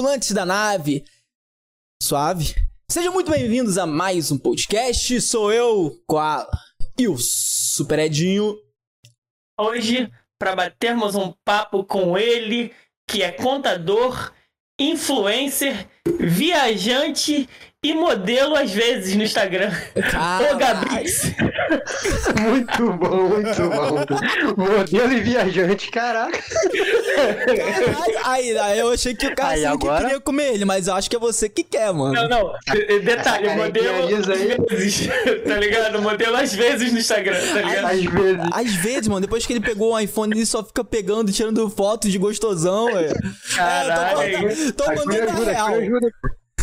tripulantes da nave. Suave. Sejam muito bem-vindos a mais um podcast. Sou eu, Koala, e o Super Edinho. Hoje, para batermos um papo com ele, que é contador, influencer, viajante e modelo às vezes no Instagram. Ô, Gabrix. Muito bom, muito bom. Modelo e viajante, caraca. Caralho. Aí, aí eu achei que o cara Aí, assim, que agora? queria comer ele, mas eu acho que é você que quer, mano. Não, não. de- Detalhe, Essa modelo às vezes. Tá ligado? Modelo às vezes no Instagram, tá ligado? Às vezes. Às vezes, mano, depois que ele pegou o iPhone, ele só fica pegando e tirando foto de gostosão, velho. Caralho. É, tô, tô Ajuda, mandando a ajuda, real. ajuda.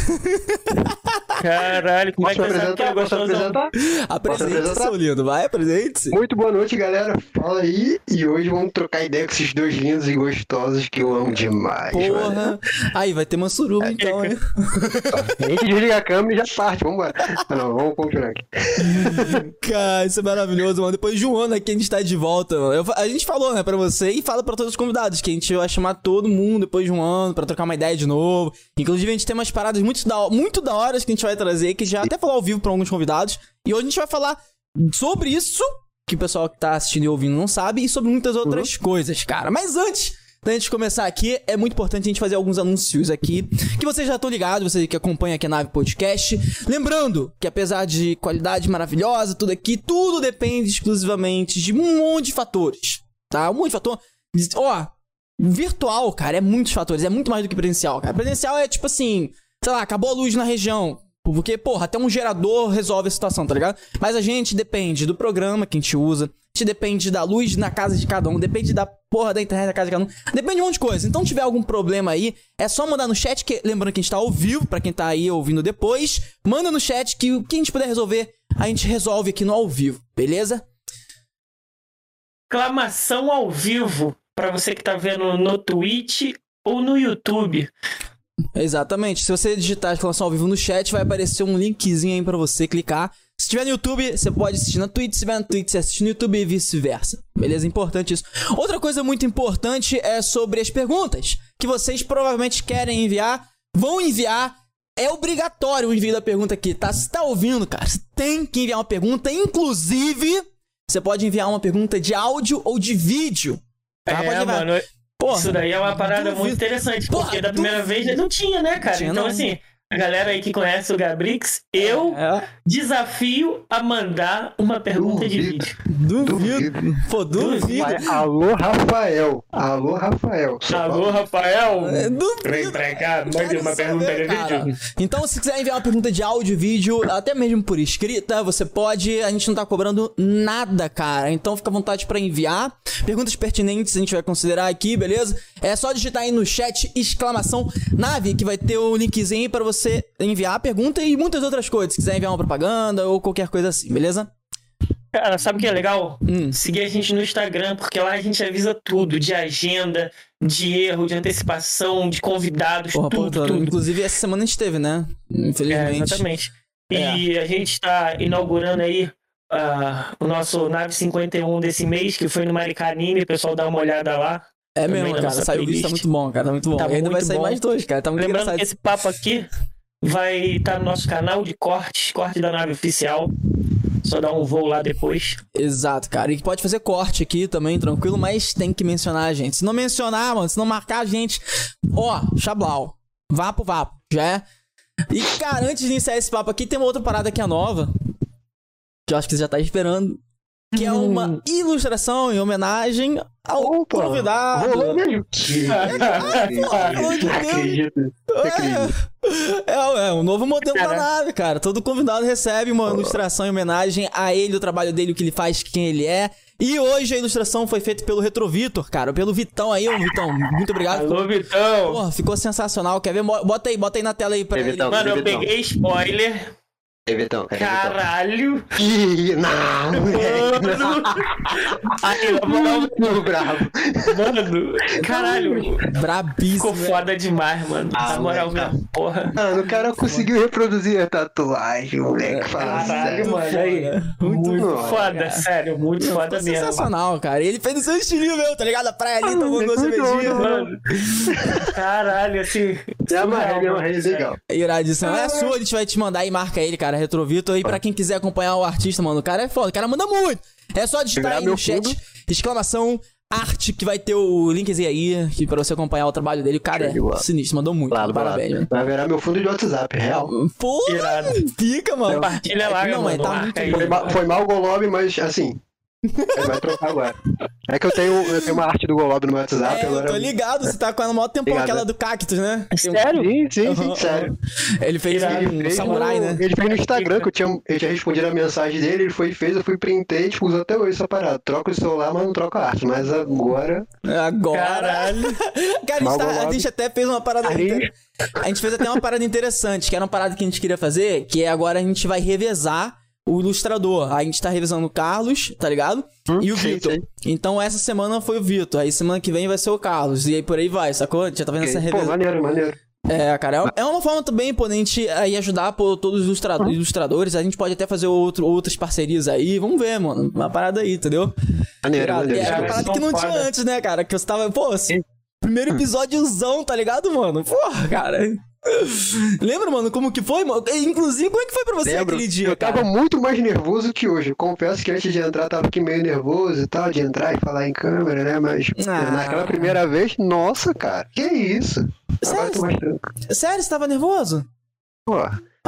Caralho, como é que Posso você sabe que é apresentar? Posso apresentar? Apresente, apresentar? seu lindo, vai, apresente-se. Muito boa noite, galera. Fala aí. E hoje vamos trocar ideia com esses dois lindos e gostosos que eu amo demais. mano. Porra. Aí, vai ter uma suruba então, hein? A gente desliga a câmera e já parte. Vambora. Ah, não, vamos continuar aqui. Cara, isso é maravilhoso, mano. Depois de um ano aqui a gente tá de volta, mano. Eu a gente falou, né, pra você e fala pra todos os convidados que a gente vai chamar todo mundo depois de um ano pra trocar uma ideia de novo. Inclusive, a gente tem umas paradas muito da, muito da hora que a gente vai trazer, que já até falou ao vivo pra alguns convidados. E hoje a gente vai falar sobre isso, que o pessoal que tá assistindo e ouvindo não sabe, e sobre muitas outras coisas, cara. Mas antes. Da gente começar aqui, é muito importante a gente fazer alguns anúncios aqui, que vocês já estão ligados, você que acompanha aqui a Nave Podcast. Lembrando que apesar de qualidade maravilhosa, tudo aqui, tudo depende exclusivamente de um monte de fatores, tá? Um monte de fator. Ó, virtual, cara, é muitos fatores, é muito mais do que presencial, cara. Presencial é tipo assim, sei lá, acabou a luz na região. Porque, porra, até um gerador resolve a situação, tá ligado? Mas a gente depende do programa que a gente usa, a gente depende da luz na casa de cada um, depende da porra da internet na casa de cada um, depende de um monte de coisa. Então, tiver algum problema aí, é só mandar no chat, que lembrando que a gente tá ao vivo, pra quem tá aí ouvindo depois, manda no chat que o que a gente puder resolver, a gente resolve aqui no ao vivo, beleza? Exclamação ao vivo pra você que tá vendo no Twitch ou no YouTube. Exatamente. Se você digitar exclamação ao vivo no chat, vai aparecer um linkzinho aí pra você clicar. Se tiver no YouTube, você pode assistir na Twitch. Se tiver no Twitch, você assiste no YouTube e vice-versa. Beleza? Importante isso. Outra coisa muito importante é sobre as perguntas que vocês provavelmente querem enviar. Vão enviar. É obrigatório o envio da pergunta aqui, tá? Se tá ouvindo, cara, você tem que enviar uma pergunta. Inclusive, você pode enviar uma pergunta de áudio ou de vídeo. Tá? Pode é, enviar. mano. Porra, Isso daí é uma parada muito interessante, Porra, porque da primeira vez não tinha, né, cara? Tinha, então, não. assim, galera aí que conhece o Gabrix, eu É, desafio a mandar uma pergunta de Duvido. vídeo. duvido. Pô, duvido. Vai, Alô, Rafael. Alô, Rafael. Só Alô, fala. Rafael? É, Vem duvido. pra cá, mande uma saber, pergunta de cara. vídeo. Então, se quiser enviar uma pergunta de áudio, vídeo, até mesmo por escrita, você pode. A gente não tá cobrando nada, cara. Então, fica à vontade pra enviar. Perguntas pertinentes a gente vai considerar aqui, beleza? É só digitar aí no chat exclamação nave, que vai ter o linkzinho aí pra você enviar a pergunta e muitas outras coisas. Se quiser enviar uma propaganda ou qualquer coisa assim, beleza? Cara, sabe o que é legal? Hum. Seguir a gente no Instagram, porque lá a gente avisa tudo, de agenda, de erro, de antecipação, de convidados, Porra, tudo, porra, tudo. Inclusive, essa semana a gente teve, né? É, Infelizmente. exatamente. É. E a gente está inaugurando aí ah, o nosso Nave 51 desse mês, que foi no Maricanime, o pessoal dá uma olhada lá. É mesmo, cara. Saiu o vídeo, tá muito bom, cara. Tá muito bom. Tá e ainda vai sair bom. mais dois, cara. Tá muito Lembrando engraçado. que esse papo aqui vai estar no nosso canal de cortes, corte da nave oficial. Só dar um voo lá depois. Exato, cara. E pode fazer corte aqui também, tranquilo, mas tem que mencionar a gente. Se não mencionar, mano, se não marcar a gente, ó, chablau. Vapo, vapo. Já é. E, cara, antes de iniciar esse papo aqui, tem uma outra parada que é nova. Que eu acho que você já tá esperando. Que é uma ilustração em homenagem ao Opa, convidado. Rolou mesmo. Deus. Acredito. Acredito. É, é, é um novo modelo da Caraca. nave, cara. Todo convidado recebe uma ilustração em homenagem a ele, o trabalho dele, o que ele faz, quem ele é. E hoje a ilustração foi feita pelo Retrovitor, cara. Pelo Vitão aí, ô Vitão. Muito obrigado. Alô, Vitão! Porra, ficou sensacional. Quer ver? Bota aí, bota aí na tela aí pra Aí, ele. Vitão. Mano, eu Vitão. peguei spoiler. Cadê Vitão? Caralho! Ih, não. Mano! Aí, na moral, Muito bravo. mano, caralho, Brabíssimo. ficou foda demais, mano. Ah, Na moral mesmo, porra. Mano, o cara conseguiu reproduzir a tatuagem, moleque. Fala Caralho, sério. mano, aí. Muito Muito, foda, foda, sério, muito foda Ficou mesmo. sensacional, cara. Ele fez o seu estilinho mesmo, tá ligado? A praia ali, tomou muito uma cervejinha. Mano, caralho, assim. É uma surreal, regra, é uma mano, regra sério. legal. Iradíssimo. É sua, a gente vai te mandar e marca ele, cara. Retrovito aí pra quem quiser acompanhar o artista, mano. O cara é foda, o cara manda muito. É só digitar aí no chat, fundo. exclamação, arte, que vai ter o linkzinho aí, que pra você acompanhar o trabalho dele. O cara é sinistro, mandou muito. Claro, Parabéns, mano. Vai virar meu fundo de WhatsApp, real. Porra, Irado. pica, mano. Compartilha lá, Não, mano. tá muito. Foi, ma- foi mal o Golob, mas assim. Ele vai trocar agora. É que eu tenho, eu tenho uma arte do Golob no meu WhatsApp É, eu agora. tô ligado, você tá com ela no maior Ligado. aquela do cactus, né? Sério? Sim, sim, sim, Aham, sério. Ele fez Irado. um Ele fez, samurai, no, né? ele fez no Instagram, que eu tinha, eu tinha respondido a mensagem dele, ele foi e fez, eu fui printei, tipo, uso até hoje essa parada. Troca o celular, mas não troca a arte. Mas agora. Agora. Caralho. Cara, a gente, tá- a gente até fez uma parada. Aí- inter- A gente fez até uma parada interessante, que era uma parada que a gente queria fazer, que é agora a gente vai revezar o ilustrador. A gente tá revezando o Carlos, tá ligado? e o Hum, Vitor. Então essa semana foi o Vitor, aí semana que vem vai ser o Carlos. E aí por aí vai, sacou? A gente já tá vendo essa Pô, revezão. maneiro, maneiro. É, cara, é- é uma forma também, pô, da gente aí ajudar pô, todos os ilustra- ilustradores. A gente pode até fazer outro, outras parcerias aí. Vamos ver, mano. Uma parada aí, entendeu? Maneiro, maneiro. E era uma parada que não tinha antes, né, cara? Que você tava, pô, assim, primeiro episódiozão, tá ligado, mano? Porra, cara. Lembra, mano, como que foi, mano? Inclusive, como é que foi pra você Lembro, aquele dia, eu tava cara? muito mais nervoso que hoje. Confesso que antes de entrar tava aqui meio nervoso e tal, de entrar e falar em câmera, né? Mas Ah. naquela primeira vez, nossa, cara, que isso? Tranquilo. Sério, você tava nervoso? Pô,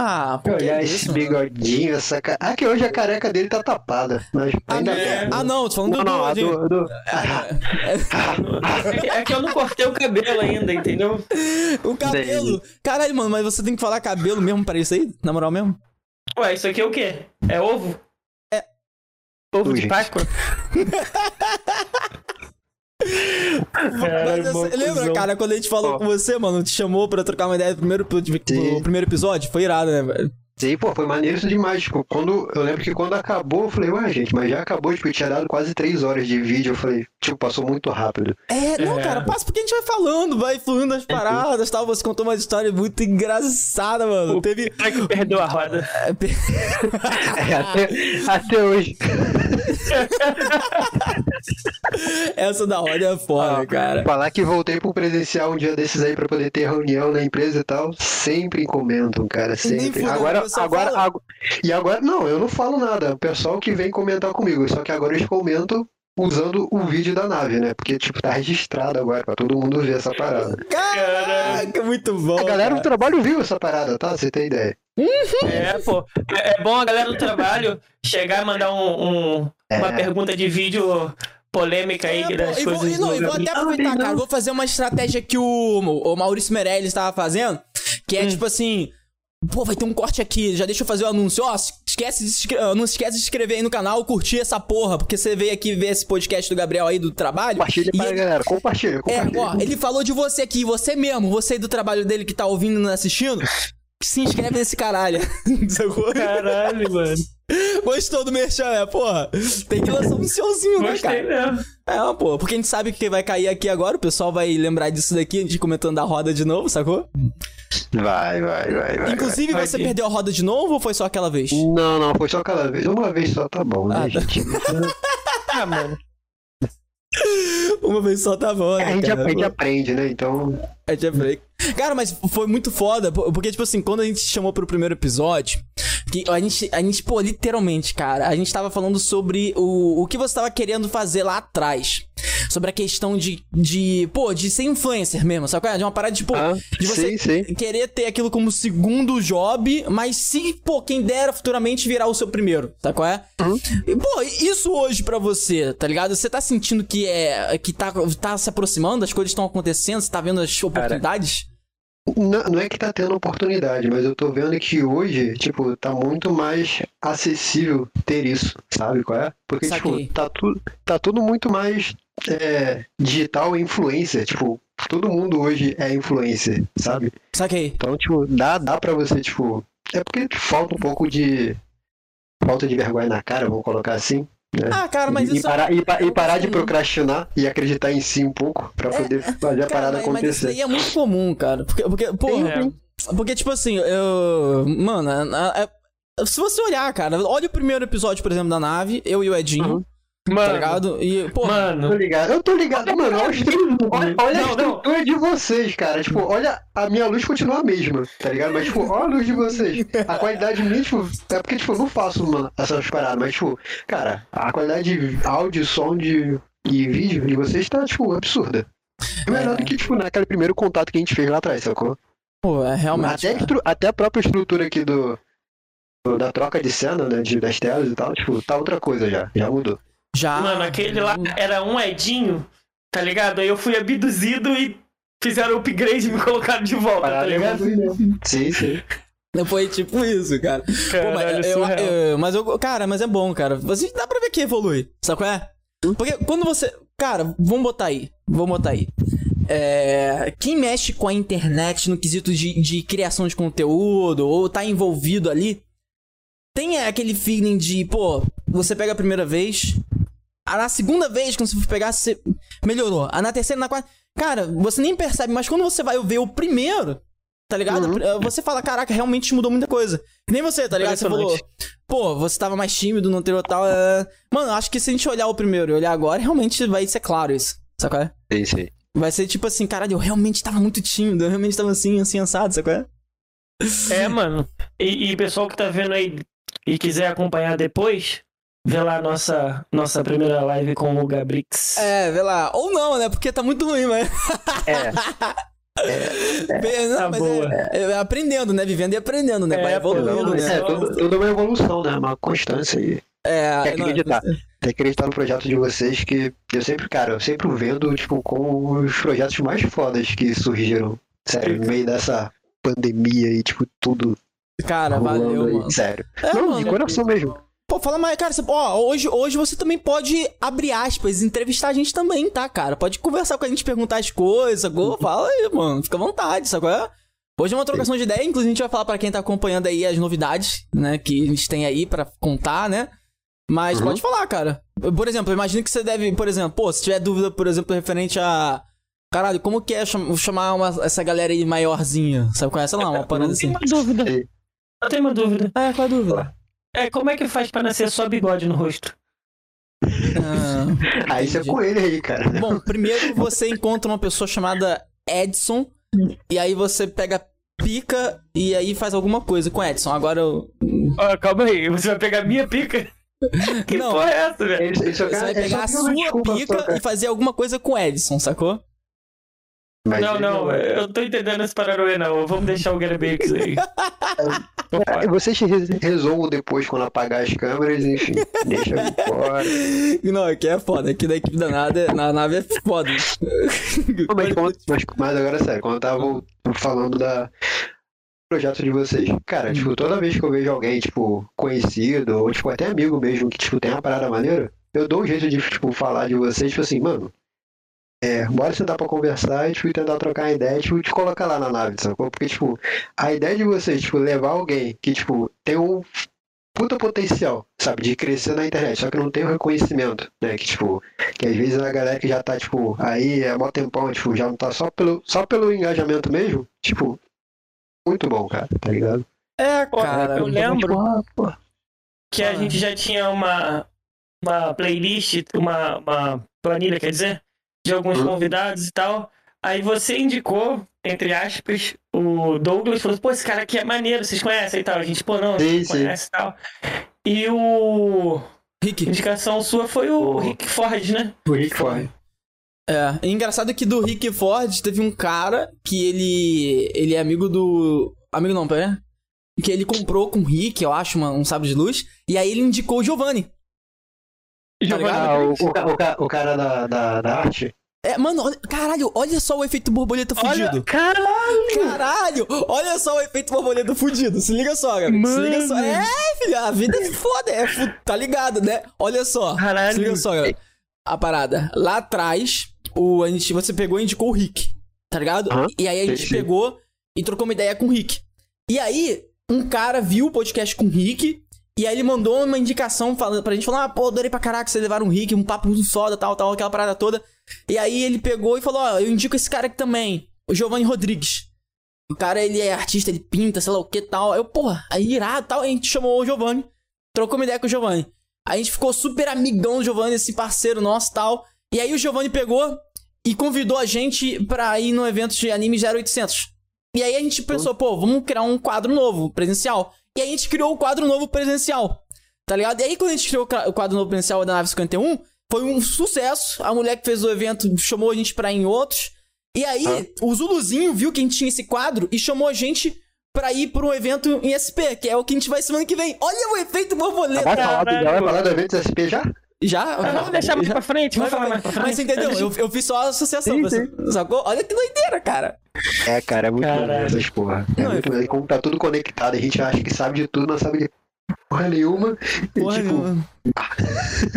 Ah, pô, que olhar esse mano? bigodinho, essa cara. Ah, que hoje a careca dele tá tapada, mas Ah, ainda não, bem. ah, não, tô falando Não, do... não, de- do, do... É que, é que eu não cortei o cabelo ainda, entendeu? O cabelo. Caralho, mano, mas você tem que falar cabelo mesmo pra isso aí? Na moral mesmo? Ué, isso aqui é o quê? É ovo? É. Ovo de Gente. Páscoa? Você mó lembra, cara, quando a gente falou Ó. com você, mano, te chamou pra trocar uma ideia do primeiro, do Sim. primeiro episódio? Foi irado, né, velho? Sim, pô, foi maneiro isso demais. Tipo, quando, eu lembro que quando acabou, eu falei, ué, gente, mas já acabou, tipo, eu tinha dado quase três horas de vídeo. Eu falei, tipo, passou muito rápido. É, não, É. cara, passa porque a gente vai falando, vai fluindo as paradas e tal. Você contou uma história muito engraçada, mano. Teve. Será que perdeu a roda? é, É, até, até hoje. Essa da roda é foda, Ah, cara. Falar que voltei pro presencial um dia desses aí pra poder ter reunião na empresa e tal, sempre comentam, cara, sempre. Agora, o pessoal agora, fala? agu- e agora, não, eu não falo nada, o pessoal que vem comentar comigo, só que agora eles comentam usando o vídeo da nave, né? Porque, tipo, tá registrado agora pra todo mundo ver essa parada. Caraca, muito bom. A galera do trabalho viu essa parada, tá? Você tem ideia. É, pô. É, é bom a galera do trabalho chegar e mandar um, um- uma É. pergunta de vídeo polêmica aí É, das pô, e vou, coisas. e não, vou até aproveitar, cara. Vou fazer uma estratégia que o, o Maurício Meirelles estava fazendo, que é tipo assim. Pô, vai ter um corte aqui, já deixa eu fazer o anúncio. Ó, esquece de não esquece de se inscrever aí no canal, curtir essa porra, porque você veio aqui ver esse podcast do Gabriel aí do trabalho. Compartilha pra ele- galera, compartilha, É, compartilha. ó, ele falou de você aqui, você mesmo, você aí do trabalho dele que tá ouvindo e assistindo. Se inscreve nesse caralho. Caralho, mano. Gostou do merchan, né, porra? Tem que lançar um senhorzinho, né, Gostei cara? mesmo. É, pô, porque a gente sabe que vai cair aqui agora, o pessoal vai lembrar disso daqui, a gente comentando da roda de novo, sacou? Vai, vai, vai, vai. Inclusive, vai você vir. perdeu a roda de novo ou foi só aquela vez? vai. Não, não, foi só aquela vez. Uma vez só tá bom, né, Ah, tá. gente? Ah, mano. Uma vez só tá bom, né, A gente, cara? a gente aprende, né? Então. É de break. Cara, mas foi muito foda, porque, tipo assim, quando a gente chamou pro primeiro episódio, que a gente, a gente, pô, literalmente, cara, a gente tava falando sobre o, o que você tava querendo fazer lá atrás. Sobre a questão de, de pô, de ser influencer mesmo, sabe é? De uma parada, tipo, Ah, de você sim, sim. querer ter aquilo como segundo job, mas se, pô, quem dera futuramente virar o seu primeiro, sabe qual é? Uhum. E, pô, isso hoje pra você, tá ligado? Você tá sentindo que é, que tá, tá se aproximando, as coisas estão acontecendo, você tá vendo as oportunidades? Não, não é que tá tendo oportunidade, mas eu tô vendo que hoje, tipo, tá muito mais acessível ter isso, sabe qual é? Porque, Saquei. tipo, tá tudo, tá tudo muito mais é, digital e influencer. Tipo, todo mundo hoje é influencer, sabe? Saquei. Então, tipo, dá, dá pra você, tipo, É porque falta um pouco de. Falta de vergonha na cara, vamos colocar assim. Né? Ah, cara, mas e, isso. parar, e, pa- e parar de assim, procrastinar e acreditar em si um pouco pra poder fazer a Cara, parada mas, mas isso acontecer. aí é muito comum, cara. Porque, porque porra, É. porque, tipo assim, eu. Mano, a- a- se você olhar, cara, olha o primeiro episódio, por exemplo, da nave, eu e o Edinho, Uhum. Tá Mano, ligado? E, pô, Tô mano. ligado, eu tô ligado, mano. Olha, a olha, olha a Não, não. estrutura de vocês, cara. Tipo, olha, a minha luz continua a mesma, tá ligado? Mas, tipo, olha a luz de vocês. A qualidade minha, tipo, é porque, tipo, eu não faço uma, essas paradas, mas, tipo, cara, a qualidade de áudio, som de, e vídeo de vocês tá, tipo, absurda. É melhor do que, tipo, naquele primeiro contato que a gente fez lá atrás, sacou? pô, é realmente. Até, a cara. até a própria estrutura aqui do- da troca de cena, né, de, das telas e tal, tipo, tá outra coisa já, já mudou. Já. Mano, aquele lá era um Edinho, tá ligado? Aí eu fui abduzido e fizeram o upgrade e me colocaram de volta, tá ligado? Sim, sim. Foi tipo isso, cara. Pô, mas, Caralho, eu, eu- mas eu, cara, mas é bom, cara. Você dá pra ver que evolui, sabe qual é? Porque quando você. Cara, vamos botar aí. Vamos botar aí. É, quem mexe com a internet no quesito de, de criação de conteúdo ou tá envolvido ali, tem aquele feeling de, pô, você pega a primeira vez, na segunda vez, quando você for pegar, você melhorou. A na terceira, na quarta. Cara, você nem percebe, mas quando você vai ver o primeiro, tá ligado? Uhum. Você fala, caraca, realmente mudou muita coisa. Que nem você, tá ligado? Você falou, pô, você tava mais tímido no anterior tal. é... Mano, acho que se a gente olhar o primeiro e olhar agora, realmente vai ser claro isso. Sabe qual é? Sim, sim. Vai ser tipo assim, caralho, eu realmente tava muito tímido, eu realmente tava assim, assim, assado, sabe qual é? É, mano. E, e pessoal que tá vendo aí e quiser acompanhar depois, vê lá a nossa, nossa primeira live com o Gabrix. É, vê lá. Ou não, né? Porque tá muito ruim, mas. É. Bem, não, Tá mas boa. é, é aprendendo, né? Vivendo e aprendendo, né? É, Vai evoluindo, não, né? É, tudo, tudo uma evolução, né? Uma constância aí. É, Tem que não, acreditar. Tem que acreditar no projeto de vocês, que eu sempre, cara, eu sempre o vendo, tipo, como os projetos mais fodas que surgiram. Sério, no meio dessa pandemia e, tipo, tudo Cara, valeu, aí. mano. Sério. É, Não, mano. de coração mesmo. Pô, fala mais, cara, você, ó, hoje, hoje você também pode, abrir aspas, entrevistar a gente também, tá, cara? Pode conversar com a gente, perguntar as coisas, sacou? Fala aí, mano, fica à vontade, sacou? Hoje é uma trocação de ideia, inclusive a gente vai falar pra quem tá acompanhando aí as novidades, né, que a gente tem aí pra contar, né? Mas Uhum. pode falar, cara. Por exemplo, imagina que você deve, por exemplo, pô, se tiver dúvida, por exemplo, referente a... Caralho, como que é cham- chamar uma- essa galera aí maiorzinha? Sabe qual é? Sei lá, uma parada Eu tenho assim. uma dúvida. Eu tenho uma dúvida. É, qual a dúvida? É, como é que faz pra nascer só bigode no rosto? Ah... Aí isso é com ele aí, cara. Bom, primeiro você encontra uma pessoa chamada Edson, e aí você pega pica e aí faz alguma coisa com Edson. Agora eu. Ah, calma aí, você vai pegar minha pica? Que Não. porra é essa, velho? Você vai pegar a sua pica e fazer alguma coisa com Edson, sacou? Mas Não, não, eu tô entendendo esse paranoia não. Vamos deixar o Garabix aí. É, Vocês re- resolvam depois quando apagar as câmeras, enfim. Deixa eu ir fora. Não, aqui é foda. Aqui da equipe da nada, na nave é foda. Mas, mas, mas agora sério, quando eu tava falando da projeto de vocês, cara, tipo, toda vez que eu vejo alguém, tipo, conhecido, ou tipo, até amigo mesmo, que, tipo, tem uma parada maneira, eu dou um jeito de, tipo, falar de vocês, tipo assim, mano, é, bora sentar pra conversar e, tipo, tentar trocar uma ideia, tipo, te colocar lá na nave, sacou? Porque, tipo, a ideia de vocês, tipo, levar alguém que, tipo, tem um puta potencial, sabe, de crescer na internet, só que não tem o reconhecimento, né, que, tipo, que às vezes a galera que já tá, tipo, aí é mó tempão, tipo, já não tá só pelo, só pelo engajamento mesmo, tipo, muito bom, cara, tá ligado? É, cara. eu lembro Tipo, ah, pô, que a Ah. gente já tinha uma, uma playlist, uma, uma planilha, quer dizer, de alguns Hum. convidados e tal. Aí você indicou, entre aspas, o Douglas falou, pô, esse cara aqui é maneiro, vocês conhecem e tal. A gente, pô, não, a gente sim. conhece e tal. E o... Rick. indicação sua foi o Rick Ford, né? o Rick Ford. É, e engraçado que do Rick Ford teve um cara que ele. Ele é amigo do. Amigo não, pera. Que ele comprou com o Rick, eu acho, uma- um sábio de luz. E aí ele indicou o Giovanni. Giovanni ligado? Ah, o, o, o, o cara da, da, da arte? É, mano, olha- caralho, olha só o efeito borboleta Olha, fudido. caralho! Caralho, olha só o efeito borboleta fudido. Se liga só, galera. Se liga só. Mano. É, filho, a vida é foda, é tá ligado, né? Olha só. Caralho. Se liga só, galera. A parada. Lá atrás, o, a gente, você pegou e indicou o Rick, tá ligado? Aham, E aí a gente pegou e trocou uma ideia com o Rick. E aí, um cara viu o podcast com o Rick. E aí ele mandou uma indicação falando pra gente falar, ah, pô, adorei pra caraca, vocês levaram um Rick, um papo muito foda, tal, tal, aquela parada toda. E aí ele pegou e falou, ó, eu indico esse cara aqui também, o Giovanni Rodrigues. O cara, ele é artista, ele pinta, sei lá o que tal. Eu, porra, aí irado tal. A gente chamou o Giovanni. Trocou uma ideia com o Giovanni. A gente ficou super amigão do Giovanni, esse parceiro nosso tal. E aí o Giovanni pegou e convidou a gente pra ir no evento de anime 0800. E aí a gente pensou, pô, vamos criar um quadro novo, presencial. E aí a gente criou o quadro novo presencial. Tá ligado? E aí quando a gente criou o quadro novo presencial da nave 51, foi um sucesso. A mulher que fez o evento chamou a gente pra ir em outros. E aí, ah. o Zuluzinho viu que a gente tinha esse quadro e chamou a gente pra ir pra um evento em SP, que é o que a gente vai semana que vem. Olha o efeito borboleta. Vai falar, do, vai falar do evento SP já? Já? Ah, vamos deixar mais já. pra frente, vamos falar mais pra frente. Mas você entendeu? Eu, eu fiz só a associação, sim, sim. sacou? Olha que doideira, cara. É, cara, é muito bom essas porra. É não, muito, eu... Como tá tudo conectado, a gente acha que sabe de tudo, não sabe de porra nenhuma. Porra e, tipo... nenhuma.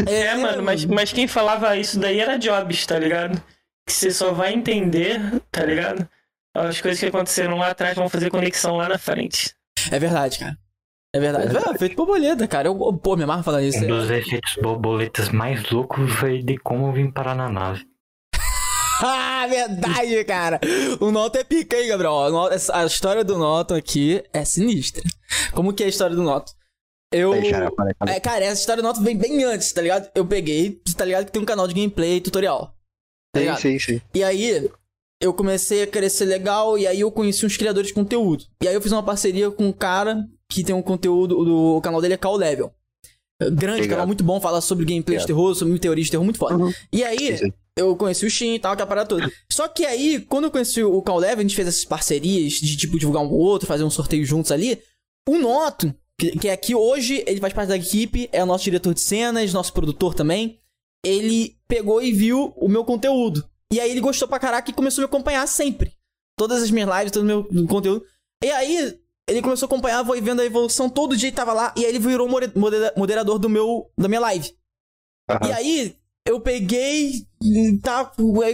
é, é, mano, mas, mas quem falava isso daí era Jobs, tá ligado? que você só vai entender, tá ligado? As coisas que aconteceram lá atrás vão fazer conexão lá na frente. É verdade, cara. É verdade. É, feito borboleta, cara. Eu, pô, me amarro falar isso. Um dos efeitos borboletas mais loucos foi de como vim parar na nave. ah, verdade, cara. O Noto é pica, hein, Gabriel? A história do Noto aqui é sinistra. Como que é a história do Noto? Eu. É, cara, essa história do Noto vem bem antes, tá ligado? Eu peguei, tá ligado? Que tem um canal de gameplay e tutorial. Tá sim, sim, sim. E aí, eu comecei a crescer legal e aí eu conheci uns criadores de conteúdo. E aí eu fiz uma parceria com um cara que tem um conteúdo, do, o canal dele é Call Level. Grande, Legal. canal muito bom, fala sobre gameplay de terror, sobre teoria de terror, muito foda. Uhum. E aí, sim, eu conheci o Shin e tal, aquela parada toda. Só que aí, quando eu conheci o Call Level, a gente fez essas parcerias de, tipo, divulgar um outro, fazer um sorteio juntos ali. O Noto, que, que é aqui hoje, ele faz parte da equipe, é o nosso diretor de cenas, nosso produtor também ele pegou e viu o meu conteúdo. E aí ele gostou pra caraca e começou a me acompanhar sempre. Todas as minhas lives, todo o meu conteúdo. E aí, ele começou a acompanhar, foi vendo a evolução, todo dia ele tava lá, e aí ele virou moderador do meu, da minha live. Uhum. E aí, eu peguei, tá,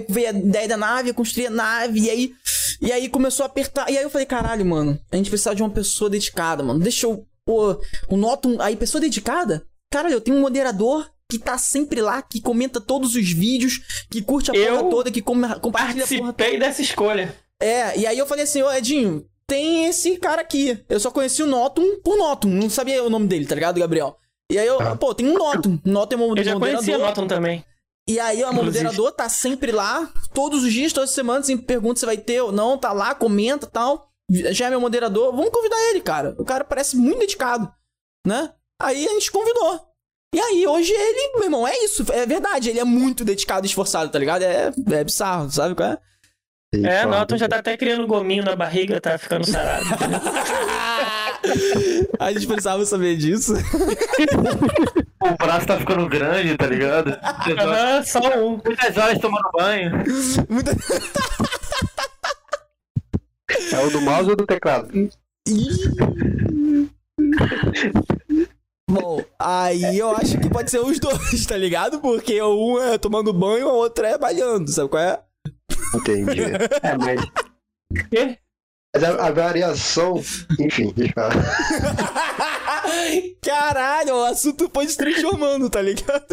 veio a ideia da nave, eu construí a nave, e aí, e aí começou a apertar. E aí eu falei, caralho, mano, a gente precisa de uma pessoa dedicada, mano. Deixa eu, pô, o noto, aí pessoa dedicada? Caralho, eu tenho um moderador que tá sempre lá, que comenta todos os vídeos, que curte a eu porra toda, que com, compartilha a porra toda. dessa escolha. É, e aí eu falei assim, ô Edinho, tem esse cara aqui. Eu só conheci o Notum por Notum, não sabia o nome dele, tá ligado, Gabriel? E aí eu, ah. pô, tem um Notum. Notum é um Eu já conhecia o Notum também. E aí o moderador tá sempre lá, todos os dias, todas as semanas, sempre pergunta se vai ter ou não, tá lá, comenta tal. Já é meu moderador, vamos convidar ele, cara. O cara parece muito dedicado, né? Aí a gente convidou. E aí, hoje ele, meu irmão, é isso, é verdade. Ele é muito dedicado e esforçado, tá ligado? É, é bizarro, sabe qual é? É, Norton já tá até criando gominho na barriga, tá ficando sarado. a gente precisava saber disso. o braço tá ficando grande, tá ligado? Aham, só um. Muitas horas tomando banho. Muita... é o do mouse ou do teclado? Bom, aí eu acho que pode ser os dois, tá ligado? Porque um é tomando banho, o outro é balhando, sabe qual é? Entendi. É, mas. Quê? Mas a, a, variação. Enfim, deixa eu falar. Caralho, o assunto foi se transformando, tá ligado?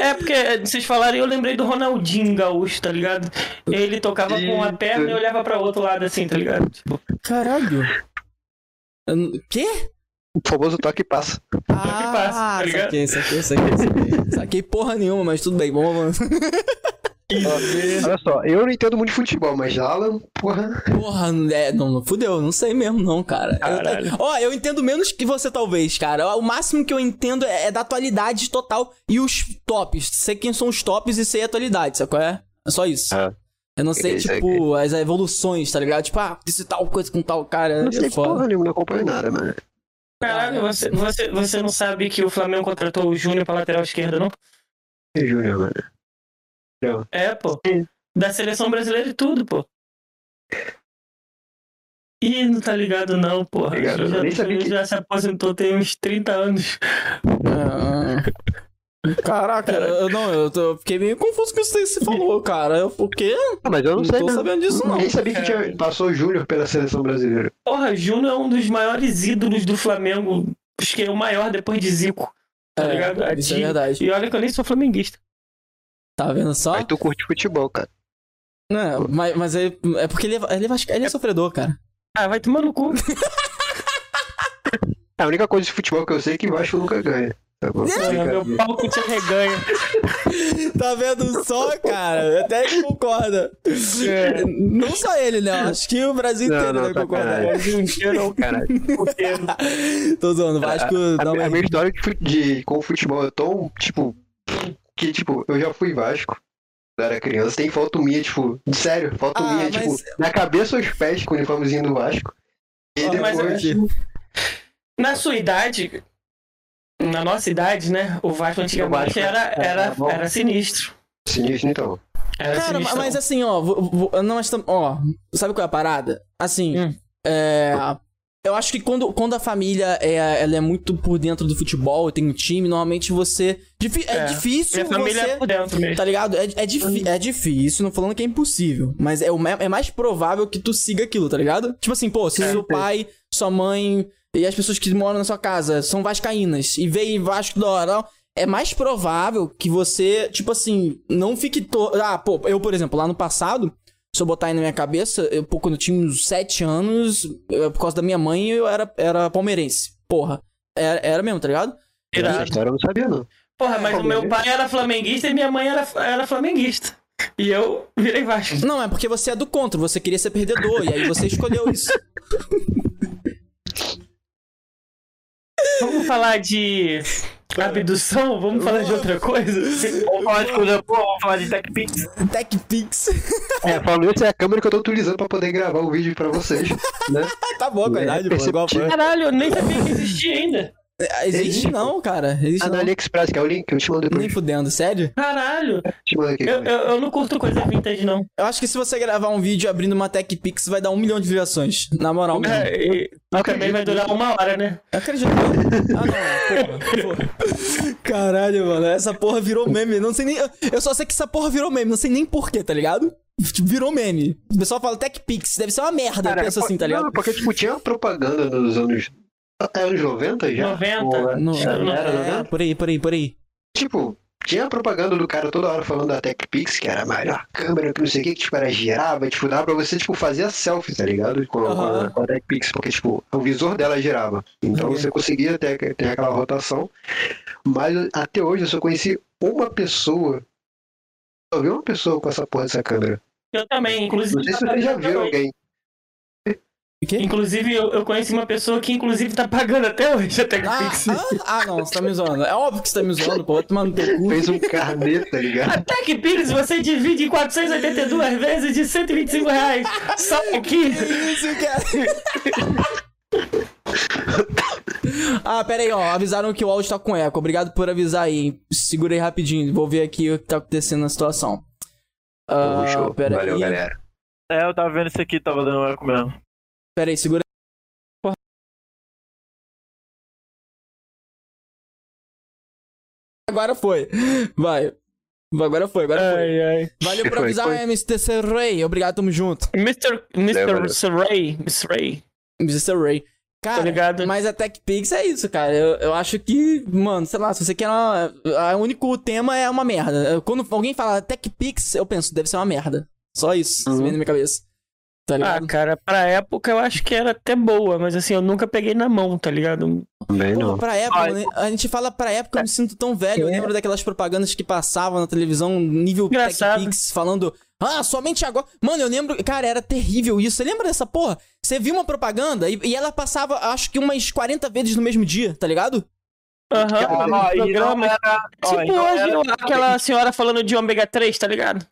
É, porque vocês falaram e eu lembrei do Ronaldinho Gaúcho, tá ligado? Ele tocava com uma perna e olhava pra outro lado assim, tá ligado? Tipo... Caralho. Quê? O famoso toque e passa. Ah, toque e passa, tá ligado? Saquei, saquei, saquei, saquei. saquei porra nenhuma, mas tudo bem, vamos avançar. Olha só, eu não entendo muito de futebol, mas Alan, porra. Porra, é, não, não fudeu, não sei mesmo, não, cara. Ó, eu, eu, entendo menos que você, talvez, cara. O máximo que eu entendo é, é, da atualidade total e os tops. Sei quem são os tops e sei a atualidade, sabe qual é? É só isso. Ah. Eu não sei, tipo, as evoluções, tá ligado? Tipo, ah, disse tal coisa com tal cara. Não é sei porra nenhuma, não acompanho nada, mano. Caralho, você, você, você não sabe que o Flamengo contratou o Júnior pra lateral esquerda, não? É Júnior, mano. Não. É, pô. Da seleção brasileira e tudo, pô. Ih, não tá ligado não, porra. Ligado, já, já, já se aposentou tem uns 30 anos. Ah. Caraca, eu não, eu, tô- eu fiquei meio confuso com isso que você falou, cara. Eu, o quê? Ah, mas eu não, Não sei. tô sabendo disso, não. Nem sabia que tinha, passou o Júnior pela seleção brasileira. Porra, Júnior é um dos maiores ídolos do Flamengo. Acho que é o maior depois de Zico. Tá ligado? É, isso é De- verdade. E olha que eu nem sou flamenguista. Tá vendo só? Mas tu curte futebol, cara. Não, mas, mas é, é porque ele é, ele, é, ele é sofredor, cara. Ah, vai tomar no cu. A única coisa de futebol que eu sei é que o Vasco nunca ganha. Tá bom? Porra, meu pau que te arreganha. Tá vendo só, cara? Até ele concorda. É. Não só ele, né? Acho que o Brasil Não, inteiro não, vai concordar. sacanagem. Inteiro, Caralho. inteiro. Tô zoando, o Vasco A, a uma... minha história de, de- com o futebol é tão, tipo, que, tipo, eu já fui Vasco. Quando era criança, tem foto minha, tipo, sério, foto Ah, minha, mas- tipo, na cabeça aos pés com o uniformezinho do Vasco. E Ah, mas depois, eu- Na sua idade, na nossa idade, né? O Vasco antigamente Vasco era, era era, sinistro. sinistro então. Era Cara, sinistro. mas assim, ó, vou- vou- não, mas tam- ó, sabe qual é a parada? Assim, Hum. é, eu acho que quando, quando a família é, ela é muito por dentro do futebol, tem um time, normalmente você, é, É. difícil Minha família você, é por dentro mesmo. tá ligado? É, é, difi- é difícil, não falando que é impossível, mas é, o é mais provável que tu siga aquilo, tá ligado? Tipo assim, pô, se É. seu pai, sua mãe e as pessoas que moram na sua casa são vascaínas e veem Vasco da hora, é mais provável que você, tipo assim, não fique. To... Ah, pô, eu, por exemplo, lá no passado, se eu botar aí na minha cabeça, eu, pô, quando eu tinha uns 7 anos, eu- por causa da minha mãe, eu era, era palmeirense. Porra. Era, era mesmo, tá ligado? Irado. Essa história eu não sabia, não. Porra, mas o meu pai era flamenguista e minha mãe era, era flamenguista. E eu virei Vasco. Não, é porque você é do contra, você queria ser perdedor, e aí você escolheu isso. Vamos falar de abdução? Vamos falar de outra coisa? Vamos falar de coisa boa, vamos falar de TechPix. TechPix. É, falando isso, é a câmera que eu tô utilizando pra poder gravar o vídeo pra vocês, né? tá boa a qualidade, pô. Igual foi. Caralho, eu nem sabia que existia ainda. Existe não, cara. Existe Ah, não. AliExpress, que é o link que eu te mando depois. Nem fudendo, sério? Caralho, aqui. eu, eu, eu não curto coisa vintage, não. Eu acho que se você gravar um vídeo abrindo uma TechPix, vai dar um milhão de visualizações. Na moral mesmo. É, e, e também vai durar uma hora, né? Eu acredito. Ah, não. Porra, porra. Caralho, mano. Essa porra virou meme. Não sei nem. Eu só sei que essa porra virou meme. Não sei nem porquê, tá ligado? Tipo, Virou meme. O pessoal fala TechPix. Deve ser uma merda. eu penso assim, tá ligado? Não, porque, tipo, tinha propaganda nos anos. É anos 90 já? 90. Ou- Não, Era Era é, 90? por aí, por aí, por aí. Tipo, tinha propaganda do cara toda hora falando da TechPix, que era a melhor câmera, que não sei o que, que tipo, era girava, tipo, dava pra você, tipo, fazer a selfie, tá ligado? Com, a, com a TechPix, porque, tipo, o visor dela girava. Então Uhum. você conseguia ter, ter aquela rotação. Mas até hoje eu só conheci uma pessoa. Só vi uma pessoa com essa porra dessa câmera. Eu também, inclusive. Não sei se vocês já viram alguém. O quê? Inclusive, eu, eu conheci uma pessoa que, inclusive, tá pagando até hoje a Ah, TechPix. ah, ah, não, você tá me zoando. É óbvio que você tá me zoando, pô. Tomar no teu cu. Fez um carnê, tá ligado? A TechPix você divide em 482 vezes de 125 reais. Só aqui. Isso, cara. ah, pera aí, ó. Avisaram que o áudio tá com eco. Obrigado por avisar aí. Segura aí rapidinho. Vou ver aqui o que tá acontecendo na situação. Ah, Show. pera Valeu, aí. galera. É, eu tava vendo isso aqui, tava dando eco mesmo. Pera aí, segura. Agora foi. Vai. Agora foi, agora foi. Ai, ai. Valeu por Foi, avisar, foi. MSTC Ray. Obrigado, tamo junto. Mr. Mr. valeu. Ray. Mr. Ray. MSTC Ray. Tá Cara, ligado? mas a TechPix é isso, cara. Eu, eu acho que, mano, sei lá, se você quer uma. O único tema é uma merda. Quando alguém fala TechPix, eu penso, deve ser uma merda. Só isso, Uhum. vem na minha cabeça. Tá Ah, ligado? cara, pra época eu acho que era até boa, mas assim, eu nunca peguei na mão, tá ligado? Também Pô, não. pra época, né? a gente fala pra época, eu me sinto tão velho. Eu lembro daquelas propagandas que passavam na televisão, nível. TechPix, falando. Ah, somente agora. Mano, eu lembro. Cara, era terrível isso. Você lembra dessa porra? Você viu uma propaganda e, e ela passava, acho que umas 40 vezes no mesmo dia, tá ligado? Aham. Ah, e não programa. era. Tipo hoje, era- aquela senhora falando de ômega 3, tá ligado?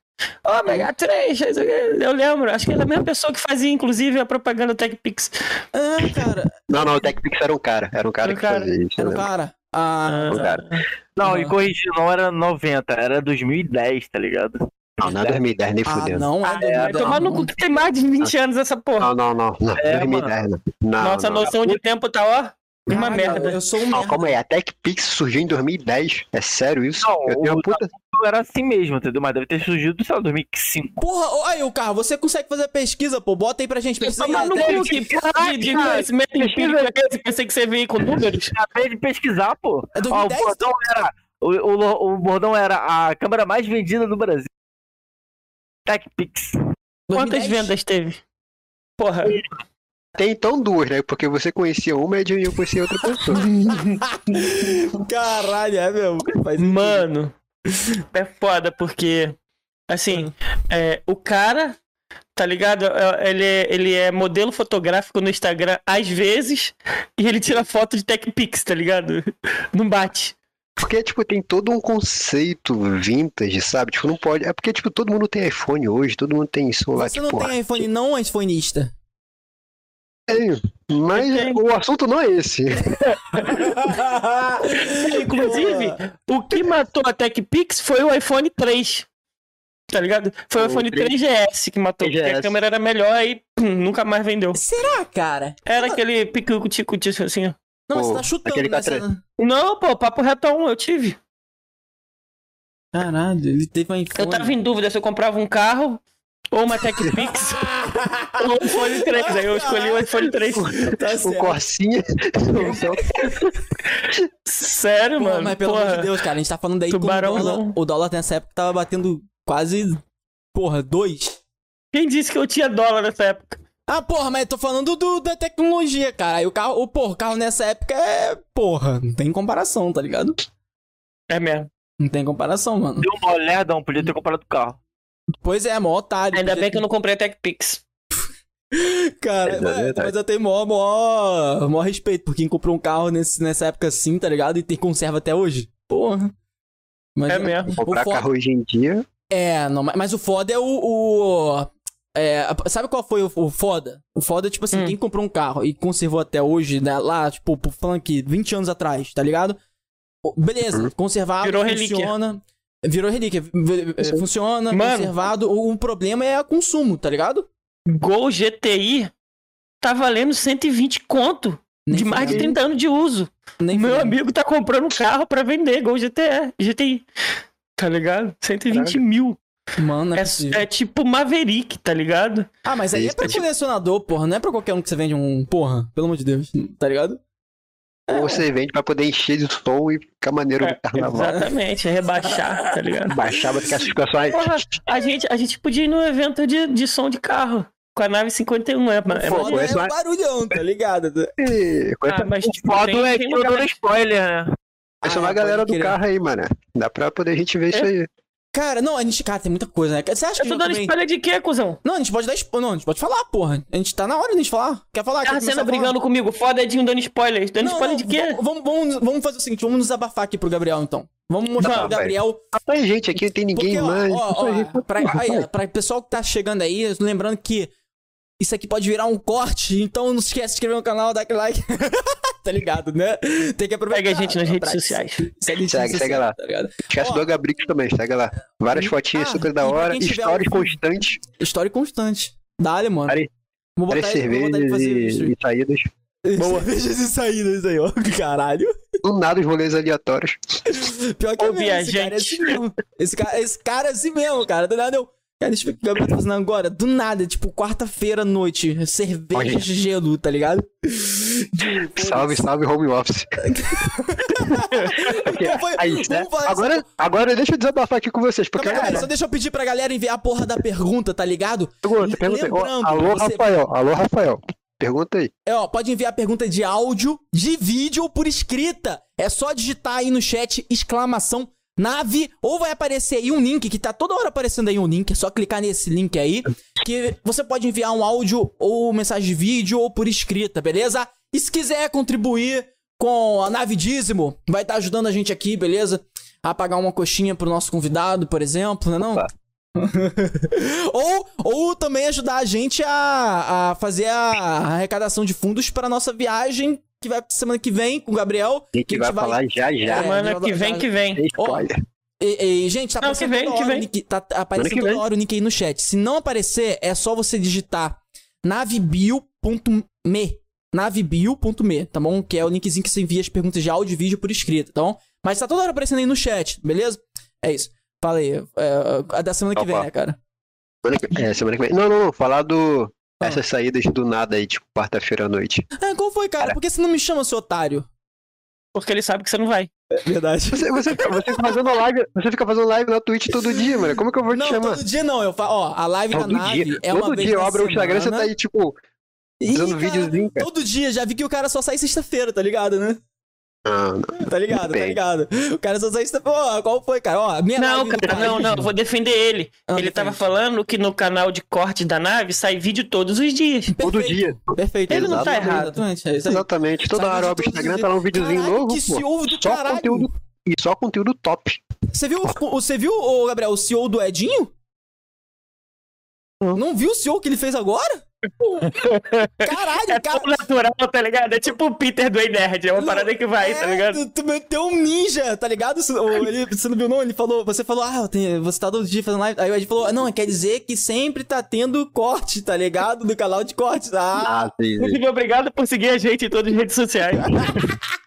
Ômega 3, isso aqui, eu lembro. Acho que era a mesma pessoa que fazia, inclusive, a propaganda TechPix. Ah, cara. Não, não, o TechPix era um cara. Era um cara Era um que cara. fazia isso. Era eu um cara. Ah. Um cara. Não, Ah. e corrigir, não era 90, era 2010, tá ligado? Não, não é 2010, nem Ah, fudendo. não é Ah, é, 2010, Vai tomar no não. cu que tem mais de 20 anos essa porra. Não, não, não. não. É, 2010, não. não. Nossa não. noção de tempo tá, ó. Uma merda. Eu sou um Não, merda. calma aí, a TechPix surgiu em 2010. É sério isso? Não, eu tenho uma puta. Era assim mesmo, entendeu? Mas deve ter surgido, sei lá, 2005. Porra, ô, aí, o carro, você consegue fazer pesquisa, pô? Bota aí pra gente. Pesquisa aí, Toma no até- cu, que porra de, de conhecimento empírico é esse? Pensei que você veio com números. Acabei de pesquisar, pô. É Ó, o 2010? bordão era. O, o, o bordão era a câmera mais vendida do Brasil. TechPix. Quantas 2010? vendas teve? Porra. Tem então duas, né? Porque você conhecia uma e eu conhecia outra pessoa. Caralho, é mesmo. Mano, é foda porque, assim, é, o cara, tá ligado? É, Ele é, ele é modelo fotográfico no Instagram às vezes e ele tira foto de TechPix, tá ligado? Não bate. Porque, tipo, tem todo um conceito vintage, sabe? Tipo, não pode. É porque, tipo, todo mundo tem iPhone hoje, todo mundo tem celular, Você não tipo, tem iPhone, não, iPhoneista. Tenho. Mas Tem. o assunto não é esse. Inclusive, o que matou a TechPix foi o iPhone 3. Tá ligado? Foi o, O iPhone 3. 3GS que matou, porque a 3GS. câmera era melhor e pum, nunca mais vendeu. Será, cara? Era aquele picuti-cuti assim. ó. Não, Pô, você tá chutando aquele nessa... K3. Não, pô, papo retão, eu tive. Caralho, ele teve um iPhone. Eu tava em dúvida se eu comprava um carro ou uma TechPix ou um iPhone 3. Aí eu escolhi o iPhone 3. Tá O. Corsinha. Sério, Pô, mano? mas pelo porra. amor de Deus, cara, a gente tá falando aí que o Tubarão dólar, o dólar nessa época tava batendo quase, porra, dois. Quem disse que eu tinha dólar nessa época? Ah, porra, mas eu tô falando do, da tecnologia, cara. Aí o carro, o porra, o carro nessa época é, porra, não tem comparação, tá ligado? É mesmo. Não tem comparação, mano. Deu uma olhada, não podia ter comprado o carro. Pois é, mó otário. Ainda bem que eu não comprei a TechPix. Cara, É mas, eu tenho mó, mó, mó respeito por quem comprou um carro nesse, nessa época assim, tá ligado? E tem conserva até hoje. Porra. Mas, É mesmo. Comprar o foda- carro hoje em dia. É, não, mas, mas o foda é o. o- é, sabe qual foi o, o foda? O foda é, tipo assim, Hum. quem comprou um carro e conservou até hoje, né, lá, tipo, por falando aqui, 20 anos atrás, tá ligado? Beleza, Uhum. conservado, Virou relíquia. funciona. Virou relíquia. Sim. Funciona, Mano. conservado. O, o problema é o consumo, tá ligado? Gol GTI tá valendo 120 conto. Nem de mais de fudendo. 30 anos de uso. Nem Meu amigo tá comprando um carro pra vender, Gol GTE, GTI. Tá ligado? 120 mil. Mano, é, É, é tipo Maverick, tá ligado? Ah, mas aí é pra é tipo- colecionador, porra. Não é pra qualquer um que você vende um. Porra, pelo amor de Deus. Tá ligado? Ou você vende pra poder encher de som e ficar maneiro no É, carnaval. exatamente, é rebaixar, tá ligado? Baixar, vai ficar. Porra, a gente, a gente podia ir num evento de, de som de carro. Com a nave 51, é, é Pô, Foda é o mais- barulhão, tá ligado? Ah, mas tipo, Foda tem, é tem que uma eu galera- spoiler, né? Essa é Ah, uma galera do crer. carro aí, mano. Dá pra poder a gente ver isso aí. Cara, não, a gente. Cara, tem muita coisa, né? Você acha que Eu tô dando também... spoiler de quê, cuzão? Não, a gente pode dar spoiler. Não, a gente pode falar, porra. A gente tá na hora de a gente falar. Quer falar? Tá sendo brigando comigo, foda Edinho dando spoiler. Dando Não, spoiler não, de quê? Vamos, vamos, vamos fazer o seguinte, vamos nos abafar aqui pro Gabriel, então. Vamos mostrar Não, pro Gabriel. Rapaz, gente, aqui não tem ninguém Porque, ó, mais. ó, a gente- ó, pra, aí, pra pessoal que tá chegando aí, lembrando que isso aqui pode virar um corte, então não se esquece de se inscrever no canal, dar aquele like. tá ligado, né? Tem que aproveitar. Segue a gente nas redes Pra- sociais. Segue, a gente Segue, segue lá. Tá? Esquece Ó. do Gabrix também, segue lá. Várias E- fotinhas ah, super da hora, ao vivo- constantes, História constante. Dá-lhe, mano. Várias- Vou botar, várias cervejas isso. e, e saídas. Boa. Cervejas e saídas aí, ó. Caralho. Do nada os rolês aleatórios. Pior que é Ô, mesmo, esse cara é viajante. assim mesmo. Esse cara, esse cara é assim mesmo, cara. Do nada eu. Cara, deixa eu ver o que o Gabriel tá fazendo agora. Do nada, tipo, quarta-feira à noite. Cerveja Olha. de gelo, tá ligado? Salve, salve, home office. Então foi- aí, né? agora, agora deixa eu desabafar aqui com vocês, porque Calma cara, só deixa eu pedir pra galera enviar a porra da pergunta, tá ligado? pergunta, pergunta aí. Ó, lembrando, alô, você- Rafael, alô, Rafael. Pergunta aí. É, ó, pode enviar pergunta de áudio, de vídeo ou por escrita. É só digitar aí no chat exclamação nave ou vai aparecer aí um link que tá toda hora aparecendo aí um link, é só clicar nesse link aí que você pode enviar um áudio ou mensagem de vídeo ou por escrita, beleza? E se quiser contribuir com a nave dízimo, vai estar ajudando a gente aqui, beleza? A pagar uma coxinha pro nosso convidado, por exemplo, né não? Opa. ou, ou também ajudar a gente a, a fazer a arrecadação de fundos para nossa viagem que vai semana que vem com o Gabriel. A gente que vai falar já já. É, Semana que vem já- que vem. E, e, gente, tá Não, aparecendo que vem, toda hora o nick, tá aparecendo que toda hora o nick aí no chat. Se não aparecer, é só você digitar navebio.me navebio.me, tá bom? Que é o linkzinho que você envia as perguntas de áudio e vídeo por escrito, tá bom? Mas tá toda hora aparecendo aí no chat, beleza? É isso. Fala aí. É, a da semana que vem, Opa. né, cara? Semana que- É, semana que vem. Não, não, não. Falar do. Ah. Essas saídas do nada aí, tipo, quarta-feira à noite. É, qual foi, cara? Por que você não me chama, seu otário? Porque ele sabe que você não vai. É verdade. Você, você, fica- você fica fazendo live. Você fica fazendo live na Twitch todo dia, mano. Como que eu vou te Não, chamar? todo dia não. Eu falo, ó, a live da Todo nave dia. é uma todo vez dia eu abro o Instagram e você tá aí, tipo, Ih, fazendo cara, videozinho, cara. Todo dia, já vi que o cara só sai sexta-feira, tá ligado, né? Ah, não. Tá ligado, tá ligado. O cara só sai sexta-feira. Ó, qual foi, cara? Ó, minha Não, cara, do não, não, eu vou defender ele. Ah, ele tava falando que no canal de corte da nave sai vídeo todos os dias. Todo Perfeito, dia. Perfeito. Ele não tá Exatamente, errado. Exatamente, é. Exatamente. Toda Sai hora o Instagram, tá lá um videozinho Caralho, novo, que pô. CEO do Só caralho. conteúdo. E só conteúdo top. Você viu, o- você viu, Gabriel, o CEO do Edinho? Não viu o CEO que ele fez agora? Caralho, É cara. tão natural, tá ligado? É tipo o Peter do Ei Nerd, é uma parada que vai, tá É, ligado? Tu, tu meteu um ninja, tá ligado? Ele- você não viu, não? Ele falou, você falou, ah, eu tenho- você tá todo dia fazendo live. Aí o Ed falou, ah, não, quer dizer que sempre tá tendo corte, tá ligado? Do canal de cortes. Ah, Ah, sim, sim. Inclusive, obrigado por seguir a gente em todas as redes sociais.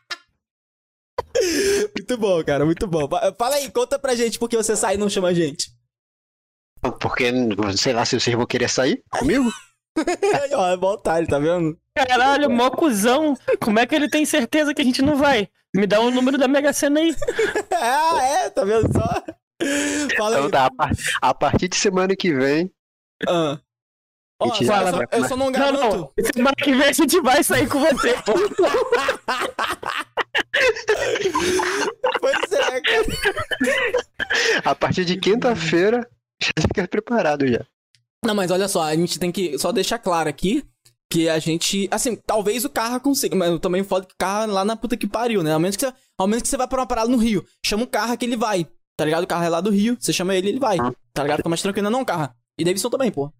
muito bom, cara, muito bom. Fa- Fala aí, conta pra gente por que você sai e não chama a gente. Porque, sei lá, se vocês vão querer sair comigo. Aí, ó, é otário, tá vendo? Caralho, mó cuzão. Como é que ele tem certeza que a gente não vai? Me dá o número da Mega Sena aí. Ah, é, tá vendo só? Fala Então aí. tá, a, par- a partir de semana que vem. Ah. Ó, Mentira, eu, só, eu só não Não, garanto. não. Semana que vem a gente vai sair com você. Pois é, cara. A partir de quinta-feira, já fica preparado já. Não, mas olha só, a gente tem que só deixar claro aqui que a gente. Assim, talvez o carro consiga, mas eu também foda que o carro é lá na puta que pariu, né? Ao menos que, você, ao menos que você vai pra uma parada no Rio. Chama o carro que ele vai. Tá ligado? O carro é lá do Rio. Você chama ele, ele vai. Tá ligado? Fica mais tranquilo, não, carro. E Davidson também, pô.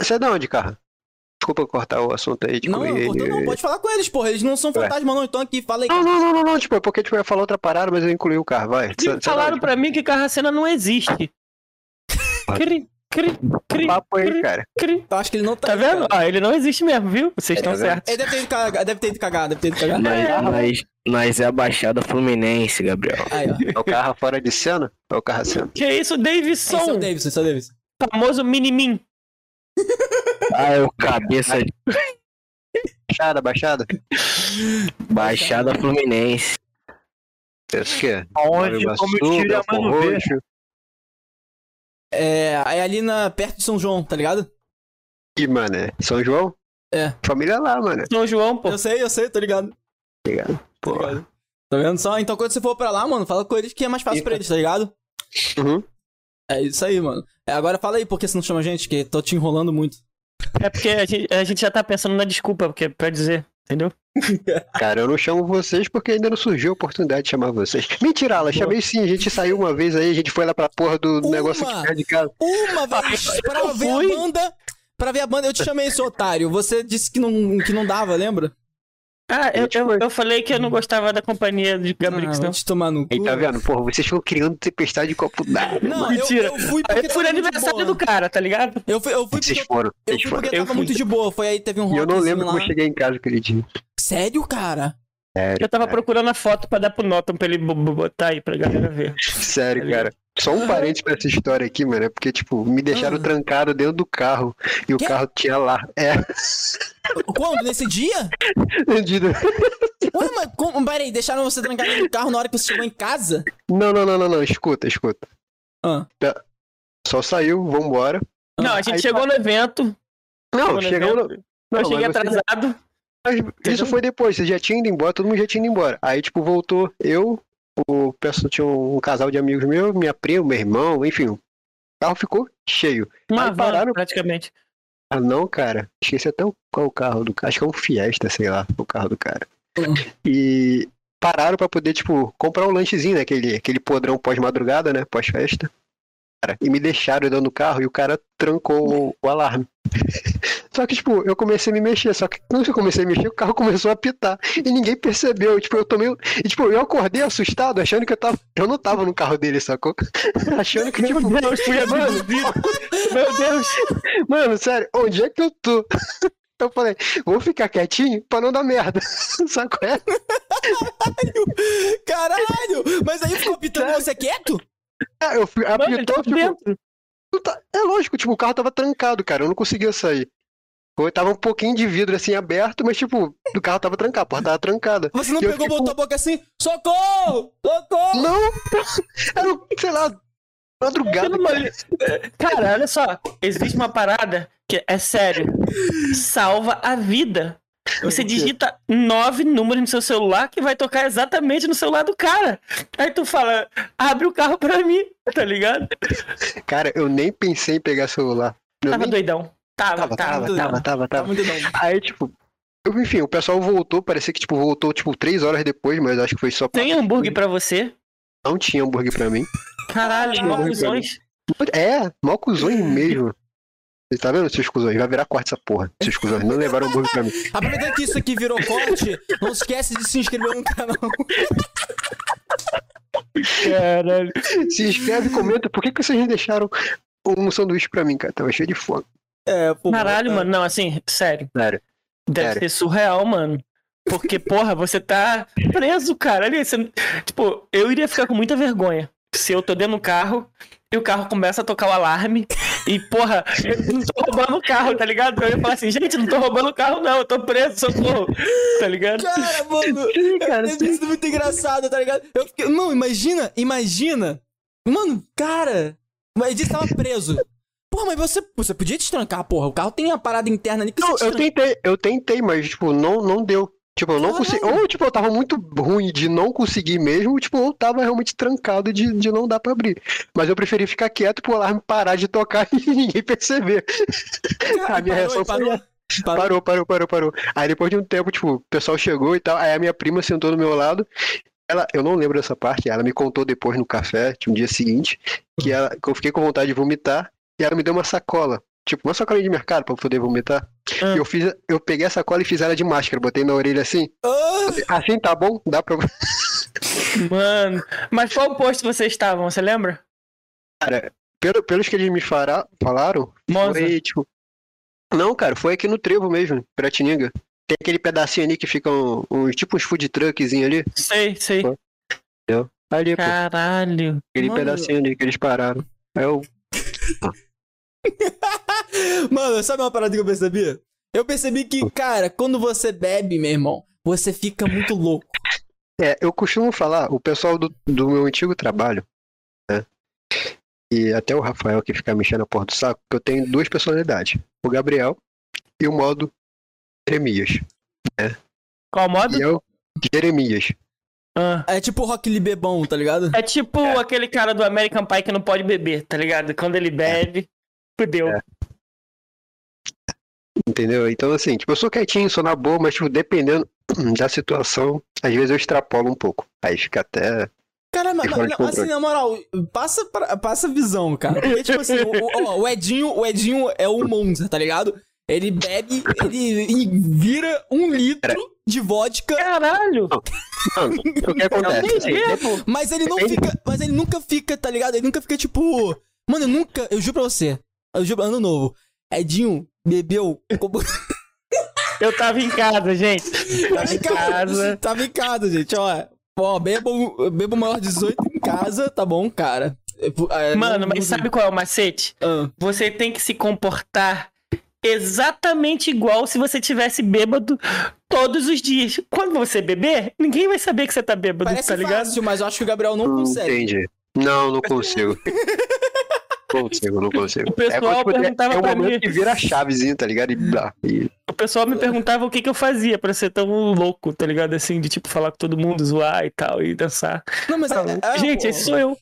Você é de onde, cara? Desculpa cortar o assunto aí. Tipo, Não, não, cortou não, pode falar com eles, porra. Eles não são fantasma, não. Então aqui, fala aí. Não, não, não, não, não, tipo, é porque tipo, eu ia falar outra parada, mas eu incluí o carro, vai. É Falaram de pra mim que Carracena não existe. Cri, cri, cri, Papo aí, cri, cara. cri. Eu acho que ele não tá. Tá aí, vendo? Ah, ele não existe mesmo, viu? Vocês estão Tá vendo? certos. Ele deve ter ido cagar, deve ter ido cagar, deve ter ido cagar. É. Nós, nós, nós é a Baixada Fluminense, Gabriel. Aí, ó. É o carro fora de cena? É o carro cena. Que isso, Esse é o Davidson? Davidson, esse é o Davidson. Famoso Minimin. Ah, é o cabeça de Baixada, baixada? Baixada Fluminense. É? Onde como Iguaçu, tiro a mano. Roxo. É, é ali na, perto de São João, tá ligado? Ih, mano, é São João? É. Família lá, mano. São João, pô. Eu sei, eu sei, tô ligado. Ligado? Tá Pô. ligado? Tá vendo só? Então quando você for pra lá, mano, fala com eles que é mais fácil pra eles, tá ligado? Uhum. É isso aí, mano. É, agora fala aí por que você não chama a gente, que tô te enrolando muito. É porque a gente, a gente já tá pensando na desculpa porque, pra dizer, entendeu? Cara, eu não chamo vocês porque ainda não surgiu a oportunidade de chamar vocês. Mentira, Alan, chamei sim. A gente saiu uma vez aí, a gente foi lá pra porra do Uma? negócio aqui perto de casa. Uma vez pra ver fui. a banda. Pra ver a banda, eu te chamei, seu otário. Você disse que não, que não dava, lembra? Ah, eu, gente eu, eu falei que eu não gostava da companhia de Gabrix, ah, não. te tomar no cu. Aí tá vendo? Porra, vocês ficam criando tempestade de copo d'água. Não, mano. eu, Mentira. eu fui porque foi tava muito aniversário do cara, tá ligado? Eu fui, eu fui porque, Vocês foram, eu fui porque Eu tava fui. muito de boa. Foi aí, teve um E eu não lembro lá. como eu cheguei em casa aquele dia. Sério, cara? Sério, Eu tava cara. procurando a foto pra dar pro Noton pra ele bo- bo- botar aí pra galera ver. Sério, cara. Só um parente pra essa história aqui, mano. É porque, tipo, me deixaram Ah. trancado dentro do carro. E o Quê? carro tinha lá. É, Quando? Nesse dia? entendido. Ué, mas como? Peraí, deixaram você trancado no carro na hora que você chegou em casa? Não, não, não, não, não. Escuta, escuta. Ah. Só saiu, vambora. Não, a gente Aí chegou no evento. Não, chegou no evento, Não, eu cheguei você- atrasado. Mas isso foi depois, você já tinha ido embora, todo mundo já tinha ido embora. Aí, tipo, voltou eu, o pessoal tinha um, casal de amigos meus, minha prima, meu irmão, enfim. O carro ficou cheio. Uma van, pararam- praticamente. Ah, não, cara. Esqueci até o, qual o carro do cara. Acho que é um Fiesta, sei lá, o carro do cara. Uhum. E pararam pra poder, tipo, comprar um lanchezinho, né? Aquele, aquele podrão pós-madrugada, né? Pós-festa. E me deixaram dentro do carro e o cara trancou o, o alarme. Só que, tipo, eu comecei a me mexer. Só que quando eu comecei a mexer, o carro começou a apitar. E ninguém percebeu. Tipo, eu tomei. E, tipo, eu acordei assustado, achando que eu tava. Eu não tava no carro dele, sacou? achando que, tipo, Meu Deus, fui abduzido. Meu Deus. mano, sério, onde é que eu tô? Eu falei, vou ficar quietinho pra não dar merda. Qual é? Caralho! Mas aí ficou pitando você quieto? É, Eu fui, Mano, apitou, tipo, dentro. tá- é lógico, tipo, o carro tava trancado, cara, eu não conseguia sair. Eu tava um pouquinho de vidro assim aberto, mas tipo, o carro tava trancado, a porta tava trancada. Você não E pegou, botou a boca assim? Socorro! Socorro! Não! Era, sei lá, madrugada. De- Cara, olha só. Existe uma parada que é sério. Salva a vida. Você digita nove números no seu celular que vai tocar exatamente no celular do cara. Aí tu fala, abre o carro pra mim, tá ligado? Cara, eu nem pensei em pegar celular. Eu Tava nem... doidão. Tava, Tava, tava. tava, tava, tava, tava. Aí, tipo, eu, enfim, o pessoal voltou, parecia que, tipo, voltou, tipo, três horas depois, mas acho que foi só... Tem hambúrguer pra você? Não tinha hambúrguer pra mim. Caralho, pra malcuzões. É, mal cuzões mesmo. Você tá vendo, seus cuzões? Vai virar corte essa porra, seus cuzões. Não levaram hambúrguer pra mim. Aproveitando que isso aqui virou corte, não esquece de se inscrever no canal. Caralho. Se inscreve, comenta, por que, que vocês não deixaram um sanduíche pra mim, cara? Tava cheio de fome. É, pô. Caralho, mano. Não, assim, sério. Sério. Deve Sério. ser surreal, mano. Porque, porra, você tá preso, cara. Ali, você- Tipo, eu iria ficar com muita vergonha. Se eu tô dentro do carro e o carro começa a tocar o alarme e, porra, eu não tô roubando o carro, tá ligado? Eu ia falar assim, gente, não tô roubando o carro, não, eu tô preso, socorro. Tá ligado? Cara, mano, cara, deve ter sido muito engraçado, tá ligado? Eu fiquei, não, imagina, imagina. Mano, cara, mas ele tava preso. Porra, mas você, você podia destrancar, porra. O carro tem a parada interna ali que Não, você eu tentei, eu tentei, mas, tipo, não, não deu. Tipo, eu não Caralho. consegui. Ou, tipo, eu tava muito ruim de não conseguir mesmo, tipo, ou tava realmente trancado de, de não dar pra abrir. Mas eu preferi ficar quieto pro alarme parar de tocar e ninguém perceber. Cara, a minha parou, reação foi parou, parou. Parou, parou, parou, parou. Aí depois de um tempo, tipo, o pessoal chegou e tal, aí a minha prima sentou do meu lado. Ela, eu não lembro dessa parte, ela me contou depois no café, tipo, no dia seguinte, que, ela, que eu fiquei com vontade de vomitar, e ela me deu uma sacola, tipo, uma sacola de mercado pra eu poder vomitar. Ah. E eu fiz, eu peguei a sacola e fiz ela de máscara, botei na orelha assim. Ah, Assim tá bom? Dá pra. Mano. Mas qual posto vocês estavam, você lembra? Cara, pelo, pelos que eles me fara, falaram, Monza. foi tipo. Não, cara, foi aqui no trevo mesmo, Piratininga. Tem aquele pedacinho ali que fica um, um- tipo uns food truckzinho ali. Sei, sei. Ali, pô. Caralho. Aquele Mano. pedacinho ali que eles pararam. Aí eu. Mano, sabe uma parada que eu percebi? Eu percebi que, cara, quando você bebe, meu irmão, você fica muito louco. É, eu costumo falar, o pessoal do, do meu antigo trabalho, né? E até o Rafael que fica mexendo a porta do saco, que eu tenho duas personalidades. O Gabriel e o modo Jeremias. Qual modo? E eu, Jeremias. Ah. É tipo Rock Lee bebão, tá ligado? É tipo aquele cara do American Pie que não pode beber, tá ligado? Quando ele bebe, fudeu. É. Entendeu? Então, assim, tipo, eu sou quietinho, sou na boa, mas, tipo, dependendo da situação, às vezes eu extrapolo um pouco. Aí fica até. Cara, mas, controle. assim, na moral, passa, pra- passa a visão, cara. Porque, tipo assim, o, o- o Edinho, o Edinho é o Monza, tá ligado? Ele bebe, ele vira um litro de vodka, Caralho! Mano, o que acontece? Mesmo? mas ele não fica, mas ele nunca fica, tá ligado? Ele nunca fica tipo, mano, eu nunca, eu juro pra você, ano novo, Edinho bebeu, como- Eu tava em casa, gente. Tava em casa. tava em casa, gente, ó, ó, bebo, bebo maior de 18 em casa, tá bom, cara. É, Mano, mas sabe qual é o macete? Ah. Você tem que se comportar exatamente igual se você tivesse bêbado todos os dias. Quando você beber, ninguém vai saber que você tá bêbado, Parece tá ligado? fácil, mas eu acho que o Gabriel não Não consegue. entendi. Não, não consigo. consigo, não consigo. O pessoal é, tipo, perguntava é, é pra momento mim. que vira a chavezinha, tá ligado? E, e O pessoal me perguntava o que, que eu fazia pra ser tão louco, tá ligado? Assim, de tipo falar com todo mundo, zoar e tal, e dançar. Não, mas é, é- Gente, pô, esse sou eu.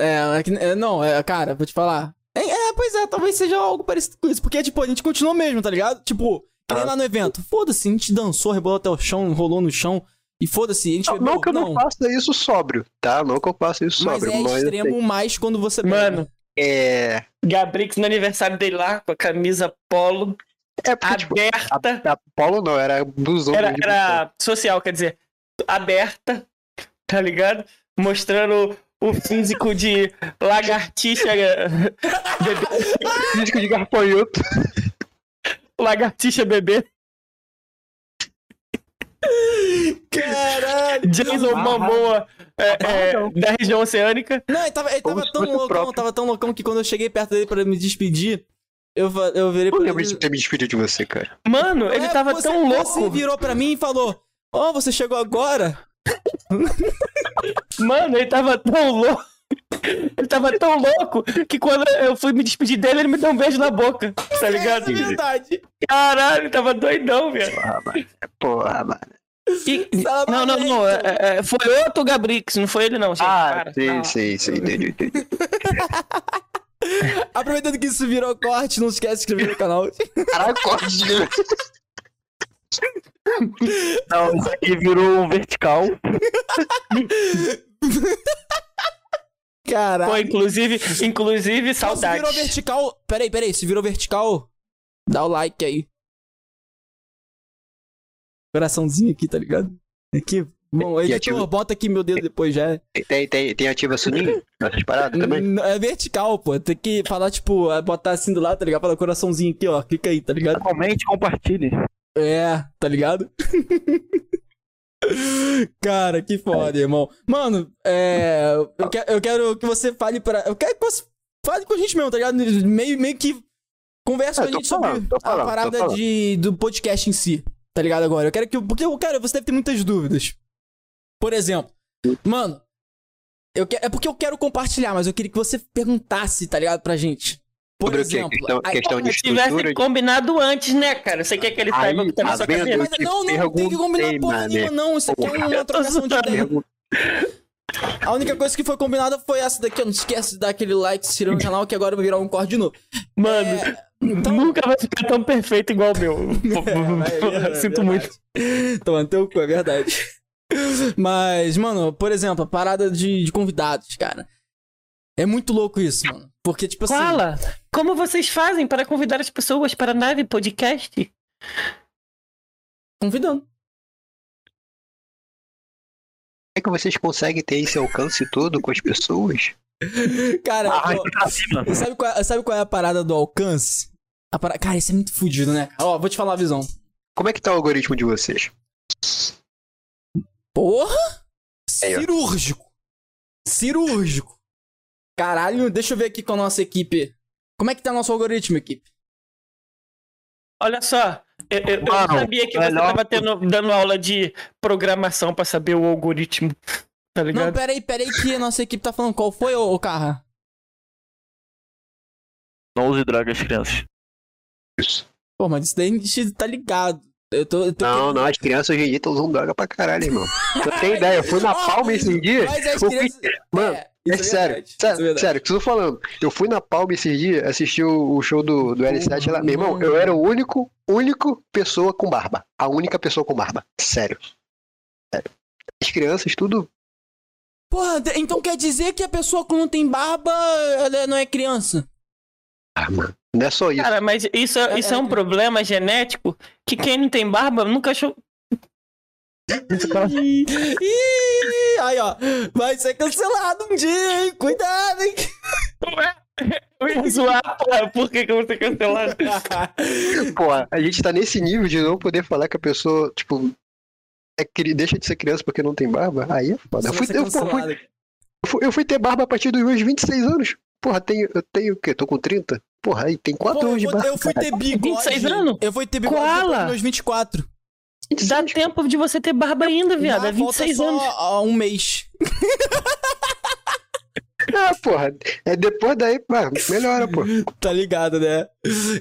É, é que- é, não, é, cara, vou te falar. É, é, pois é, talvez seja algo parecido com isso. Porque, tipo, a gente continuou mesmo, tá ligado? Tipo, nem lá no evento. Foda-se, a gente dançou, rebolou até o chão, rolou no chão. E foda-se, a gente Não, bebeu. não que eu não faça isso sóbrio, tá? Não que eu faça isso mas sóbrio. é mas, extremo mais quando você bebe. Mano, É. Gabrix no aniversário dele lá, com a camisa polo, É porque, tipo, aberta. a, a Polo não, era blusão. Era, era social, quer dizer, aberta, tá ligado? Mostrando o físico de lagartixa. bebê. Físico de garfanhoto. Lagartixa bebê. Caralho. Jason Momoa é, é, da região oceânica. Não, ele tava, ele tava tão loucão, próprio. tava tão loucão que quando eu cheguei perto dele pra me despedir, eu, eu virei pra lembro ele. de ter me despedido de você, cara. Mano, ele "É, tava você- tão Você louco. virou pra mim e falou: Ó, você chegou agora? Mano, ele tava tão louco. Ele tava tão louco que quando eu fui me despedir dele, ele me deu um beijo na boca. Tá ligado? É verdade. Caralho, ele tava doidão, velho. Porra, mano. Porra, mano. E- Não, não, não. é- é- foi outro Gabrix, não foi ele, não, gente. Ah, Para. Sim, sim, sim. Entendi, entendi. Aproveitando que isso virou corte, não esquece de se inscrever no canal. Caralho, corte de Não, isso aqui virou um vertical. Caralho. Pô, inclusive, inclusive, Se saudade. virou vertical. Peraí, peraí. Se virou vertical, dá o like aí. Coraçãozinho aqui, tá ligado? Aqui. Bom, E editor, ativa- bota aqui meu dedo depois já. Tem, tem, tem ativa sininho nessas paradas também? É vertical, pô. Tem que falar, tipo, é, botar assim do lado, tá ligado? Falar coraçãozinho aqui, ó. Clica aí, tá ligado? Comente, compartilhe. É, tá ligado? Cara, que foda, irmão. Mano, é. Eu, que- eu quero que você fale pra. Eu quero que você fale com a gente mesmo, tá ligado? Meio, meio que conversa É, com a gente sobre falando, tô falando, a tô parada falando. de, do podcast em si, tá ligado? Agora. Eu quero que. Porque, cara, você deve ter muitas dúvidas. Por exemplo, mano. Eu que, é porque eu quero compartilhar, mas eu queria que você perguntasse, tá ligado, pra gente. Por Sobre exemplo. Questão, aí- questão de Se tivesse de- combinado antes, né, cara? Você quer que ele saiba o que tá na tá sua cabeça? Te não, não tem que combinar porra nenhuma, não. Isso aqui é uma trocação de ideia. A única coisa que foi combinada foi essa daqui, ó. Não esquece de dar aquele like, se inscrever no canal, que agora vai virar um corte de novo. Mano, É, então- nunca vai ficar tão perfeito igual o meu. É, é, é Sinto muito. Toma no teu cu, é verdade. Mas, mano, por exemplo, a parada de, de convidados, cara. É muito louco isso, mano. Porque, tipo assim. Fala, como vocês fazem para convidar as pessoas para a nave podcast? Convidando. É que vocês conseguem ter esse alcance todo com as pessoas? Cara, Ah, aqui pra cima. sabe, qual, sabe qual é a parada do alcance? A para- Cara, isso é muito fudido, né? Ó, vou te falar a visão. Como é que tá o algoritmo de vocês? Porra! Cirúrgico. Cirúrgico. Caralho, deixa eu ver aqui com a nossa equipe. Como é que tá nosso algoritmo, equipe? Olha só, eu, eu- eu não Mano, sabia que você melhor- tava tendo, dando aula de programação para saber o algoritmo. Tá Não, ligado? peraí, peraí que a nossa equipe tá falando. Qual foi, ô, ô Carra? Não use drogas, crianças. Isso. Pô, mas isso daí a gente tá ligado. Eu tô. Eu tô Não, não, as crianças hoje em dia estão usando droga pra caralho, irmão. Você tem ideia? Eu fui na Palma esses dias. Mas as eu fui- crianças. Mano, é, É isso sério, verdade, é sério, sério, que eu tô falando. Eu fui na Palma esses dias, assisti o, o show do, do L7 lá. Meu irmão, eu era o único, único pessoa com barba. A única pessoa com barba. Sério. Sério. As crianças, tudo. Porra, então quer dizer que a pessoa que não tem barba, ela não é criança? Ah, mano. Não é só isso. Cara, mas isso, É, isso é é- um problema genético que quem não tem barba nunca achou. Ih, aí, ó. Vai ser cancelado um dia, hein? Cuidado, hein? Eu ia zoar, porra, por que, que eu vou ser cancelado? Pô, a gente tá nesse nível de não poder falar que a pessoa, tipo, é, deixa de ser criança porque não tem barba. Aí é foda. Eu fui, eu, pô, fui, eu fui- eu fui ter barba a partir dos meus 26 anos. Porra, tenho, eu tenho o quê? Tô com 30? Porra, aí tem 4 Pô, anos de barba. eu fui ter bigode. 26 anos? Eu fui ter bigode Koala. meus 24. Dá tempo de você ter barba ainda, viado. Já É 26 falta anos. só um mês. Ah, porra. É depois daí, pá, melhora, pô. Tá ligado, né?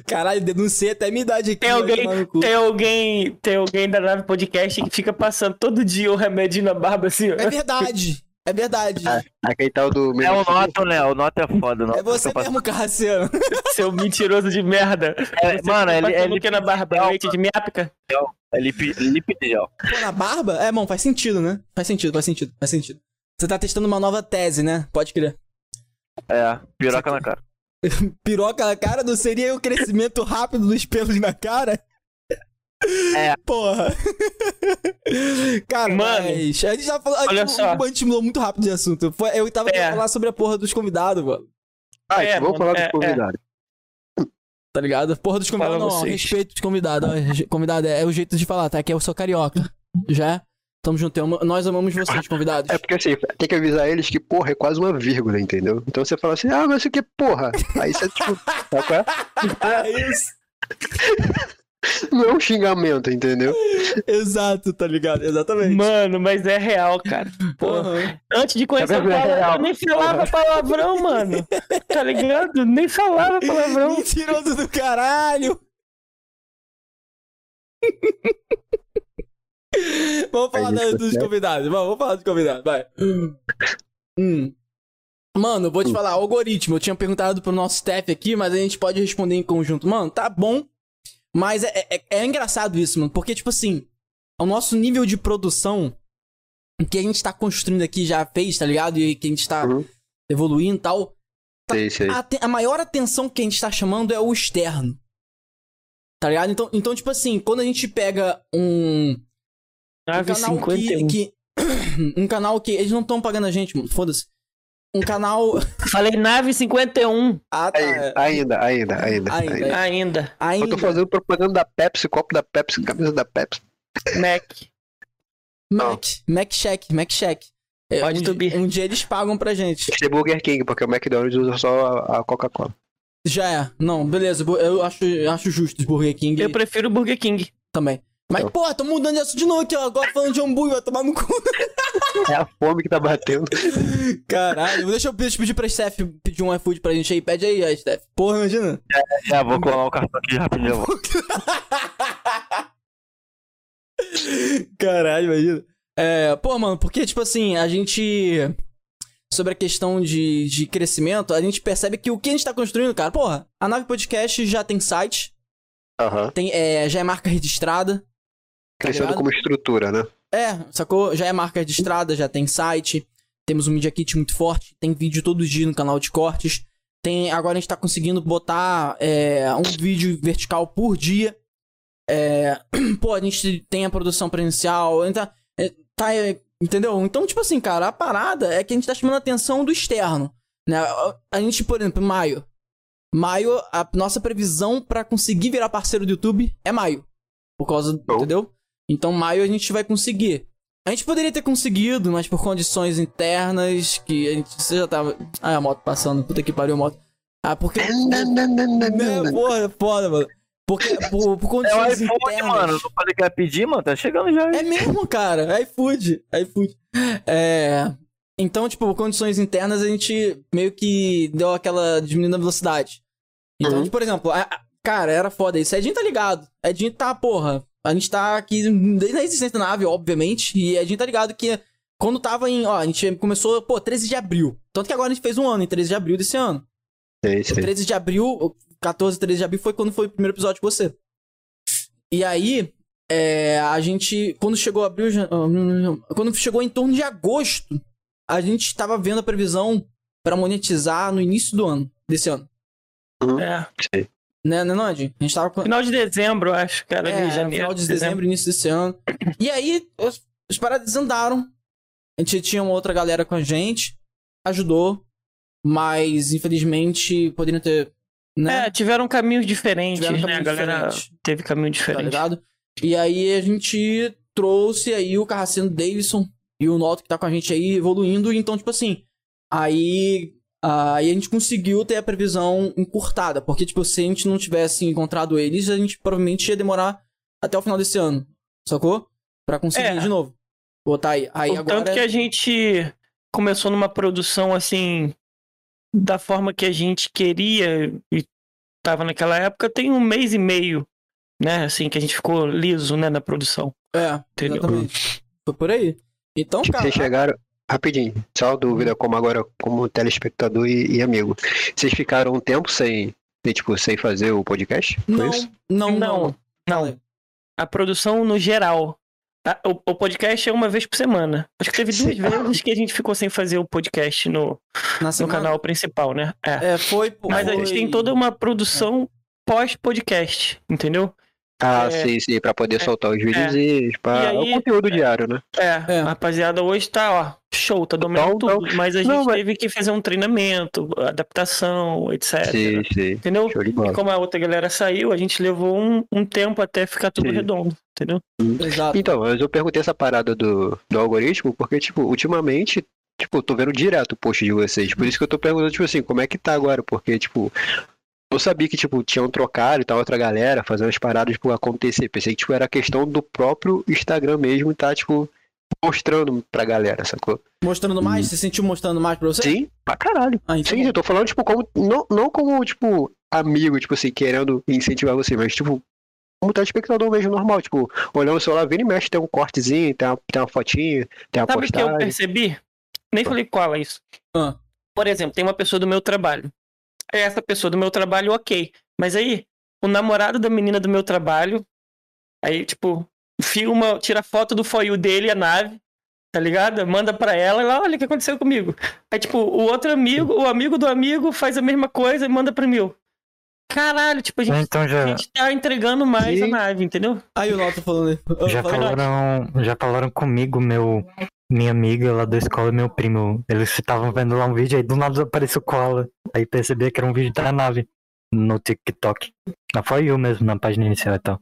Caralho, denunciei até a minha idade aqui. Tem alguém, tem alguém, tem alguém da nave podcast que fica passando todo dia o remedinho na barba assim, ó. É verdade. É verdade. Ah, Aquele tal do. É o Noto, né? O Noto é foda. o Noto É você fica mesmo, Carraciano. Seu mentiroso de merda. É, mano, ele, o que na barba? Leite de miápica? é lip, lip gel. Pô, na barba? É, bom, faz sentido, né? Faz sentido, faz sentido, faz sentido. Você tá testando uma nova tese, né? Pode crer. É, piroca na cara. Piroca na cara não seria o crescimento rápido dos pelos na cara? É. Porra. Cara, Mano, mas a gente já falou. a gente, só. a gente mudou muito rápido de assunto. Foi- Eu tava É. querendo falar sobre a porra dos convidados, mano. Ah, É, vamos falar é, dos convidados. tá ligado? Porra dos convidados, Fala não, vocês. respeito dos convidados. ó, Convidado é, é o jeito de falar, tá? Que eu sou carioca. Já? Tamo junto, eu nós amamos vocês, convidados. É porque assim, tem que avisar eles que, porra, é quase uma vírgula, entendeu? Então você fala assim, ah, mas isso aqui é porra. Aí você, tipo, qual é? É isso. não é um xingamento, entendeu? Exato, tá ligado? Exatamente. Mano, mas é real, cara. Porra. Aham. Antes de conhecer É a palavra, real. eu nem falava palavrão, mano. Tá ligado? Nem falava palavrão. Mentiroso do caralho! vamos falar isso, dos né? convidados. Vamos, vamos falar dos convidados, vai. Hum. Mano, vou te falar, algoritmo. Eu tinha perguntado pro nosso staff aqui, mas a gente pode responder em conjunto. Mano, tá bom. Mas é, é, é engraçado isso, mano. Porque, tipo assim, o nosso nível de produção que a gente tá construindo aqui já fez, tá ligado? E que a gente tá Uhum. evoluindo e tal. Sei, sei. A, a maior atenção que a gente tá chamando é o externo. Tá ligado? Então, então tipo assim, quando a gente pega um, um canal que, 51. que- Um canal que. Eles não estão pagando a gente, mano. Foda-se. Um canal. Falei nave 51 Ah, tá. É. ainda, ainda, ainda. Ainda, ainda. ainda. Ainda. Eu tô fazendo propaganda da Pepsi, copo da Pepsi, camisa da Pepsi. Mac. Mac. Mac Check, Mac Check. É, Pode um, di- um dia eles pagam pra gente. Que ser Burger King, porque o McDonald's usa só a, a Coca-Cola. Já é. Não, beleza. Eu acho, acho justo os Burger King Eu prefiro Burger King. também. Mas, Então. porra, tô mudando de assunto de novo aqui, ó. Agora falando de hambúrguer, vai tomar no cu. É a fome que tá batendo. Caralho, deixa eu eu pedir pra Steph pedir um iFood pra gente aí. Pede aí, Steph. Porra, imagina. Já vou colar o cartão aqui rapidinho. Caralho, imagina. É, pô, mano, porque, tipo assim, a gente. Sobre a questão de, de crescimento, a gente percebe que o que a gente tá construindo, cara, porra, a nave podcast já tem site, Aham. tem, é, já é marca registrada. Crescendo ligado? como estrutura, né? É, sacou? Já é marca registrada, já tem site. Temos um Media Kit muito forte. Tem vídeo todo dia no canal de cortes. Tem, agora a gente tá conseguindo botar é, um vídeo vertical por dia. É, pô, a gente tem a produção presencial. Então, é, tá, é, entendeu? Então, tipo assim, cara, a parada é que a gente tá chamando a atenção do externo. Né? A, gente, por exemplo, maio. Maio, a nossa previsão pra conseguir virar parceiro do YouTube é maio. Por causa, Show. entendeu? Então, maio a gente vai conseguir. A gente poderia ter conseguido, mas por condições internas, que a gente você já tava. Ah, a moto passando, puta que pariu a moto. Ah, porque. Né, porra, é foda, mano. Porque, por, por É o condições iPhone, internas. mano. Não falei que ia pedir, mano. Tá chegando já. É mesmo, cara. iFood. iFood. É. Então, tipo, por condições internas, a gente meio que deu aquela diminuída na velocidade. Então, Uhum. tipo, por exemplo, a- a- cara, era foda isso. Edinho tá ligado. Edinho tá, porra. A gente tá aqui desde a existência da nave, obviamente. E Edinho tá ligado que quando tava em. Ó, a gente começou, pô, 13 de abril. Tanto que agora a gente fez um ano, em 13 de abril desse ano. Sei, sei. 13 de abril, 14, 13 de abril foi quando foi o primeiro episódio com você. E aí, é, a gente, quando chegou abril, já- quando chegou em torno de agosto, a gente tava vendo a previsão pra monetizar no início do ano, desse ano. É. Né, né, Edinho? A gente tava com... Final de dezembro, acho, cara. É, de janeiro. final de dezembro, início desse ano. E aí, os, os paradas andaram. A gente tinha uma outra galera com a gente, ajudou, mas infelizmente poderiam ter, né? É, tiveram caminhos diferentes, Tiveram né? caminhos a galera diferentes. teve caminho tá diferente. ligado? E aí a gente trouxe aí o Carraceno Davidson e o Noto que tá com a gente aí evoluindo. Então, tipo assim, aí, aí a gente conseguiu ter a previsão encurtada. Porque, tipo, se a gente não tivesse encontrado eles, a gente provavelmente ia demorar até o final desse ano. Sacou? Pra conseguir É. de novo. Botar aí. Aí O agora. tanto que a gente começou numa produção assim, da forma que a gente queria e tava naquela época, tem um mês e meio, né? Assim, que a gente ficou liso, né, na produção. É, Entendeu? exatamente. Foi por aí. Então, cara. vocês chegaram. Rapidinho, só dúvida, como agora, como telespectador e, e amigo. Vocês ficaram um tempo sem, sem, tipo, sem fazer o podcast? Foi Não, isso? não, não, Não, não. A produção no geral. A- O, o podcast é uma vez por semana. Acho que teve duas Sim. vezes que a gente ficou sem fazer o podcast no, no semana. canal principal, né? É. É, foi. Mas a gente tem toda uma produção pós-podcast, entendeu? Ah, É. sim, sim, pra poder soltar os vídeos e, pra, E aí- o conteúdo diário, né? É, É. rapaziada hoje tá, ó, show, tá dominando Então, tudo. Mas a gente não, mas- teve que fazer um treinamento, adaptação, etc. Sim, sim. Entendeu? Show de E como a outra galera saiu, a gente levou um, um tempo até ficar tudo Sim. redondo, entendeu? Exato. Então, mas eu perguntei essa parada do, do algoritmo, porque, tipo, ultimamente, tipo, eu tô vendo direto o post de vocês. Por isso que eu tô perguntando, tipo assim, como é que tá agora? Porque, tipo, eu sabia que, tipo, tinham trocado e tal, outra galera fazendo as paradas, tipo, acontecer. Pensei que, tipo, era questão do próprio Instagram mesmo e tá, tipo, mostrando pra galera, sacou? Mostrando mais? Você sentiu mostrando mais pra você? Sim, pra caralho. Ah, então Sim, eu tô falando, tipo, como. Não, não como, tipo, amigo, tipo assim, querendo incentivar você, mas, tipo, como telespectador mesmo normal, tipo, olhando o celular, vira e mexe, tem um cortezinho, tem uma, tem uma fotinha, tem uma Sabe o que eu postagem. percebi? Nem falei qual é isso. Ah. Por exemplo, tem uma pessoa do meu trabalho. Aí Essa pessoa do meu trabalho, ok. Mas aí, o namorado da menina do meu trabalho, aí, tipo, filma, tira foto do foio dele, a nave, tá ligado? Manda pra ela e lá, olha o que aconteceu comigo. Aí, tipo, o outro amigo, o amigo do amigo faz a mesma coisa e manda pra mim. Caralho, tipo, a gente, Então a já, gente tá entregando mais a Sim. nave, entendeu? Aí o Noto falando aí. Já falaram, já falaram comigo, meu, minha amiga lá da escola e meu primo. Eles estavam vendo lá um vídeo, aí do nada apareceu cola. Aí percebi que era um vídeo da nave no TikTok. Não foi eu mesmo, na página inicial e tal.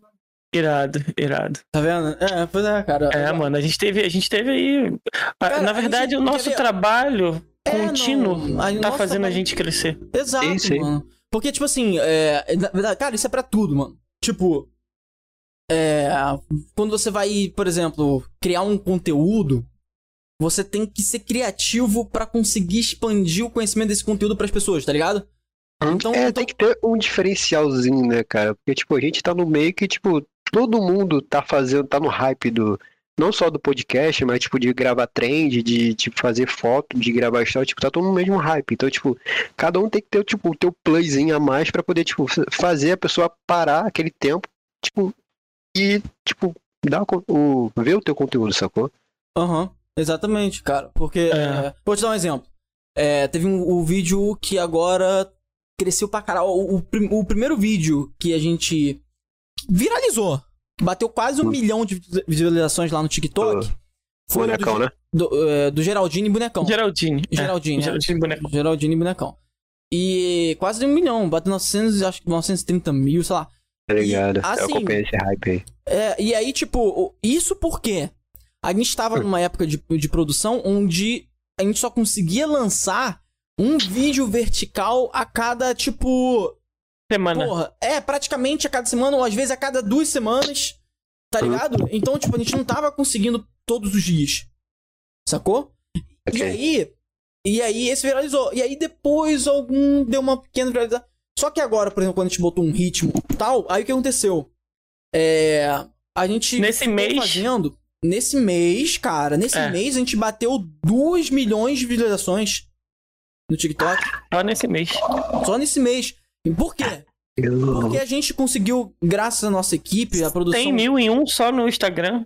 Irado, irado. Tá vendo? É, pois é, cara. É, mano, a gente teve, a gente teve aí. Cara, na verdade, gente o nosso quer ver- trabalho É, contínuo não, tá fazendo a gente crescer. Exato, Sim, sim. mano. Porque, tipo assim, é, na verdade, cara, isso é pra tudo, mano. Tipo, é, quando você vai, por exemplo, criar um conteúdo, você tem que ser criativo pra conseguir expandir o conhecimento desse conteúdo pras pessoas, tá ligado? Então, é, então- tem que ter um diferencialzinho, né, cara? Porque, tipo, a gente tá no meio que, tipo, todo mundo tá fazendo, tá no hype do. Não só do podcast, mas, tipo, de gravar trend, de, tipo, fazer foto, de gravar história, tipo, tá todo no mesmo hype. Então, tipo, cada um tem que ter, tipo, o teu playzinho a mais pra poder, tipo, fazer a pessoa parar aquele tempo, tipo, e, tipo, dar o, o ver o teu conteúdo, sacou? Aham, exatamente, cara. Porque, É. é, vou te dar um exemplo. É, teve um, o vídeo que agora cresceu pra caralho. O, o o primeiro vídeo que a gente viralizou, bateu quase um Hum. milhão de visualizações lá no TikTok. foi o Bonecão, do, né? do, é, do Geraldinho e Bonecão. Geraldine. é, Geraldine, é. Geraldine Boneco. Geraldinho e Bonecão. E quase um milhão, bateu 900, acho que 930 mil, sei lá. Tá ligado? assim- Eu acompanhei esse hype aí. É, e aí, tipo, isso porque a gente tava numa época de, de produção onde a gente só conseguia lançar um vídeo vertical a cada, tipo. Semana. Porra, é, praticamente a cada semana, ou às vezes a cada duas semanas. Tá Uhum. ligado? Então, tipo, a gente não tava conseguindo todos os dias. Sacou? E Ok. aí. E aí esse viralizou. E aí depois algum deu uma pequena viralização. Só que agora, por exemplo, quando a gente botou um ritmo e tal, aí o que aconteceu? É. A gente. Nesse mês- Fazendo, nesse mês, cara, nesse É. mês a gente bateu 2 milhões de visualizações no TikTok. Só nesse mês. Só nesse mês. E por quê? Eu- Porque a gente conseguiu, graças à nossa equipe, a produção. Tem mil em um só no Instagram.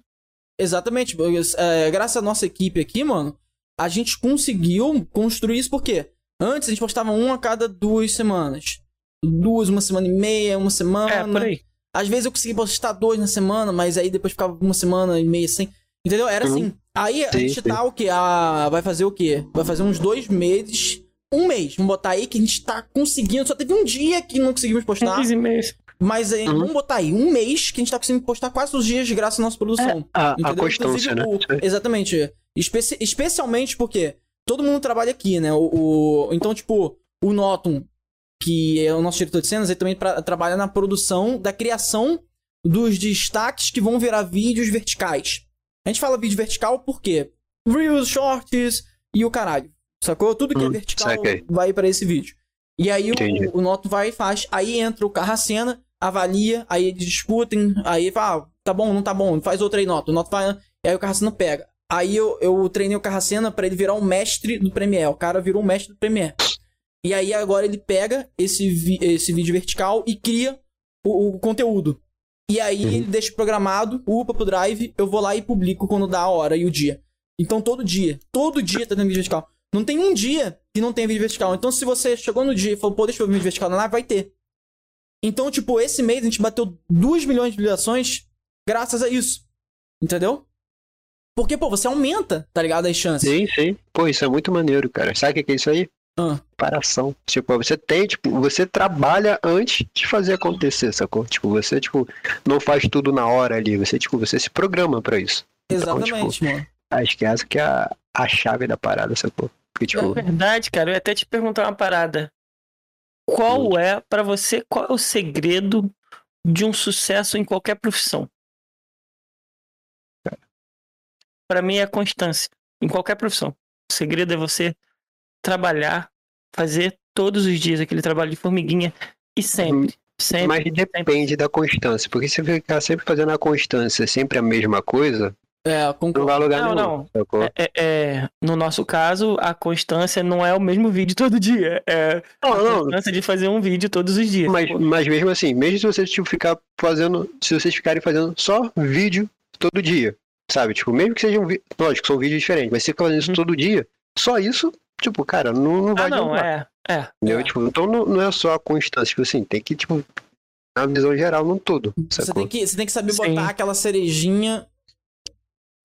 Exatamente. É, graças à nossa equipe aqui, mano, a gente conseguiu construir isso porque antes a gente postava um a cada duas semanas. Duas, uma semana e meia, uma semana. É, por aí. Às vezes eu conseguia postar dois na semana, mas aí depois ficava uma semana e meia sem. Entendeu? Era Uhum. assim. Aí a Sim, gente sim. tá o quê? Ah, vai fazer o quê? Vai fazer uns dois meses. Um mês. Vamos botar aí que a gente tá conseguindo. Só teve um dia que não conseguimos Um postar. mês e meio. Mas aí, Uhum. vamos botar aí um mês que a gente tá conseguindo postar quase os dias graças à nossa produção. A, a Entendeu? constância, né? o- exatamente. Especi- especialmente porque todo mundo trabalha aqui, né? O, o- então, tipo, o Notum, que é o nosso diretor de cenas, ele também pra- trabalha na produção da criação dos destaques que vão virar vídeos verticais. A gente fala vídeo vertical porque Reels, Shorts e o caralho. Sacou? Tudo que é Hum, vertical saquei. vai pra esse vídeo. E aí o, o Noto vai e faz. Aí entra o Carracena, avalia, aí eles discutem, aí fala, ah, tá bom, não tá bom, faz outra aí, Noto. O Noto vai, aí o Carracena pega. Aí eu, eu treinei o Carracena pra ele virar um mestre do Premiere. O cara virou um mestre do Premiere. E aí agora ele pega esse, vi- esse vídeo vertical e cria o, o conteúdo. E aí Uhum. ele deixa programado, upa pro drive, eu vou lá e publico quando dá a hora e o dia. Então todo dia, todo dia tá tendo vídeo vertical. Não tem um dia que não tem vídeo vertical. Então se você chegou no dia e falou, pô, deixa eu ver vídeo vertical na live, vai ter. Então, tipo, esse mês a gente bateu 2 milhões de visualizações graças a isso. Entendeu? Porque, pô, você aumenta, tá ligado? As chances. Sim, sim. Pô, isso é muito maneiro, cara. Sabe o que que é isso aí? Ah. Preparação. Tipo, você tem, tipo, você trabalha antes de fazer acontecer, sacou? Tipo, você, tipo, não faz tudo na hora ali. Você, tipo, você se programa pra isso. Exatamente, mano. Acho que essa que é a, a chave da parada, sacou? Porque, tipo, Na verdade, cara, eu ia até te perguntar uma parada. Qual é, pra você, qual é o segredo de um sucesso em qualquer profissão? Pra mim é a constância. Em qualquer profissão. O segredo é você trabalhar, fazer todos os dias aquele trabalho de formiguinha e sempre. Sempre. mas depende da constância. Porque se você ficar sempre fazendo a constância, sempre a mesma coisa, É, não vai lugar Não, nenhum, não. É, é- é, no nosso caso, a constância não é o mesmo vídeo todo dia. É Não, a não, constância de fazer um vídeo todos os dias. Mas, mas mesmo assim, mesmo se vocês tipo, ficar fazendo. Se vocês ficarem fazendo só vídeo todo dia, sabe? Tipo, mesmo que sejam. vi- Lógico, são vídeos diferentes, mas se você ficar fazendo isso Uhum. todo dia, só isso, tipo, cara, não, não vai ah, não, é. É. Entendeu? É. Tipo, então não, não é só a constância, tipo assim, tem que, tipo, uma visão geral num todo. Você Sacou? tem, que, você tem que saber Sim. botar aquela cerejinha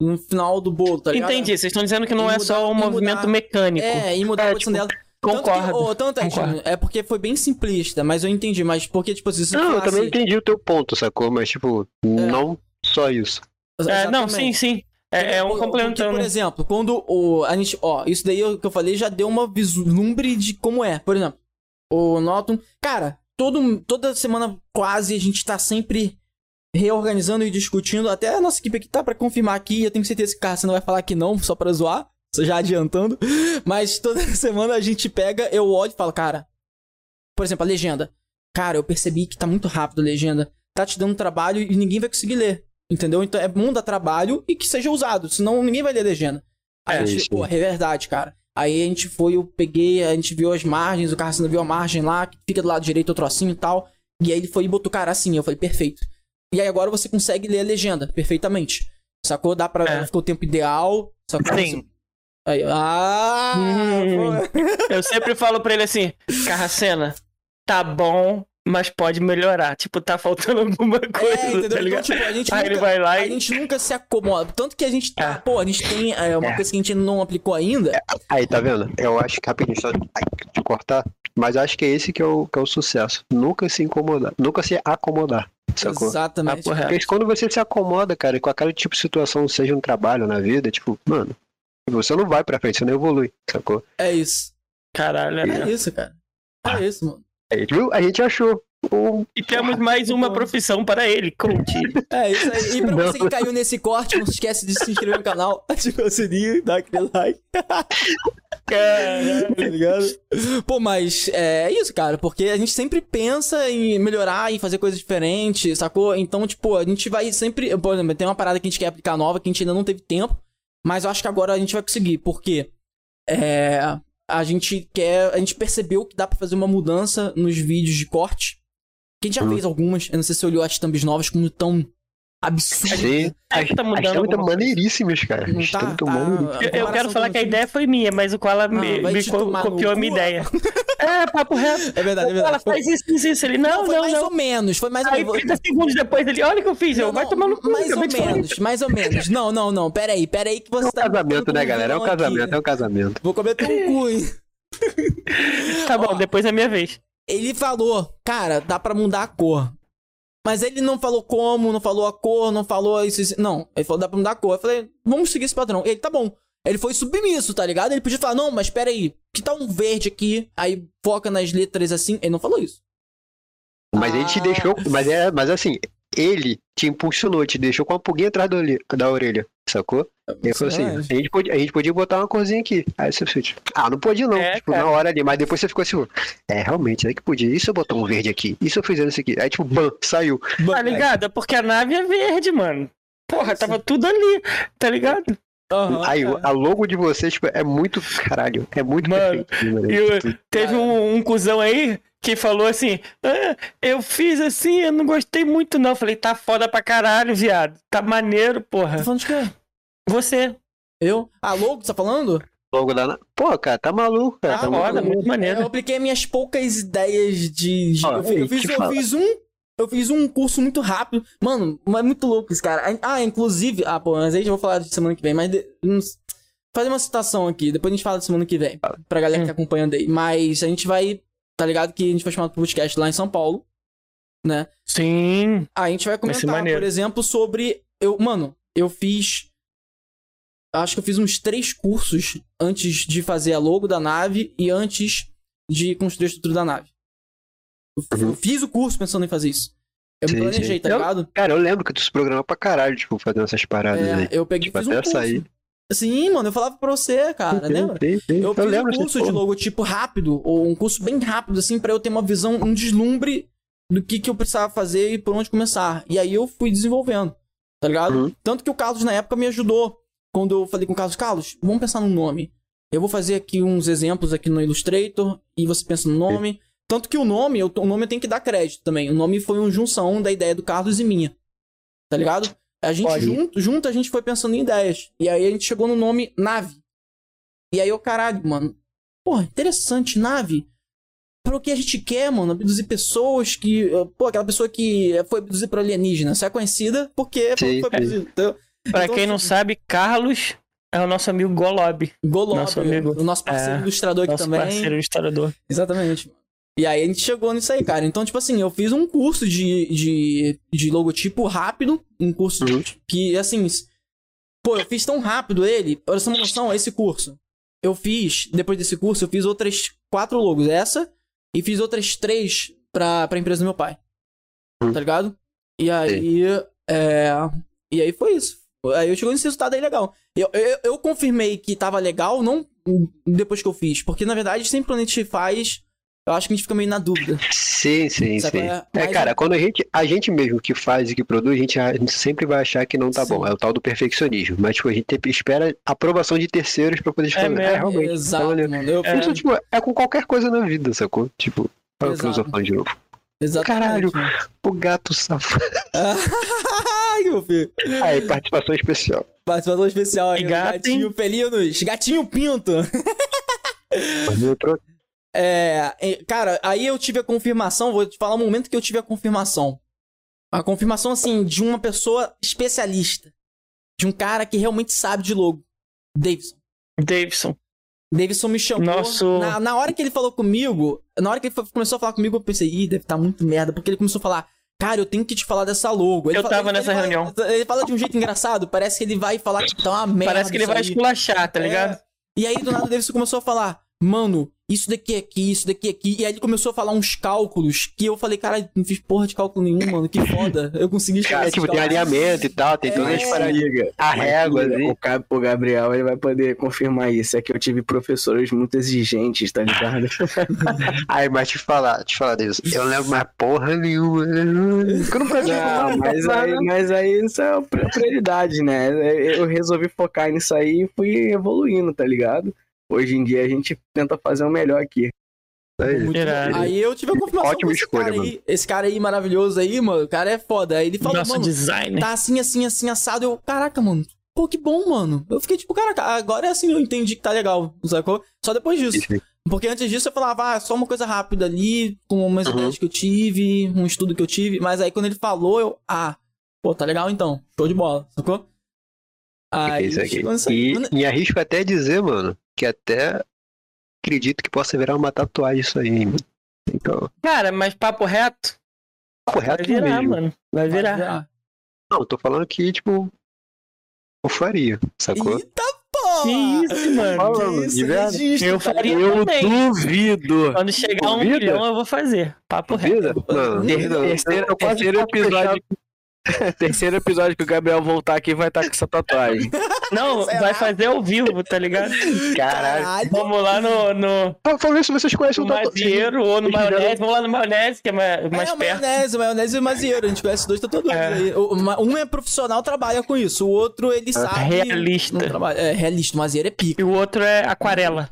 no final do bolo, tá ligado? Entendi. Vocês estão dizendo que não E é só um movimento mudar- mecânico. É, e mudar É, a posição tipo, dela. Concordo. Tanto, que, ô, tanto é, Concordo. É porque foi bem simplista, mas eu entendi. Mas porque, tipo, se você Não, eu também entendi o teu ponto, sacou? Mas, tipo, não só isso. É, não, sim, sim. É, é um Porque, Por complementando. exemplo, quando o, a gente. Ó, isso daí que eu falei já deu uma vislumbre de como é. Por exemplo, o Norton. Cara, todo, toda semana quase a gente tá sempre reorganizando e discutindo. Até a nossa equipe aqui tá pra confirmar aqui. Eu tenho certeza que o cara você não vai falar que não, só pra zoar. Já adiantando. Mas toda semana a gente pega, eu olho e falo, cara. Por exemplo, a legenda. Cara, eu percebi que tá muito rápido a legenda. Tá te dando trabalho e ninguém vai conseguir ler. Entendeu? Então é bom dar trabalho e que seja usado. Senão ninguém vai ler a legenda. Aí É, a gente, pô, é verdade, cara. Aí a gente foi, eu peguei, a gente viu as margens, o Carcino viu a margem lá, que fica do lado direito o trocinho e tal. E aí ele foi e botou, cara, assim. Eu falei, perfeito. E aí agora você consegue ler a legenda perfeitamente. Sacou? Dá pra. É. Ficou o tempo ideal. Sacou? Sim. Aí, ah! Hum. Eu sempre falo pra ele assim, Carracena, tá bom, mas pode melhorar. Tipo, tá faltando alguma coisa, É, entendeu? tá Então, tipo, a gente Aí nunca, ele vai lá a e... gente nunca se acomoda. Tanto que a gente tá, É. pô, a gente tem é, uma É. coisa que a gente não aplicou ainda. Aí, tá vendo? Eu acho que rapidinho, só de cortar. Mas acho que é esse que é o, que é o sucesso. Nunca se incomodar. Nunca se acomodar. Sacou? Exatamente. Reto. Porque quando você se acomoda, cara, com aquele tipo de situação, seja um trabalho na vida, tipo, mano, você não vai pra frente, você não evolui, sacou? É isso. Caralho, É é. isso, cara. É isso, mano. Aí, viu? A gente achou. E temos mais uma profissão para ele, coach. É isso aí. E pra Não. você que caiu nesse corte, não se esquece de se inscrever no canal, ativar o sininho, dar aquele like. Caralho. tá ligado? Pô, mas é isso, cara, porque a gente sempre pensa em melhorar, em fazer coisas diferentes, sacou? Então, tipo, a gente vai sempre. Por exemplo, tem uma parada que a gente quer aplicar nova que a gente ainda não teve tempo, mas eu acho que agora a gente vai conseguir, porque é, a gente quer. A gente percebeu que dá pra fazer uma mudança nos vídeos de corte. Que a gente já Hum. fez algumas, eu não sei se você olhou as thumbs novas como tão absurdo. Sim. É que tá As mudando estão alguma coisa. maneiríssimas, cara. Não Estão tá, muito tá- maneiríssimas. Eu, eu quero falar que a ideia foi minha, mas o Koala me, vai me te co- copiou a minha ideia. É, papo reto. É verdade, é O Koala verdade. faz isso, isso, isso. Ele, não, foi não, mais não. ou menos, foi mais ou Aí menos. 30 segundos depois ele, olha o que eu fiz. Eu, Não, vai não, tomar no cu. Mais ou menos, mais ou menos. Não, não, não. Pera aí, pera aí que você É um tá. casamento, né, galera? É um aqui. casamento, é um casamento. Vou cometer um cu, hein? Tá bom, depois é minha vez. Ele falou, cara, dá pra mudar a cor. Mas ele não falou como, não falou a cor, não falou isso, isso. Não, ele falou dá pra mudar a cor. Eu falei, vamos seguir esse padrão. Ele, tá bom. Ele foi submisso, tá ligado? Ele podia falar, não, mas pera aí, que tal um verde aqui? Aí foca nas letras assim. Ele não falou isso. Mas ele te Ah. deixou. Mas, é, mas assim, ele te impulsionou, te deixou com uma pulguinha atrás da orelha, da orelha sacou? Ele falou assim: a gente, podia, a gente podia botar uma corzinha aqui. Aí você fez, ah, não podia não, É, tipo, cara. na hora ali. Mas depois você ficou assim, é, realmente, é que podia. E se eu botar um verde aqui? E se eu fizer isso aqui? Aí, tipo, bam, saiu. Tá ligado? É porque a nave é verde, mano. Porra, tava tudo ali, tá ligado? Aham, Aí, cara. a logo de vocês, tipo, é muito, caralho, é muito Mano, perfeito. Mano. E o- teve um, um cuzão aí que falou assim: "Ah, eu fiz assim, eu não gostei muito, não. Eu falei, tá foda pra caralho, viado. Tá maneiro, Tá porra. falando de quê? Você. Eu? Ah, logo, você tá falando? Logo da. Pô, cara, tá maluco, cara. Ah, tá foda, muito muito Eu maneiro. apliquei minhas poucas ideias de. de- Ó, eu fiz, eu eu fiz, eu fiz um eu fiz um curso muito rápido. Mano, é muito louco esse cara. Ah, inclusive. Ah, pô, mas aí eu vou falar de semana que vem. Mas. De, fazer uma citação aqui. Depois a gente fala de semana que vem. Pra galera que tá acompanhando aí. Mas a gente vai. Tá ligado que a gente vai chamar pro podcast lá em São Paulo. Né? Sim. Ah, a gente vai comentar, maneiro. por exemplo, sobre. Eu, mano, eu fiz. Acho que eu fiz uns três cursos antes de fazer a logo da nave e antes de construir a estrutura da nave. Eu, Uhum. eu fiz o curso pensando em fazer isso. Eu me Sim, planejei, sim. tá Eu- ligado? Cara, eu lembro que tu se programa pra caralho, tipo, fazendo essas paradas aí. É, eu peguei Tipo, fiz um até curso. sair. Sim, mano, eu falava pra você, cara, Sim, lembra? sim, sim. Eu fiz lembro um curso de logotipo rápido, ou um curso bem rápido, assim, pra eu ter uma visão, um deslumbre do que, que eu precisava fazer e por onde começar. E aí eu fui desenvolvendo, tá ligado? Uhum. Tanto que o Carlos, na época, me ajudou. Quando eu falei com o Carlos, Carlos, vamos pensar no nome. Eu vou fazer aqui uns exemplos aqui no Illustrator, e você pensa no nome. Tanto que o nome, eu- o nome eu tenho que dar crédito também. O nome foi uma junção da ideia do Carlos e minha. Tá ligado? A gente junto, junto a gente foi pensando em ideias. E aí a gente chegou no nome Nave. E aí eu, caralho, mano. Porra, interessante, nave. Para o que a gente quer, mano, abduzir pessoas que. Pô, aquela pessoa que foi abduzida por alienígena. Só é conhecida porque Sim, foi sim. abduzida. Então, Pra Então, quem não assim- sabe, Carlos é o nosso amigo Golob. Golob, Nosso amigo. o nosso parceiro É, ilustrador aqui Nosso também. parceiro ilustrador. Exatamente. E aí a gente chegou nisso aí, cara. Então, tipo assim, eu fiz um curso de, de, de logotipo rápido. Um curso Uhum. que, assim. Pô, eu fiz tão rápido ele. Você ter uma noção, esse curso. Eu fiz, depois desse curso, eu fiz outras quatro logos. Essa. E fiz outras três pra, pra empresa do meu pai. Uhum. Tá ligado? E aí. É. E aí foi isso. Aí eu chegou nesse resultado aí legal. Eu, eu, eu confirmei que tava legal, não depois que eu fiz. Porque, na verdade, sempre quando a gente faz, eu acho que a gente fica meio na dúvida. Sim, sim, Sabe sim. é? É, cara, quando a gente, a gente mesmo que faz e que produz, a gente, a gente sempre vai achar que não tá Sim. bom. É o tal do perfeccionismo. Mas, tipo, a gente espera aprovação de terceiros pra poder escrever. mesmo, realmente. Exato, tá maneiro. mano. Eu É. Isso, tipo, é com qualquer coisa na vida, sacou? Tipo, olha o Exato. filosofando de novo. Exatamente. Caralho. O gato safado. Ai, meu filho. Aí, participação especial. Participação especial aí. Gato, gatinho Felinos. Gatinho Pinto. Mas eu tô- É, é, cara, aí eu tive a confirmação, vou te falar o momento que eu tive a confirmação. A confirmação, assim, de uma pessoa especialista. De um cara que realmente sabe de logo. Davidson. Davidson. Davidson me chamou. Nosso- Na, na hora que ele falou comigo, na hora que ele começou a falar comigo, eu pensei, ih, deve estar muito merda. Porque ele começou a falar, cara, eu tenho que te falar dessa logo. Ele Eu fala- tava ele- nessa ele reunião. Fala, ele fala de um jeito engraçado, parece que ele vai falar que tá uma merda. Parece que ele vai aí. esculachar, tá ligado? É. E aí, do nada, o Davidson começou a falar, mano, isso daqui é aqui, isso daqui é aqui. E aí ele começou a falar uns cálculos que eu falei, cara, não fiz porra de cálculo nenhum, mano. Que foda. Eu consegui chegar Cara, tipo, tem alinhamento e tal, tem todas as É. Liga. A régua, assim. O, o Gabriel ele vai poder confirmar isso. É que eu tive professores muito exigentes, tá ligado? Aí, mas te falar, te falar disso. Eu não lembro mais porra nenhuma. Eu não pratico Não, mas aí, mas aí isso é pri- prioridade, né? Eu resolvi focar nisso aí e fui evoluindo, tá ligado? Hoje em dia a gente tenta fazer o melhor aqui. Bom. Aí eu tive a confirmação Ótima desse escolha, cara aí. Esse cara aí maravilhoso aí, mano. O cara é foda. Aí ele falou, Nosso mano, designer. tá assim, assim, assim, assado. Eu, caraca, mano. Pô, que bom, mano. Eu fiquei tipo, caraca, agora é assim, eu entendi que tá legal, sacou? Só depois disso. Porque antes disso eu falava, ah, só uma coisa rápida ali, com umas Uhum. ideias que eu tive, um estudo que eu tive. Mas aí quando ele falou, eu, ah, pô, tá legal então. Show de bola, sacou? Aí, Isso aqui. E, e arrisco até dizer, mano, que até acredito que possa virar uma tatuagem isso aí, hein, mano. Então, Cara, mas papo reto, vai correto virar, mesmo. mano. Vai Vai virar. virar. Não, tô falando que, tipo, eu faria, sacou? Eita porra! Que isso, mano. Falando, Que isso, de verdade. registro, Eu tá faria? Eu também. duvido! Quando chegar a um Duvida? milhão, eu vou fazer. Papo reto. Mano, terceiro, terceiro episódio. terceiro episódio que o Gabriel voltar aqui vai estar com essa tatuagem. Não, Será? vai fazer ao vivo, tá ligado? Caralho. Vamos lá no, no, Ah, Falando isso, vocês conhecem o tatuagem? Mazieiro ou no Maionese. Vamos lá no Maionese, que é mais, mais é, perto. maionese, maionese e mazieiro. A gente conhece dois tatuadores É. aí. O- Um é profissional, trabalha com isso. O outro, ele sabe... realista. É, realista. Mazieiro é pica. E o outro é aquarela.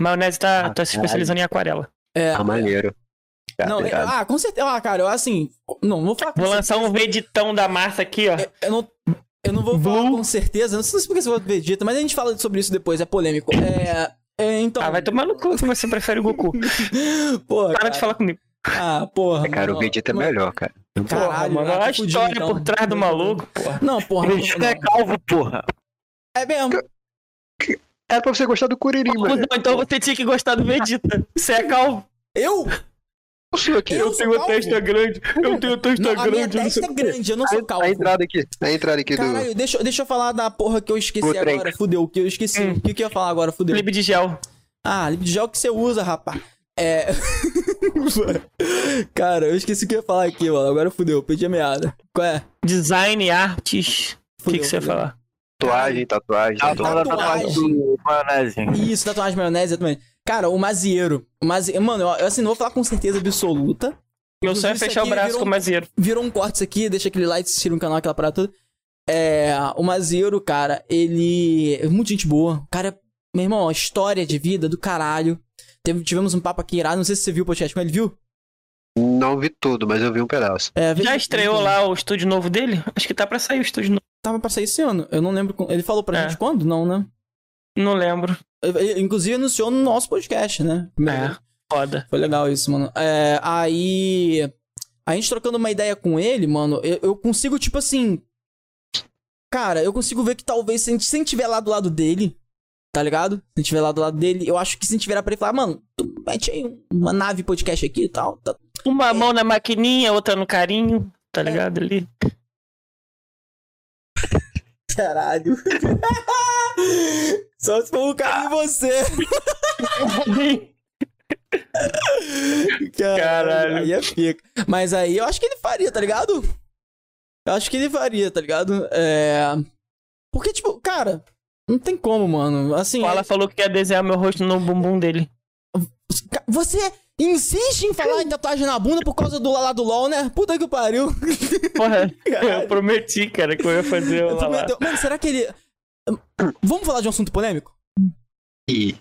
Maionese tá, Ah, tá se especializando em aquarela. É, Ah, maneiro. Tá, não, é- ah, com certeza. Ah, cara, eu assim... Não, não vou falar com Vou lançar certeza. um veditão da massa aqui, ó. Eu não... Eu não vou falar Blue. com certeza, não sei se porque você vai Vegeta, mas a gente fala sobre isso depois, é polêmico. É, é então... Ah, vai tomar no cu se você prefere o Goku. Porra, Para cara. de falar comigo. Ah, porra. É, cara, o mano, Vegeta é mano, melhor, cara. Caralho, mano, ah, olha a tô fudido, história então. por trás do maluco, porra. Não, porra. Não, é calvo, porra. É mesmo. Era pra você gostar do Kuririn, mano. Então você tinha que gostar do Vegeta. Você é calvo. Eu? Eu. Eu sou calvo? grande. Eu tenho testa Não, a minha testa é grande, eu não sou calvo. A entrada aqui. A entrada aqui do. Caralho, deixa, deixa eu falar da porra que eu esqueci Do trem. agora. Fudeu, o que eu esqueci. Hum. O que, que eu ia falar agora? Fudeu. Clipe de gel. Ah, lip de gel que você usa, rapaz. É. Cara, eu esqueci o que eu ia falar aqui, mano. Agora fudeu, perdi a meada. Qual é? Design, artes. O que, que você ia falar? Tatuagem, tatuagem. A tatuagem. Tatuagem. tatuagem do maionese. Isso, tatuagem maionese também. Cara, o Mazieiro. O Mazie... Mano, eu, eu, assim, não vou falar com certeza absoluta. Meu sonho é fechar o braço virou com o Mazieiro. Virou um corte isso aqui, deixa aquele like, se tira um canal, aquela parada toda. É. O Mazieiro, cara, ele. É muito gente boa. O cara, é- meu irmão, história de vida do caralho. Teve, tivemos um papo aqui irado, não sei se você viu o podcast com ele, viu? Não vi tudo, mas eu vi um pedaço. É, Já estreou lá o estúdio novo dele? Acho que tá pra sair o estúdio novo. Tava pra sair esse ano. Eu não lembro. Ele falou pra É. gente quando? Não, né? Não lembro. Inclusive anunciou no nosso podcast, né? É. Foda. Foi legal isso, mano. É, aí. A gente trocando uma ideia com ele, mano, eu, eu consigo, tipo assim. Cara, eu consigo ver que talvez se a gente, se a gente tiver lá do lado dele, tá ligado? Se a gente tiver lá do lado dele, eu acho que se a gente virar pra ele falar, mano, tu mete aí uma nave podcast aqui e tal. Tá... Uma mão na maquininha, outra no carinho. Tá ligado ali? Caralho. Só se for um cara em você. Caralho. Caralho. Aí é pica. Mas aí eu acho que ele faria, tá ligado? Eu acho que ele faria, tá ligado? É. Porque, tipo, cara, não tem como, mano. Assim, Fala falou que ia desenhar meu rosto no bumbum dele. Você insiste em falar em tatuagem na bunda por causa do lá do LOL, né? Puta que pariu. Porra, eu prometi, cara, que eu ia fazer lá. prometeu- Mano, será que ele. Vamos falar de um assunto polêmico? E.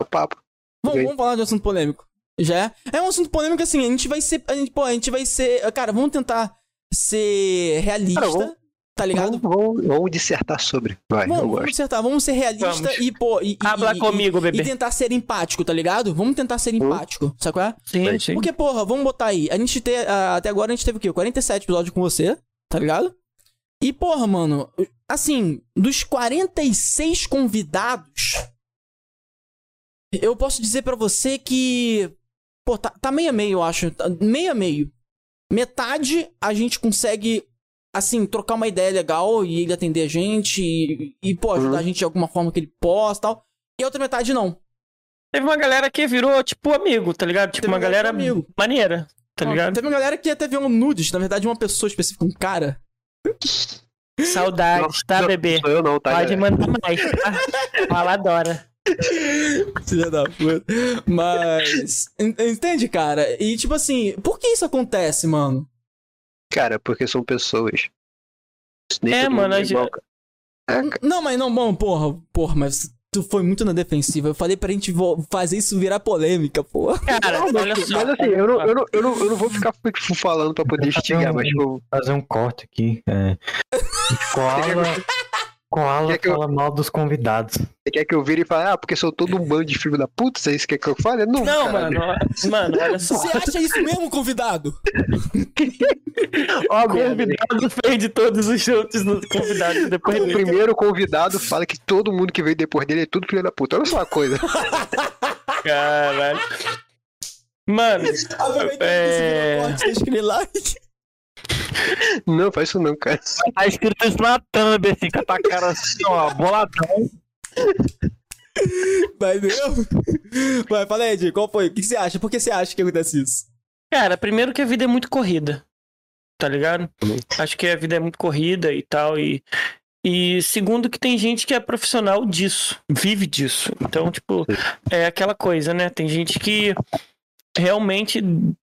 O papo. Vamos, vamos falar de um assunto polêmico. Já é? É um assunto polêmico assim, a gente vai ser. A gente, pô, a gente vai ser. Cara, vamos tentar ser realista, Cara, vamos- tá ligado? Vamos, vamos, vamos dissertar sobre. Vai, eu Vamos, vamos gosto. acertar, vamos ser realista Vamos. e, pô. E, Habla e- comigo, e, bebê. e tentar ser empático, tá ligado? Vamos tentar ser empático, sabe qual é? Sim, sim. Porque, porra, vamos botar aí. A gente tem. ah, até agora a gente teve o quê? 47 episódios com você, tá ligado? E, porra, mano, assim, dos 46 convidados, eu posso dizer pra você que. Pô, tá, tá meio a meio, eu acho. Tá Meio a meio. Metade a gente consegue, assim, trocar uma ideia legal e ele atender a gente e, e pô, ajudar Uhum. a gente de alguma forma que ele possa e tal. E a outra metade não. Teve uma galera que virou, tipo, amigo, tá ligado? Tipo, Teve uma galera amigo. maneira, tá Ó, ligado? Teve uma galera que até viu um nudes, na verdade, uma pessoa específica, um cara. Saudades, tá, Não, bebê? Sou eu não, tá? Pode galera? mandar mais, tá? Fala, adora. Filha da puta. Mas. en- Entende, cara? E tipo assim, por que isso acontece, mano? Cara, porque são pessoas. Nem É, mano, a igual, gente-. É. Não, mas não, bom, porra, porra, mas tu foi muito na defensiva. Eu falei pra gente fazer isso virar polêmica, porra. Cara, Não, olha mas, só. mas assim, eu não, eu, não, eu, não, eu não vou ficar falando pra poder instigar, mas tipo, fazer um corte aqui. É. Koala, Koala que eu- fala mal dos convidados. você quer que eu vire e fale, ah, porque sou todo um bando de filho da puta, é isso que quer que eu fale? Não, Não, mano, mano, olha só. Você acha isso mesmo, convidado? Ó, O convidado fez de todos os outros nos convidados depois O dele. primeiro convidado fala que todo mundo que veio depois dele é tudo filho da puta. Olha só uma coisa. Caralho. Mano, É. like. Não, faz isso não, cara. Tá escrito isso na thumb, assim, com a tua cara assim, ó, boladão. Vai mesmo? Vai, fala aí, Ed, qual foi? O que que você acha? Por que você acha que acontece isso? cara, primeiro que a vida é muito corrida. Tá ligado? Acho que a vida é muito corrida e tal. E, e segundo que tem gente que é profissional disso, vive disso. Então, tipo, é aquela coisa, né? Tem gente que realmente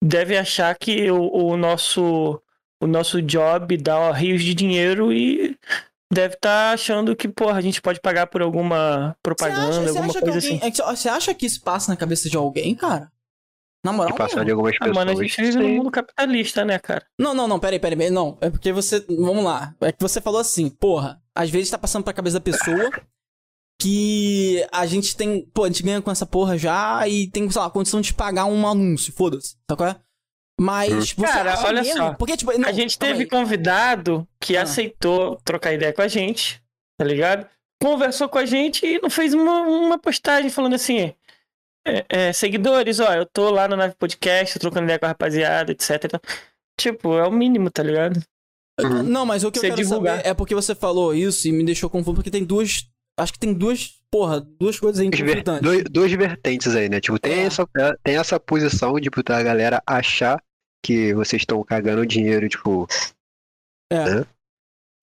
deve achar que o, o nosso o nosso job dá rios de dinheiro e deve estar achando que, porra, a gente pode pagar por alguma propaganda, você acha, alguma coisa alguém, assim. é que Você acha que isso passa na cabeça de alguém, cara? Na moral, mesmo? de algumas Ah, pessoas. mano, a gente vive num mundo capitalista, né, cara? Não, não, não, peraí, peraí, peraí, não. É porque você. Vamos lá. É que você falou assim, porra, às vezes tá passando pra cabeça da pessoa que a gente tem. Pô, a gente ganha com essa porra já e tem, sei lá, condição de pagar um anúncio, foda-se. Sabe qual é? Mas você Cara, acha olha mesmo? só. Porque, tipo, não, a gente teve aí. convidado que Ah. aceitou trocar ideia com a gente, tá ligado? Conversou com a gente e não fez uma, uma postagem falando assim: é, é, seguidores, ó, eu tô lá no Nave Podcast, trocando ideia com a rapaziada, etc. Então, Tipo, é o mínimo, tá ligado? Uhum. Não, mas o que eu quero divulgar. saber é porque você falou isso e me deixou confuso, porque tem duas. Acho que tem duas. Porra, duas coisas aí conflitantes. dois- duas vertentes aí, né? Tipo, tem, É. essa, tem essa posição de puta, a galera achar que vocês estão cagando dinheiro, tipo. É. né?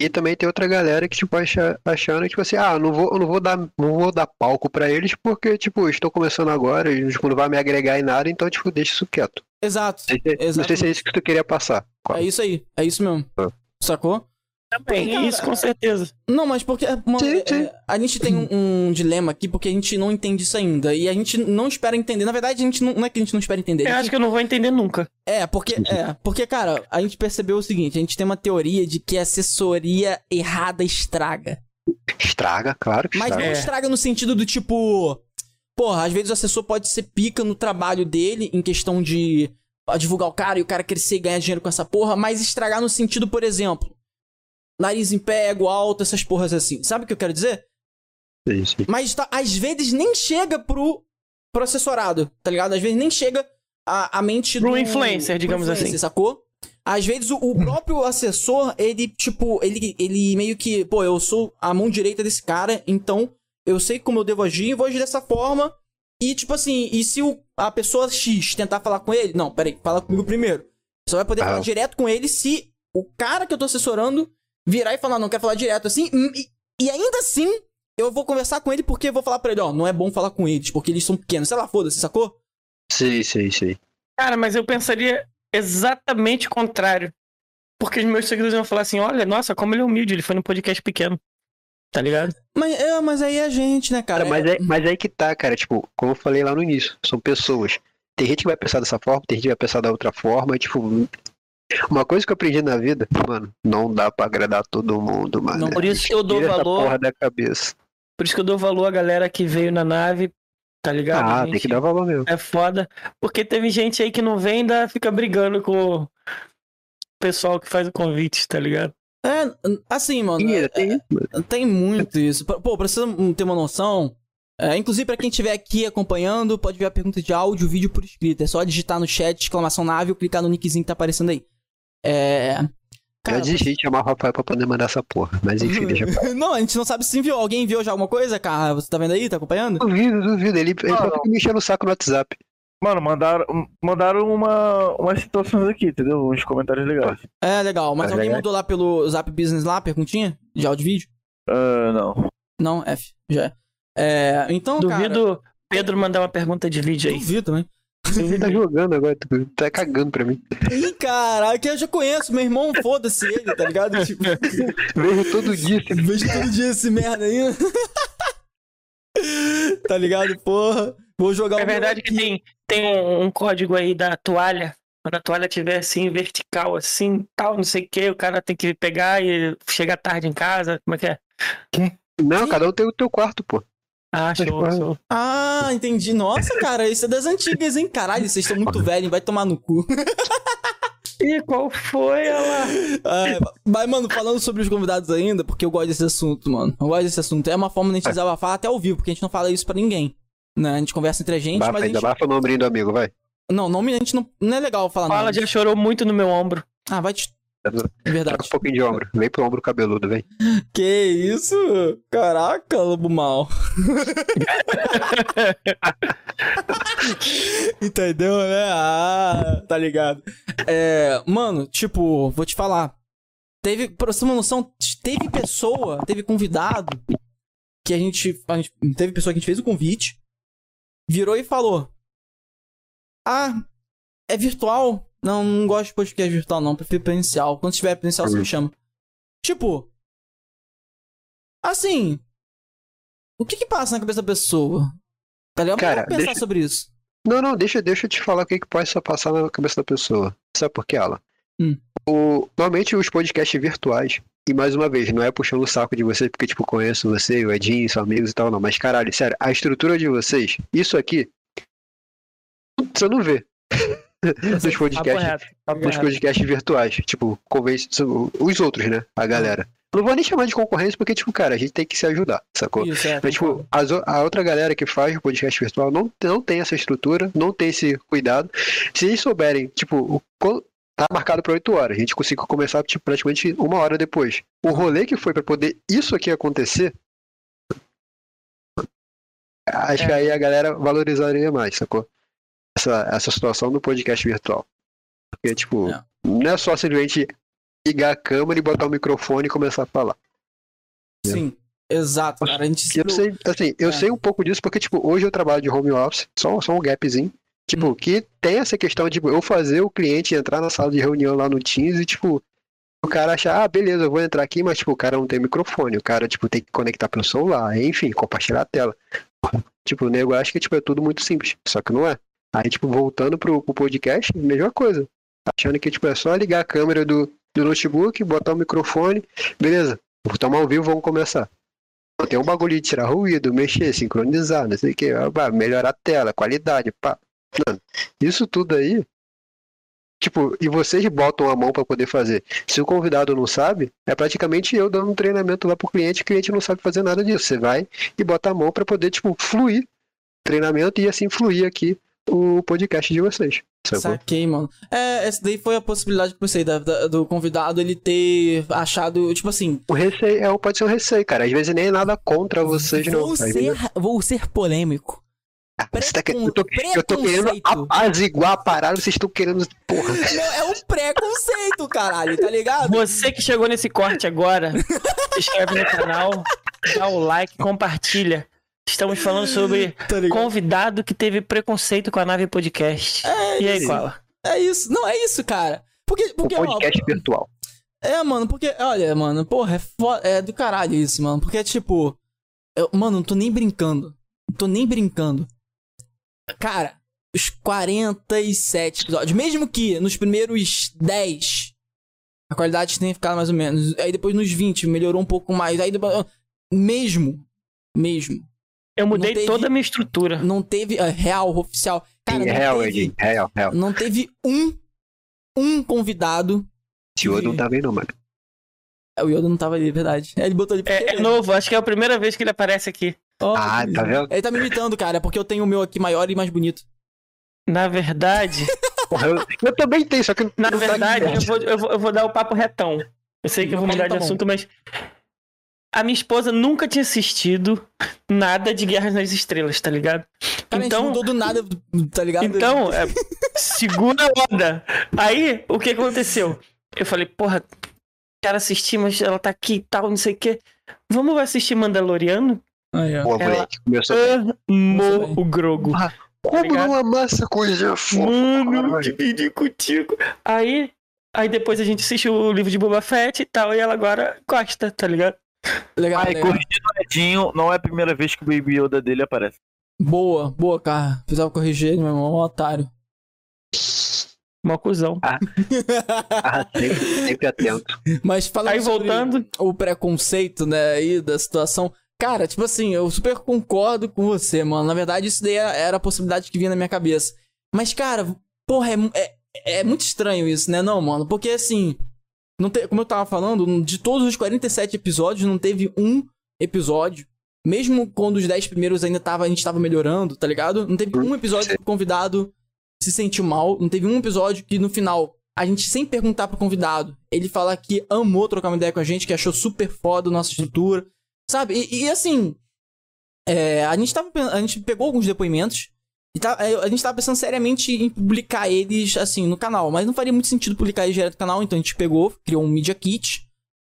E também tem outra galera que, tipo, acha, achando, tipo assim, ah, não vou, não vou dar, não vou dar palco pra eles porque, tipo, estou começando agora, e tipo, não vai me agregar em nada, então, tipo, deixa isso quieto. Exato. Não sei se- Não sei se é isso que tu queria passar. É isso aí. É isso mesmo. Ah. Sacou? Também, Cara, isso com certeza. Não, mas porque. Mano, Sim, é- sim. é, a gente tem um, um dilema aqui porque a gente não entende isso ainda. E a gente não espera entender. Na verdade, a gente não, não é que a gente não espera entender. a Eu gente- acho que eu não vou entender nunca. É, porque, é, porque, cara, a gente percebeu o seguinte: a gente tem uma teoria de que a assessoria errada estraga. Estraga, claro que Mas estraga. não É. estraga no sentido do tipo. Porra, às vezes o assessor pode ser pica no trabalho dele, em questão de divulgar o cara e o cara crescer e ganhar dinheiro com essa porra, mas estragar no sentido, por exemplo, nariz em pé, ego alto, essas porras assim. Sabe o que eu quero dizer? Sim, sim. Mas tá- às vezes nem chega pro, pro assessorado, tá ligado? Às vezes nem chega a, a mente Pro do... influencer, digamos assim. Sacou? Às vezes o, o próprio assessor, ele, tipo, ele, ele meio que, pô, eu sou a mão direita desse cara, então eu sei como eu devo agir e vou agir dessa forma. E, tipo assim, e se o, a pessoa X tentar falar com ele, não, peraí, fala comigo primeiro. Só vai poder Ah. falar direto com ele se o cara que eu tô assessorando virar e falar, não, quer falar direto assim. E, e ainda assim, eu vou conversar com ele porque eu vou falar pra ele, ó, não é bom falar com eles, porque eles são pequenos. Sei lá, foda-se, sacou? Sim, sim, sim. Cara, mas eu pensaria exatamente o contrário. Porque os meus seguidores vão falar assim: olha, nossa, como ele é humilde, ele foi num podcast pequeno. Tá ligado? Mas, é, mas aí é a gente, né, cara? Cara, mas, é, mas aí que tá, cara. Tipo, como eu falei lá no início, são pessoas. Tem gente que vai pensar dessa forma, tem gente que vai pensar da outra forma. e, Tipo, uma coisa que eu aprendi na vida, mano, não dá pra agradar todo mundo, mano. Não, por isso que eu dou valor. porra da cabeça. Por isso que eu dou valor à galera que veio na nave, tá ligado? Ah, Gente, tem que dar valor mesmo. É foda. Porque teve gente aí que não vem e ainda fica brigando com o pessoal que faz o convite, tá ligado? É, assim, mano. Ih, é- tem é- tem muito isso. Pô, pra você ter uma noção. é, inclusive, pra quem estiver aqui acompanhando, pode ver a pergunta de áudio, vídeo por escrito. É só digitar no chat, exclamação nave, ou clicar no nickzinho que tá aparecendo aí. É. Cara, desisti de chamar o Rafael pra poder mandar essa porra. Mas enfim, deixa pra não, a gente não sabe se enviou. Alguém enviou já alguma coisa, cara? Você tá vendo aí? Tá acompanhando? Duvido, duvido. Ele, ele só fica me enchendo o saco no WhatsApp. Mano, mandaram, mandaram uma, umas situações aqui, entendeu? Uns comentários legais. É, legal. Mas Tá alguém legal. mandou lá pelo Zap Business lá, perguntinha? De áudio e vídeo? Ah, não. Não, F. Já é. É, então, cara... Duvido Pedro mandar uma pergunta de vídeo aí. Duvido também. Ele tá jogando agora, tu tá cagando pra mim. Ih, caraca, eu já conheço. Meu irmão, foda-se ele, tá ligado? Tipo, Vejo todo dia. esse- vejo todo dia esse merda aí. tá ligado? Porra. Vou jogar o É verdade que tem, tem um, um código aí da toalha. Quando a toalha estiver assim, vertical, assim, tal, não sei o que, o cara tem que pegar e chegar tarde em casa. Como é que é? Não, Sim. cada um tem o teu quarto, pô. Ah, show, show. Ah, entendi. Nossa, cara, isso é das antigas, hein? Caralho, vocês estão muito velhos, vai tomar no cu. Ih, qual foi ela? Ai, mas, mano, falando sobre os convidados ainda, porque eu gosto desse assunto, mano. Eu gosto desse assunto. É uma forma de a gente desabafar até ao vivo, porque a gente não fala isso pra ninguém. Né? A gente conversa entre a gente, Bafa, mas a gente... bafa o nome do amigo, vai. Não, nome a gente não... Não é legal falar Fala nome. já chorou muito no meu ombro. Ah, vai te... Troca Verdade. um pouquinho de ombro. Vem pro ombro cabeludo, vem. Que isso? Caraca, lobo mal. Entendeu, né? Ah, tá ligado. É, mano, tipo, vou te falar. Teve, pra você ter uma noção, teve pessoa, teve convidado que a gente, a gente. Teve pessoa que a gente fez o convite, virou e falou: Ah, é virtual? Não, não gosto de podcast virtual, não. Prefiro presencial. Quando tiver presencial, você me chama. Tipo, Assim. O que que passa na cabeça da pessoa? Tá ligado? Cara, pensar deixa- sobre isso. Não, não, deixa, deixa eu te falar o que, que pode só passar na cabeça da pessoa. Sabe por quê, Alan? Hum. O, normalmente os podcasts virtuais, e mais uma vez, não é puxando o saco de vocês, porque, tipo, conheço você, o Edinho, são amigos e tal, não. Mas, caralho, sério, a estrutura de vocês, isso aqui, você não vê. dos podcasts, dos podcasts virtuais. Tipo, convence os outros, né? A galera. Não vou nem chamar de concorrência porque, tipo, cara, a gente tem que se ajudar, sacou? Isso, é. Mas, tipo, o- a outra galera que faz o podcast virtual não, não tem essa estrutura, não tem esse cuidado. Se eles souberem, tipo, o, tá marcado para 8 horas, a gente conseguiu começar tipo, praticamente uma hora depois. O rolê que foi para poder isso aqui acontecer, acho que aí a galera valorizaria mais, sacou? Essa, essa situação do podcast virtual. Porque, tipo, É. não é só simplesmente ligar a câmera e botar o microfone e começar a falar. Sim, exato, cara. A gente Eu sei, assim, eu É. sei um pouco disso porque, tipo, hoje eu trabalho de home office, só, só um gapzinho. Tipo, Hum. que tem essa questão de tipo, eu fazer o cliente entrar na sala de reunião lá no Teams e, tipo, o cara achar, ah, beleza, eu vou entrar aqui, mas, tipo, o cara não tem microfone, o cara, tipo, tem que conectar pelo celular, enfim, compartilhar a tela. Tipo, o nego acha que, tipo, é tudo muito simples, só que não é. Aí, tipo, voltando pro, pro podcast, mesma coisa. Achando que, tipo, é só ligar a câmera do, do notebook, botar o microfone, beleza, tomar ao vivo, vamos começar. Tem um bagulho de tirar ruído, mexer, sincronizar, não sei o que, melhorar a tela, qualidade, pá. Mano, isso tudo aí, tipo, e vocês botam a mão pra poder fazer. Se o convidado não sabe, é praticamente eu dando um treinamento lá pro cliente, o cliente não sabe fazer nada disso. Você vai e bota a mão pra poder, tipo, fluir treinamento e assim fluir aqui o podcast de vocês. Sacou? Saquei, mano. É, essa daí foi a possibilidade que eu pensei, da- da- do convidado ele ter achado, tipo assim. O receio é, pode ser um receio, cara. Às vezes nem é nada contra vocês, não. Vou Às ser, vezes- vou ser polêmico. Ah, você tá querendo- eu, tô, eu tô querendo apaziguar a parada, vocês estão querendo. Porra. Não, é um preconceito, caralho, tá ligado? Você que chegou nesse corte agora, se inscreve no canal, dá o like, compartilha. Estamos falando sobre Tá convidado que teve preconceito com a nave podcast. e aí. Koala? É isso. Não, é isso, cara. Porque, O porque ó, podcast virtual. É, mano, porque, olha, mano, porra, é, fo- é do caralho isso, mano. Porque, tipo, eu, mano, não tô nem brincando. Não tô nem brincando. Cara, os 47 episódios, mesmo que nos primeiros 10 a qualidade tenha ficado mais ou menos, aí depois nos 20 melhorou um pouco mais, aí depois, mesmo, mesmo, Eu mudei teve- toda a minha estrutura. não teve é, real, oficial. Cara, não real, teve, Edinho. Real, real. não teve um, um convidado. O Yoda não tá bem, não, mano. É, O Yoda não tava ali, é verdade. Ele botou ali. É, é novo, acho que é a primeira vez que ele aparece aqui. Ó, Ah, tá vendo? Ele tá me imitando, cara, é porque eu tenho o meu aqui maior e mais bonito. Na verdade, Porra, eu, eu também tenho, só que na não tá verdade, eu vou, eu, vou, eu vou dar o papo retão. Eu sei que eu vou mudar tá de bom. assunto, mas. A minha esposa nunca tinha assistido nada de Guerras nas Estrelas, tá ligado? Cara, a então, gente mudou do nada, tá ligado? Então, é, segunda onda. Aí, o que aconteceu? Eu falei, porra, quero assistir, mas ela tá aqui e tal, não sei o quê. Vamos assistir Mandaloriano? Aí, ó. Pô, Ela- começou. Amou o Grogo. Como ligado? não amar essa coisa fofa? Mano, dividir contigo. Aí, aí depois a gente assiste o livro de Boba Fett e tal, e ela agora gosta, tá ligado? Legal, Ai, legal. corrigindo o Edinho, não é a primeira vez que o Baby Yoda dele aparece. Boa, boa, cara. Precisava corrigir ele, meu irmão, um otário. Mó cuzão. Ah, sempre, sempre atento. Mas falando Aí sobre voltando, o preconceito, né, aí da situação. Cara, tipo assim, eu super concordo com você, mano. Na verdade, isso daí era, era a possibilidade que vinha na minha cabeça. Mas, cara, porra, é, é, é muito estranho isso, né, não, mano? Porque, assim, não te- como eu tava falando, de todos os 47 episódios, não teve um episódio. Mesmo quando os 10 primeiros ainda tava, a gente tava melhorando, tá ligado? Não teve um episódio que o convidado se sentiu mal. Não teve um episódio que no final, a gente sem perguntar pro convidado, ele falar que amou trocar uma ideia com a gente, que achou super foda a nossa estrutura. Sabe? E, e, assim, é, a, gente tava, a gente pegou alguns depoimentos tá, é, a gente tava pensando seriamente em publicar eles, assim, no canal. Mas não faria muito sentido publicar eles direto no canal, então a gente pegou, criou um Media Kit,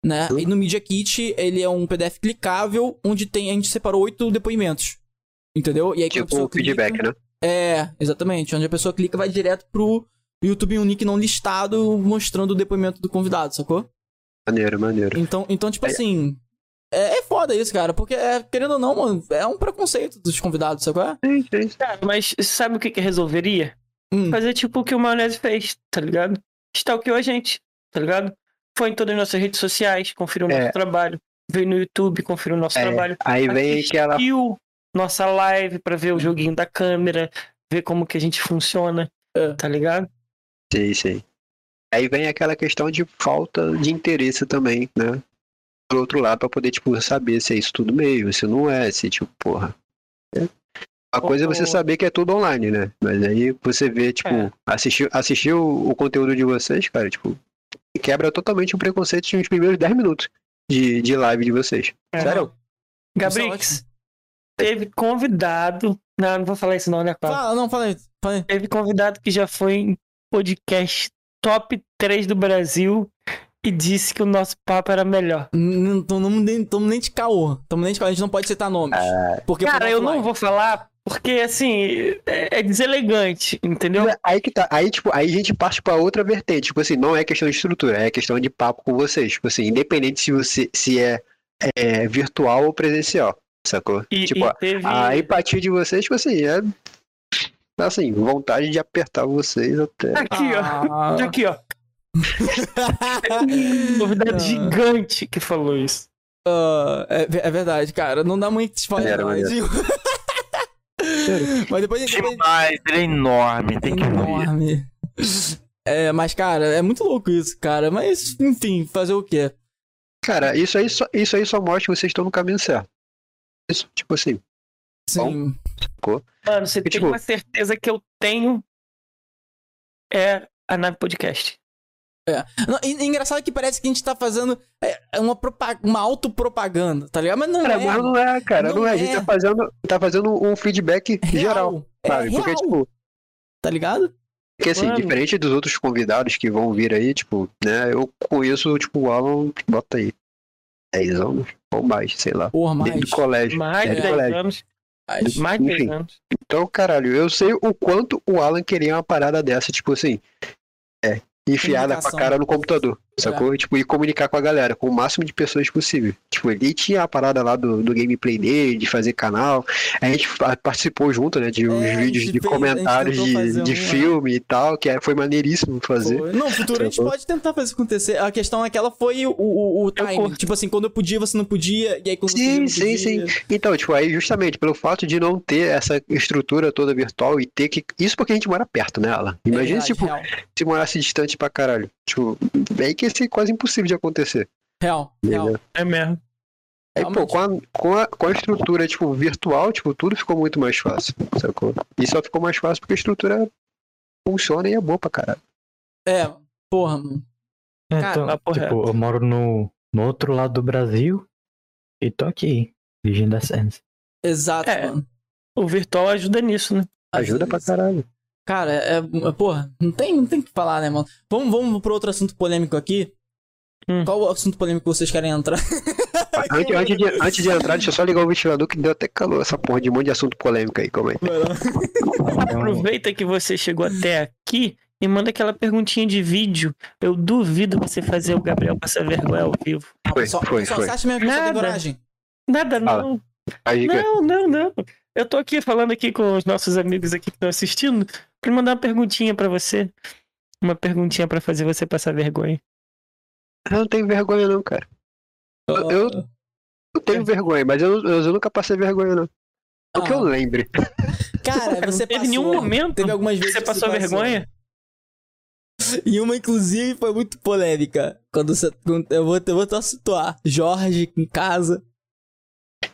né? E no Media Kit, ele é um PDF clicável, onde tem, a gente separou oito depoimentos. Entendeu? E aí Tipo o feedback, clica- né? é, exatamente. Onde a pessoa clica vai direto pro YouTube um nick não listado mostrando o depoimento do convidado, sacou? Maneiro, maneiro. Então, então tipo É. assim. É, é foda isso, cara, porque, é, querendo ou não, mano, é um preconceito dos convidados, sacou? Sim, sim. cara, mas sabe o que que resolveria? Hum, Fazer tipo o que o Maionese fez, tá ligado? Stalkeou a gente, tá ligado? Foi em todas as nossas redes sociais, conferiu o nosso É. trabalho. Veio no YouTube, conferiu o nosso É, trabalho. Aí vem aquela. Nossa live pra ver o joguinho da câmera, ver como que a gente funciona. Tá ligado? Sei, sei. Aí vem aquela questão de falta de interesse também, né? Do outro lado, pra poder, tipo, saber se é isso tudo mesmo, se não é, se, tipo, porra. É. A coisa é você saber que é tudo online, né? Mas aí você vê, tipo, É. assistir, assistir o, o conteúdo de vocês, cara, tipo, quebra totalmente o preconceito nos primeiros 10 minutos de, de live de vocês. É. Sério? Gabrix, teve convidado. Não, não vou falar isso não, né, Cláudio? Fala, não, fala aí. Fala. Teve convidado que já foi em podcast top 3 do Brasil e disse que o nosso papo era melhor. Não tamo nem, nem de caô. Tamo nem de caô. A gente não pode citar nomes. porque Cara, eu não vou falar porque, assim, é, é deselegante, entendeu? Aí que tá. Aí, tipo, aí a gente parte pra outra vertente. Tipo assim, não é questão de estrutura, é questão de papo com vocês. Tipo assim, independente se você se é, é virtual ou presencial. Sacou? E, tipo, e teve... a empatia de vocês, tipo assim, é. Assim, vontade de apertar vocês até. Aqui, ó. Ah. Aqui, ó. Convidado Ah. gigante que falou isso. Ah, é, é verdade, cara. Não dá muito spoiler, maneiro. Mas depois a gente. Demais, ele é enorme, tem que ver. enorme. É, mas, cara, é muito louco isso, cara. Mas, enfim, fazer o quê? Cara, isso aí só, isso aí só mostra que vocês estão no caminho certo. Isso, tipo assim. Sim. Mano, você E, tem tipo- uma certeza que eu tenho é a nave podcast. Não, e- e engraçado que parece que a gente tá fazendo é, uma, propa- uma autopropaganda, tá ligado? Mas não Cara, é. mas não é, cara. Não, Não é. A gente é. tá fazendo, tá fazendo um feedback real. geral. É Sabe? real, Porque, tipo, tá ligado? Porque assim, Mano. diferente dos outros convidados que vão vir aí, tipo, né, eu conheço, tipo, o Alan, bota aí, 10 anos ou mais, sei lá, Porra, mais. desde o colégio. Mais de desde o 10 colégio. anos. mais. Mais de 10 Enfim. anos. Então, caralho, eu sei o quanto o Alan queria uma parada dessa, tipo assim, é, enfiada com a cara no computador, sacou? E, Tipo, e comunicar com a galera, com o máximo de pessoas possível. Tipo, ele tinha a parada lá do, do gameplay dele, de fazer canal, a gente participou junto, né, de uns É, vídeos de fez- comentários de, de um, é. filme e tal, que é- foi maneiríssimo fazer. Foi. Não, no futuro a gente pode tentar fazer isso acontecer. A questão é que ela foi o, o, o timing. Tipo assim, quando eu podia, você não podia. E aí quando Sim, podia, sim, não podia. Então, tipo, aí justamente pelo fato de não ter essa estrutura toda virtual e ter que. Isso porque a gente mora perto, né, Alan? É Imagina verdade, tipo, real. se morasse distante pra caralho. Tipo, é aí que ia ser quase impossível de acontecer. Real, real. É mesmo. Aí, pô, com a, com, a, com a estrutura, tipo, virtual, tipo, tudo ficou muito mais fácil, sacou? E só ficou mais fácil porque a estrutura funciona e é boa pra caralho. É, porra, mano. É, Cara, então, tipo, eu moro no, no outro lado do Brasil e tô aqui, dirigindo a Sands. Exato, É. mano. O virtual ajuda nisso, né? Ajuda pra caralho. Cara, é, é- porra, não tem, não tem o que falar, né, mano? Vamos, vamos pro outro assunto polêmico aqui. Hum. Qual o assunto polêmico que vocês querem entrar? Antes, antes, de, antes de entrar, deixa eu só ligar o ventilador que deu até calor essa porra de um monte de assunto polêmico aí, calma aí. Aproveita que você chegou até aqui e manda aquela perguntinha de vídeo. Eu duvido você fazer o Gabriel passar vergonha ao vivo. Foi, só, foi, só, foi. Você acha mesmo que você Nada. coragem? Nada, não. Aí, Não, não, não. Eu tô aqui falando aqui com os nossos amigos aqui que estão assistindo pra mandar uma perguntinha pra você. Uma perguntinha pra fazer você passar vergonha. eu não tenho vergonha não, cara. Eu- eu- Eu tenho vergonha, mas eu, eu, eu nunca passei vergonha, não. O que eu Ah. lembre. Cara, Não você teve passou. nenhum momento Teve algumas que vezes você que passou vergonha? E uma, inclusive, foi muito polêmica. Quando você. quando- eu, vou, eu vou te situar. Jorge em casa.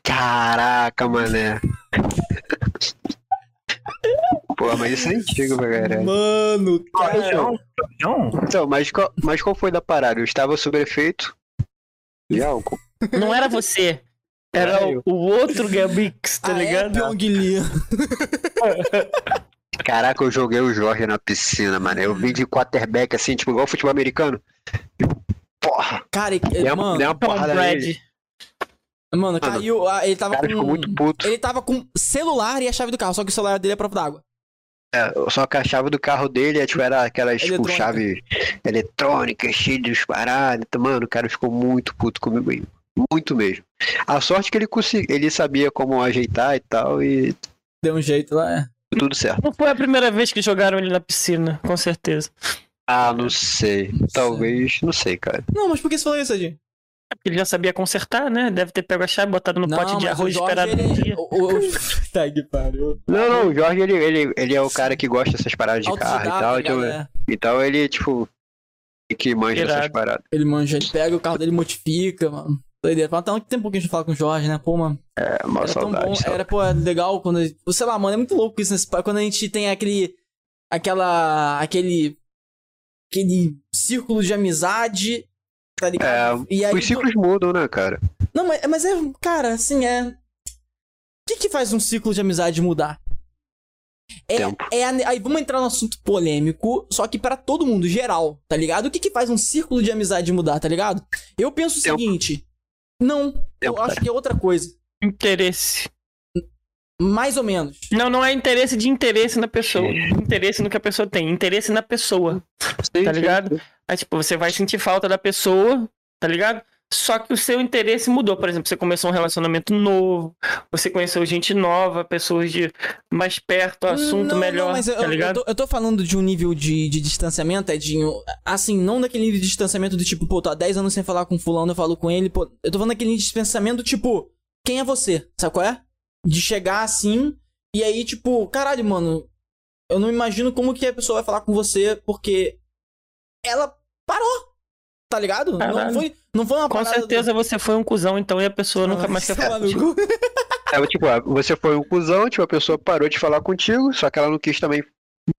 Caraca, mané. Pô, mas isso é antigo pra caralho. Mano, cara. Então, Não, então, mas, qual, mas qual foi da parada? Eu estava sob efeito de álcool. Não era você. Era Era o, o outro Gabix, tá Ah, é, ligado? Pyong Lee. Caraca, eu joguei o Jorge na piscina, mano. Eu vi de quarterback assim, tipo, igual futebol americano. Porra, Cara, uma, mano, dei uma porrada nele. Mano, Mano, caiu. ah, Ele tava cara com. ficou muito puto. Ele tava com celular e a chave do carro, só que o celular dele é prova d'água. É, só que a chave do carro dele é, tipo, era aquelas tipo, chave eletrônica, cheia de paradas. Então, Mano, o cara ficou muito puto comigo. Muito mesmo. A sorte que ele conseguiu, ele sabia como ajeitar e tal, e Deu um jeito lá, é. tudo certo. Não foi a primeira vez que jogaram ele na piscina, com certeza. Ah, não sei. Talvez, não sei, cara. Não, mas por que você falou isso, Adinho? Ele já sabia consertar, né? Deve ter pego a chave, botado no pote de arroz e esperado um ele- dia. o- o- Tá que pariu. Não, não, o Jorge, ele, ele, ele é o cara que gosta dessas paradas de carro e tal. Então, galera. então ele, tipo, que manja Irado. dessas paradas. Ele manja, ele pega o carro dele e modifica, mano. Doideira. Fala, Tá um tempo que a gente não fala com o Jorge, né? Pô, mano. É, uma Era tão saudade. bom. saudade. Era, pô, é legal quando. Sei lá, mano, é muito louco isso nesse. Quando a gente tem aquele. Aquela. Aquele. Aquele círculo de amizade. Tá ligado? e aí, É, Os ciclos mudam, né, cara? Não, mas, mas é. Cara, assim, é. O que que faz um ciclo de amizade mudar? É, Tempo. é a- aí vamos entrar no assunto polêmico, só que pra todo mundo, geral, tá ligado? O que que faz um círculo de amizade mudar, tá ligado? Eu penso o Tempo. seguinte. Não, eu Tempo, acho cara. que é outra coisa. Interesse. Mais ou menos. Não, não é interesse de interesse na pessoa. Interesse no que a pessoa tem. Interesse na pessoa. Sim, Tá ligado? sim. Aí, tipo, você vai sentir falta da pessoa, tá ligado? Só que o seu interesse mudou. Por exemplo, você começou um relacionamento novo, você conheceu gente nova, pessoas de mais perto, assunto não, melhor, Não, mas eu, tá eu- eu, ligado? tô, eu tô falando de um nível de, de distanciamento, Edinho. Assim, não daquele nível de distanciamento do tipo, pô, tô há 10 anos sem falar com fulano, eu falo com ele, pô. Eu tô falando daquele nível de distanciamento tipo, quem é você? Sabe qual é? De chegar assim, e aí, tipo, caralho, mano, eu não imagino como que a pessoa vai falar com você, porque ela parou. Tá ligado? Não Caralho. foi, não foi uma Com parada do- certeza você foi um cuzão, então, e a pessoa nunca mais quer Vai falar. É, tipo, você foi um cuzão, tipo, a pessoa parou de falar contigo, só que ela não quis também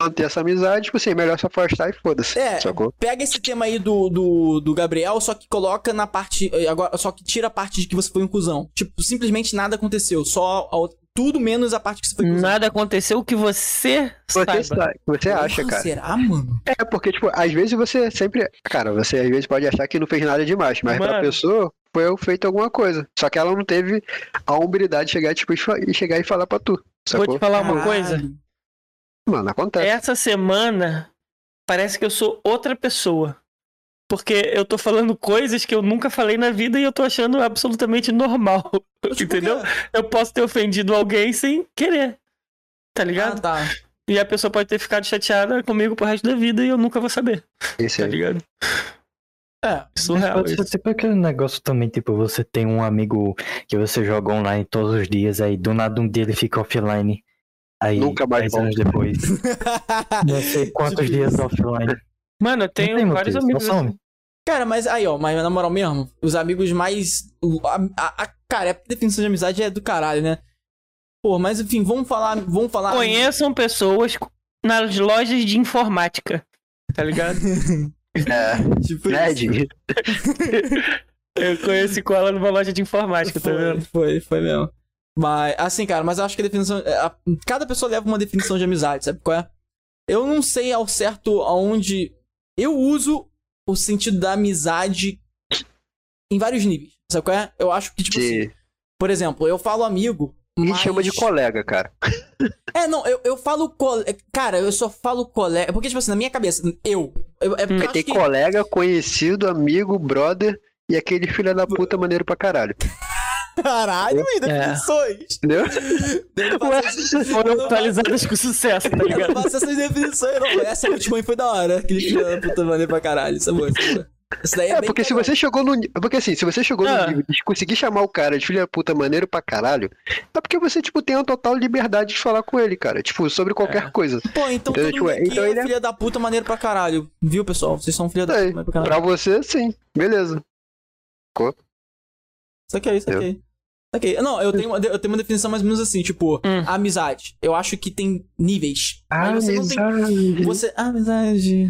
manter essa amizade, tipo assim, é melhor se afastar e foda-se. É, Sacou? pega esse tema aí do, do, do Gabriel, só que coloca na parte. eh, Agora, só que tira a parte de que você foi um cuzão. Tipo, simplesmente nada aconteceu. Só a tudo menos a parte que você foi cuzão. Nada aconteceu o que você Você, saiba. sa- você acha, cara. Será, mano? É, porque, tipo, às vezes você sempre. Cara, você às vezes pode achar que não fez nada demais, mas pra Mano. pessoa foi feito alguma coisa. Só que ela não teve a hombridade de chegar, tipo, e chegar e falar pra tu. Vou Sacou? te falar uma Caralho. coisa. Mano, acontece. Essa semana parece que eu sou outra pessoa. Porque eu tô falando coisas que eu nunca falei na vida e eu tô achando absolutamente normal. Tipo, Entendeu? quê? Eu posso ter ofendido alguém sem querer. Tá Ah, ligado? tá. E a pessoa pode ter ficado chateada comigo pro resto da vida e eu nunca vou saber. Esse Tá aí. ligado? É. Surreal Pode ser isso. tipo aquele negócio também, tipo, você tem um amigo que você joga online todos os dias, aí do nada um dia ele fica offline. Aí, Nunca mais 10 anos depois, não sei quantos dias isso. offline. Mano, eu tenho tem vários motivo, amigos. assim. Cara, mas aí, ó, mas na moral mesmo, os amigos mais. a- a- a- cara, a definição de amizade é do caralho, né? Pô, mas enfim, vamos falar. Vamos falar. Conheçam pessoas nas lojas de informática. Tá ligado? É, Tipo nerd. Eu conheci com ela numa loja de informática, tá Foi, vendo? foi, foi mesmo. Mas, assim, cara, mas eu acho que a definição. é, a- cada pessoa leva uma definição de amizade, sabe qual é? Eu não sei ao certo aonde. Eu uso o sentido da amizade em vários níveis, sabe qual é? Eu acho que, tipo assim, De... por exemplo, eu falo amigo. Gente mas... chama de colega, cara. É, não, eu, eu falo. cole- Cara, eu só falo colega. Porque, tipo assim, na minha cabeça, eu. eu é acho ter que... colega, conhecido, amigo, brother e aquele filho da puta maneiro pra caralho. Caralho, e É. definições. Entendeu? Eu não faço essas- Foram atualizadas com sucesso, tá Eu ligado? não faço essas definições, não. Essa última aí foi da hora. Aquele filho da puta maneiro pra caralho. Isso é bom, isso é bom. Isso daí é, É, bem porque se legal. você chegou no. Porque assim, se você chegou Ah. no nível de conseguir chamar o cara de filho da puta maneiro pra caralho, é porque você, tipo, tem a total liberdade de falar com ele, cara. Tipo, sobre qualquer É. coisa. Pô, então Entendeu? todo Tipo, mundo aqui então é ele é- filha da puta maneiro pra caralho. Viu, pessoal? Vocês são filha da puta maneiro pra Pra caralho. você, sim. Beleza. Isso aqui, isso aqui. Aqui. Não, eu tenho, uma, eu tenho uma definição mais ou menos assim, tipo, Hum. amizade. Eu acho que tem níveis. Ah, você não tem Amizade. Você. Amizade.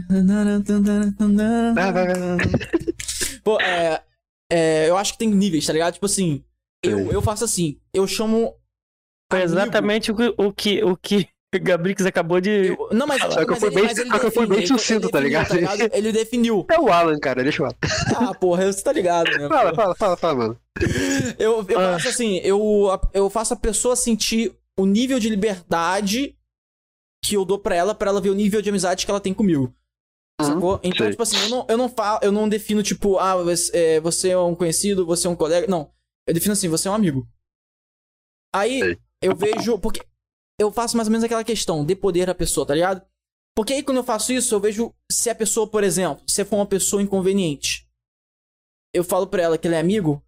Pô, é, é. Eu acho que tem níveis, tá ligado? Tipo assim. Eu, eu faço assim. Eu chamo. Foi amigo- exatamente o que o que, o que o Gabrix acabou de. eu- não, mas, Só que eu fui bem- ele só que eu fui bem define, ele- sucinto, tá definiu, ligado? Ele definiu. É o Alan, cara, deixa eu falar. Ah, porra, você tá ligado, né? Fala, fala, fala, fala, mano. Eu, eu Ah. faço assim, eu, eu faço a pessoa sentir o nível de liberdade que eu dou pra ela, pra ela ver o nível de amizade que ela tem comigo. Sacou? Então, sei. tipo assim, eu não, eu não falo, eu não defino, tipo, ah, você é, você é um conhecido, você é um colega. Não. Eu defino assim, você é um amigo. Aí, Sei. eu vejo. Porque eu faço mais ou menos aquela questão de poder a pessoa, tá ligado? Porque aí quando eu faço isso, eu vejo se a pessoa, por exemplo, se for uma pessoa inconveniente. Eu falo pra ela que ela é amigo,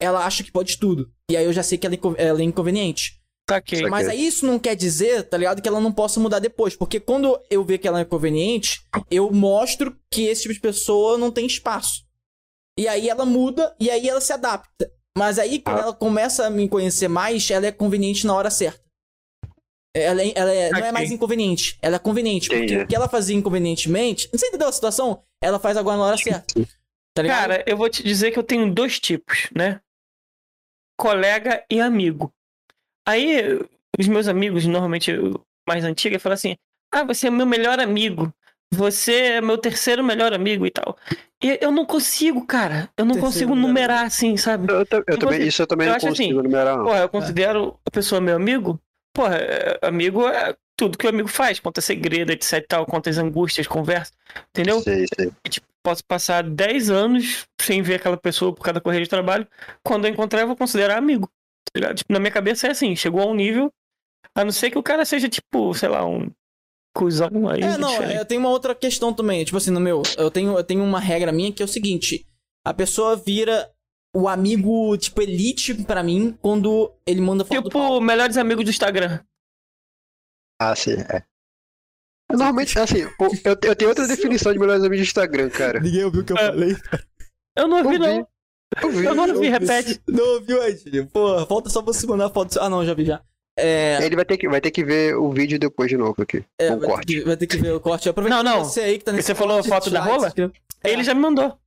ela acha que pode tudo. E aí eu já sei que ela é, inco- ela é inconveniente. Saquei. Mas aí isso não quer dizer, tá ligado, que ela não possa mudar depois. Porque quando eu ver que ela é inconveniente, eu mostro que esse tipo de pessoa não tem espaço. E aí ela muda e aí ela se adapta. Mas aí, quando Ah. ela começa a me conhecer mais, ela é conveniente na hora certa. Ela, é- ela é- não é mais inconveniente, ela é conveniente. Porque Entendi. o que ela fazia inconvenientemente. Você entendeu a situação? Ela faz agora na hora certa. Tá ligado? Cara, eu vou te dizer que eu tenho dois tipos, né? Colega e amigo. Aí, os meus amigos, normalmente mais antigos, falam assim: Ah, você é meu melhor amigo. Você é meu terceiro melhor amigo e tal. E eu não consigo, cara. Eu não Terceiro consigo numerar assim, sabe? Eu, ta- eu Tipo também, assim, isso eu também eu não acho consigo assim, numerar, não. Porra, eu considero a pessoa meu amigo. Porra, é- amigo é tudo que o amigo faz. Conta segredo, etc e tal. Conta as angústias, conversa. Entendeu? Sei, sei. posso passar 10 anos sem ver aquela pessoa por causa da correria de trabalho. Quando eu encontrar, eu vou considerar amigo. tá ligado? Tipo, na minha cabeça é assim, chegou a um nível. A não ser que o cara seja, tipo, sei lá, um cuzão aí. É, não, é, tem uma outra questão também. Tipo assim, no meu, eu tenho, eu tenho uma regra minha que é o seguinte: a pessoa vira o amigo, tipo, elite pra mim quando ele manda foto. Tipo, melhores amigos do Instagram. Ah, sim, é. Normalmente, assim, eu, eu tenho outra definição de melhores amigos do Instagram, cara. Ninguém ouviu o que eu É. falei. Eu não ouvi, Ouvi. não. Eu vi. Eu não ouvi, repete. Não ouviu, Ed? Porra, falta só você mandar foto. Ah, não, já vi já. É. Ele vai ter, que, vai ter que ver o vídeo depois de novo aqui. é, vai, ter corte. que, vai ter que ver o corte. Aproveita Não, não. Você aí que tá nesse Você falou corte, foto da rola? inscreva. Ele já me mandou.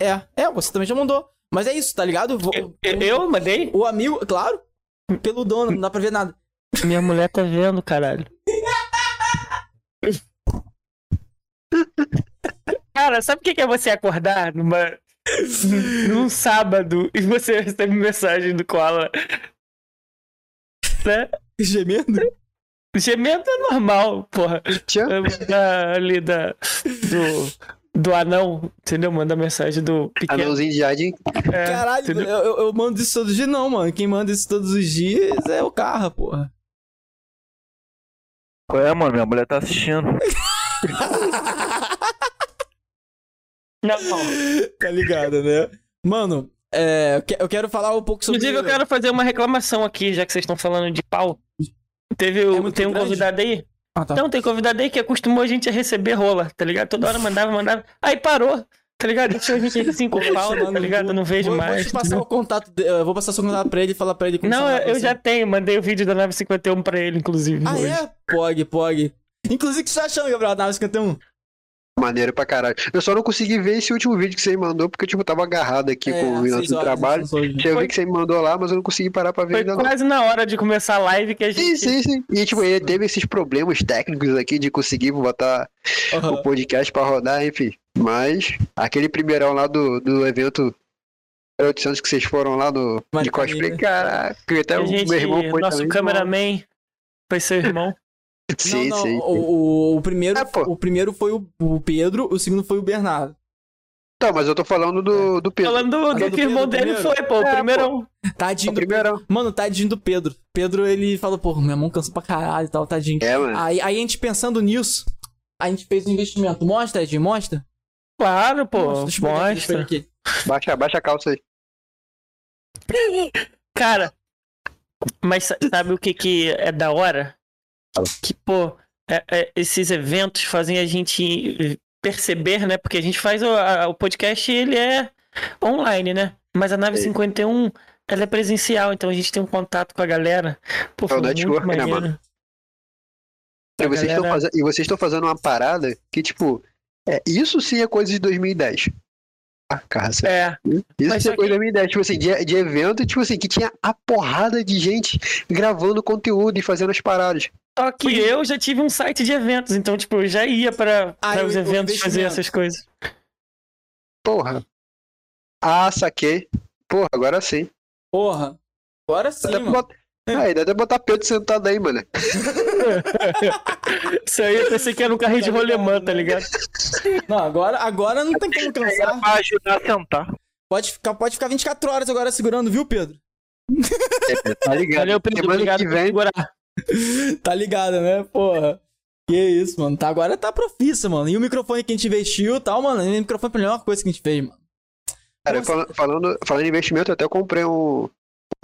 É, é, você também já mandou. Mas é isso, tá ligado? Vou- Eu, eu mandei? O amigo, claro, pelo dono, não dá pra ver nada. Minha mulher tá vendo, caralho. Cara, sabe o que é você acordar numa, num sábado e você recebe mensagem do Koala? Né? Gemendo? Gemendo é normal, porra. Tchau. É Da, ali da, do, do anão, entendeu? Manda mensagem do pequeno. Anãozinho de jardim. É, Caralho, entendeu? eu, eu- mando isso todos os dias, não, mano. Quem manda isso todos os dias é o carro, porra. Qual é, mano? Minha mulher tá assistindo. Não, não. tá ligado, né? Mano, é, eu que- eu quero falar um pouco sobre. Inclusive, eu quero fazer uma reclamação aqui, já que vocês estão falando de pau. Teve, É tem um grande? convidado aí? Ah, tá. Não, tem convidado aí que acostumou a gente a receber rola, tá ligado? Toda hora mandava, mandava. Aí parou, tá ligado? Deixou a gente assim falta, chamar tá ligado? Eu não vejo vou, mais. Vou passar o contato. de- eu vou passar seu contato pra ele e falar pra ele como Não, eu já tenho, mandei o vídeo da nave 51 pra ele, inclusive. Ah, hoje. é? Pog, pog. Inclusive, o que você tá achando, Gabriel, da nave 51? Maneiro pra caralho. Eu só não consegui ver esse último vídeo que você me mandou, porque tipo, eu tava agarrado aqui É, com o seis do trabalho. Eu vi que você me mandou lá, mas eu não consegui parar pra ver Foi ainda não. quase na hora de começar a live que a Sim, gente. sim, sim. E tipo, ele teve esses problemas técnicos aqui de conseguir botar Aham. o podcast pra rodar, enfim. Mas aquele primeirão lá do, do evento 800 que vocês foram lá no, Mas de cosplay, caraca, até o meu irmão foi nosso também. cameraman foi seu irmão. Sim, não, não, sim. O, o- o primeiro, É, o primeiro foi o, o Pedro, o segundo foi o Bernardo. Não, mas eu tô falando do, do Pedro. Falando do, do do que o irmão dele primeiro? foi, pô, o É, primeiro. Tadinho O do primeirão. Pedro. Mano, tadinho do Pedro. Pedro, ele falou, pô, minha mão cansa pra caralho e tal, tadinho. É, mano. Aí, aí a gente pensando nisso, a gente fez um investimento. Mostra, Ed, mostra. Claro, pô, aqui, deixa eu mostra. pegar aqui. Baixa, baixa a calça aí. Cara, mas sa- sabe o que que é da hora? Que, pô, é- é, esses eventos fazem a gente perceber, né? Porque a gente faz o, a- o podcast, ele é online, né? Mas a nave Sim. 51, ela é presencial, então a gente tem um contato com a galera. Pô, É o network, né, mano? E vocês, estão galera- fazendo, e vocês estão fazendo uma parada que, tipo, é, isso sim é coisa de 2010. Ah, carça. É, Isso sim é coisa de 2010, tipo assim, de, de evento, tipo assim, que tinha a porrada de gente gravando conteúdo e fazendo as paradas. Só que eu já tive um site de eventos, então, tipo, eu já ia para Ah, os eventos fazer essas coisas. Porra. Ah, saquei. Porra, agora sim. Porra. Agora sim, Dá até mano. botar... Aí, dá até botar Pedro sentado aí, mano. Isso aí eu pensei que era um carrinho de rolemã, tá ligado? Não, agora, agora não tem como cansar. pra ajudar a sentar. Pode ficar, pode ficar 24 horas agora segurando, viu, Pedro? Tá ligado? Valeu, Pedro, Semana obrigado que por vem, segurar. Tá ligado, né? Porra. Que isso, mano. Tá, agora tá profissa, mano. E o microfone que a gente investiu e tal, mano. O microfone foi a melhor coisa que a gente fez, mano. Cara, falando, falando em investimento, eu até comprei um,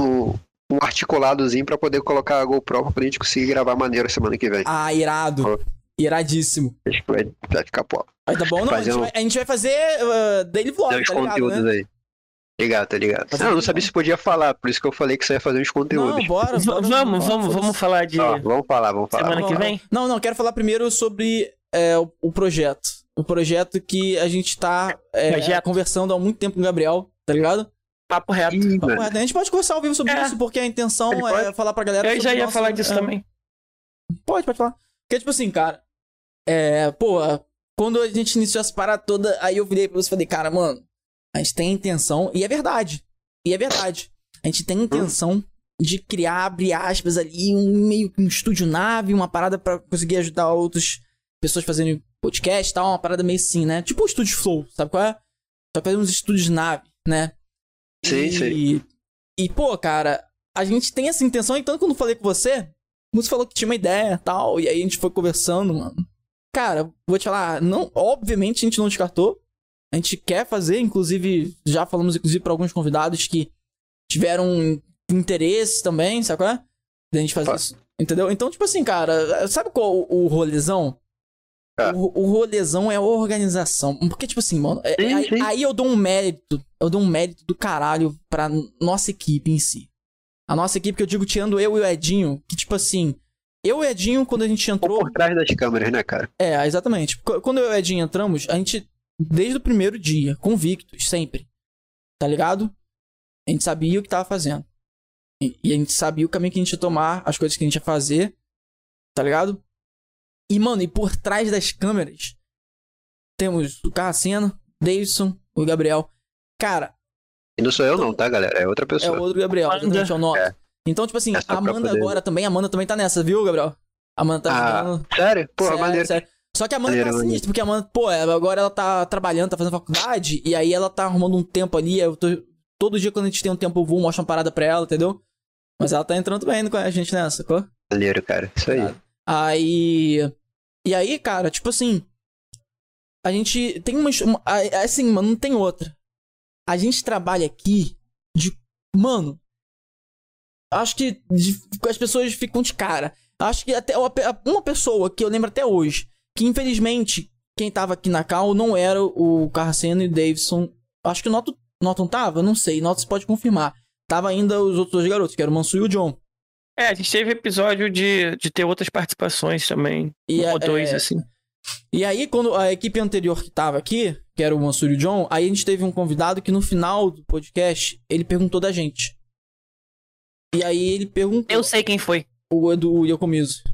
um, um articuladozinho pra poder colocar a GoPro pra gente conseguir gravar maneiro semana que vem. Ah, irado. Iradíssimo. Acho que vai, vai ficar pô. Vai tá bom? Não, a gente, vai, a gente vai fazer uh, daily vlog, Tem tá ligado, né? aí. Ligado, tá ligado. Não, eu não sabia se podia falar, por isso que eu falei que você ia fazer uns conteúdos. Não, bora. Bora, vamos, vamos, vamos falar de Ó, vamos falar, vamos falar. semana que vem? Não, não, quero falar primeiro sobre é, o, o projeto. O projeto que a gente tá é, Projeto. conversando há muito tempo com o Gabriel, tá ligado? Papo reto. Ih, Papo reto. A gente pode conversar ao vivo sobre É. isso, porque a intenção é falar pra galera. Eu sobre já ia nossa- falar disso é, também. Pode, pode falar. Porque, tipo assim, cara, é, pô, quando a gente iniciou essa parada toda, aí eu virei pra você e falei, cara, mano, a gente tem a intenção, e é verdade, e é verdade, a gente tem a intenção de criar, abre aspas ali, um meio que um estúdio nave, uma parada pra conseguir ajudar outras pessoas fazendo podcast e tal, uma parada meio assim, né? Tipo o estúdio Flow, sabe qual é? Só que fazer uns estúdios nave, né? Sim, e, sim. E, pô, cara, a gente tem essa intenção, então quando eu falei com você, você falou que tinha uma ideia e tal, e aí a gente foi conversando, mano. Cara, vou te falar, não, obviamente a gente não descartou. A gente quer fazer, inclusive, já falamos inclusive para alguns convidados que tiveram interesse também, sabe qual é? Da gente fazer Opa. isso. Entendeu? Então, tipo assim, cara, sabe qual o, o rolezão? Ah. O, o rolezão é a organização. Porque, tipo assim, mano, é- Sim, aí, sim. aí eu dou um mérito, eu dou um mérito do caralho pra nossa equipe em si. A nossa equipe, que eu digo, tirando eu e o Edinho, que, tipo assim, eu e o Edinho, quando a gente Ou entrou. por trás das câmeras, né, cara? É, exatamente. Qu- Quando eu e o Edinho entramos, a gente, desde o primeiro dia, convictos, sempre. Tá ligado? A gente sabia o que tava fazendo. E, e a gente sabia o caminho que a gente ia tomar, as coisas que a gente ia fazer. Tá ligado? E, mano, e por trás das câmeras, temos o Carracena, Davidson, o Gabriel. Cara, E não sou eu não, tá, galera? É outra é pessoa. o outro Gabriel, Amanda. exatamente, é o nosso. É. Então, tipo assim, Essa a Amanda agora também, a Amanda também tá nessa, viu, Gabriel? A Amanda tá Ah, sério? Porra, Sério, maneiro. sério. Só que a Amanda tá sinistra, porque a Amanda, pô, agora ela tá trabalhando, tá fazendo faculdade, e aí ela tá arrumando um tempo ali. Eu tô, todo dia quando a gente tem um tempo, eu vou, mostro uma parada pra ela, entendeu? Mas ela tá entrando bem com a gente nessa, sacou? Maneiro, cara. Isso aí. Aí. E aí, cara, tipo assim. A gente tem uma. Assim, mano, não tem outra. A gente trabalha aqui de. Mano. Acho que de- as pessoas ficam de cara. Acho que até uma pessoa que eu lembro até hoje, que infelizmente quem tava aqui na Cal não era o Carraceno e o Davidson. Acho que o Noto, Noton tava? Não sei. Noto se pode confirmar. Tava ainda os outros dois garotos, que eram o Mansu e o John. É, a gente teve episódio de, de ter outras participações também. E um é- ou dois, é- assim. E aí, quando a equipe anterior que tava aqui, que era o Mansur e o John, aí a gente teve um convidado que no final do podcast, ele perguntou da gente. E aí ele perguntou Eu sei quem foi. o Edu Yokomizu.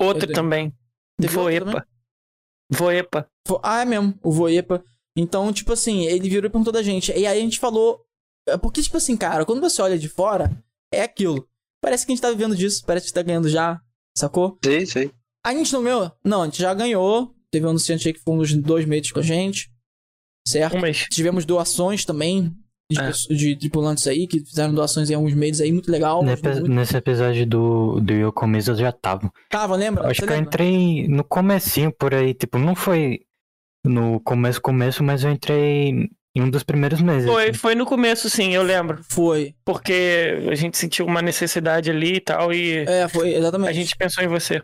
Outro também. Teve Voepa. Voepa. Fo- Ah, é mesmo, o Voepa. Então, tipo assim, ele virou e perguntou da gente. E aí a gente falou. é Porque, tipo assim, cara, quando você olha de fora, é aquilo. Parece que a gente tá vivendo disso, parece que tá ganhando já, sacou? Sim, sim. A gente não ganhou? Não, a gente já ganhou. Teve um anunciante aí que foi uns dois meses com a gente. Certo? Um mês. Tivemos doações também de, É. pessoas- de tripulantes aí que fizeram doações em alguns meses aí, muito legal. Nesse, muito. nesse episódio do, do Yokomizu eu já tava. Tava, lembra? Acho Você que eu lembra? entrei no comecinho por aí, tipo, não foi no começo, começo, mas eu entrei em um dos primeiros meses. Foi, assim. foi no começo, sim, eu lembro. Foi. Porque a gente sentiu uma necessidade ali e tal, e É, foi, exatamente. a gente pensou em você.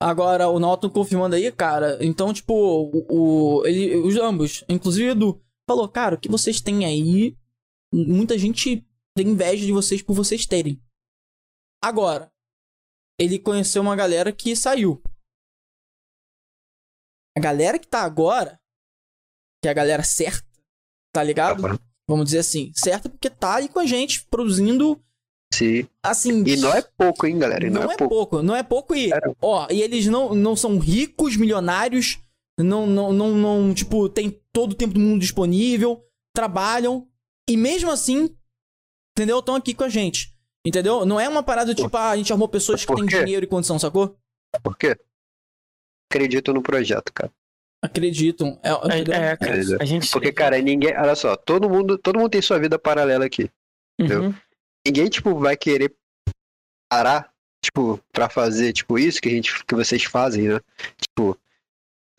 Agora, o Norton confirmando aí, cara. Então, tipo, o, o- ele, os ambos, inclusive o Edu, falou, cara, o que vocês têm aí, muita gente tem inveja de vocês por vocês terem. Agora, ele conheceu uma galera que saiu. A galera que tá agora, que é a galera certa, tá ligado? Tá. Vamos dizer assim, certa porque tá aí com a gente, produzindo, Sim. assim... E não é pouco, hein, galera? E Não, é, pouco. não é pouco e, Cara. ó, e eles não, não são ricos, milionários, não, não, não, não, tipo, tem todo o tempo do mundo disponível, trabalham, e mesmo assim, entendeu? Estão aqui com a gente, entendeu? Não é uma parada tipo, ah, a gente arrumou pessoas que têm dinheiro e condição, sacou? Por quê? Acredito no projeto, cara. Acreditam. É, É, entendeu? é, cara, a gente. Porque, cara, ninguém. Olha só, todo mundo, todo mundo tem sua vida paralela aqui. Uhum. Ninguém, tipo, vai querer parar, tipo, pra fazer, tipo, isso que a gente, que vocês fazem, né? Tipo,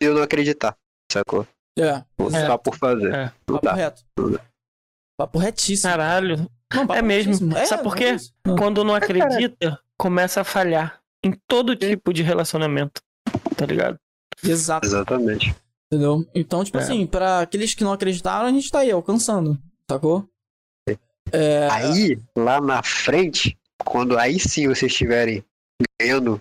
se eu não acreditar, sacou? É, Tipo, É. Só por fazer. É. Não papo dá. Papo retíssimo. Caralho. Não, papo é mesmo. retíssimo. Sabe por quê? é. Ah. Quando não acredita, começa a falhar em todo tipo de relacionamento. Tá ligado? Exato. Exatamente. Entendeu? Então, tipo É. assim, pra aqueles que não acreditaram, a gente tá aí alcançando. Sacou? É, Aí, lá na frente, quando aí sim vocês estiverem ganhando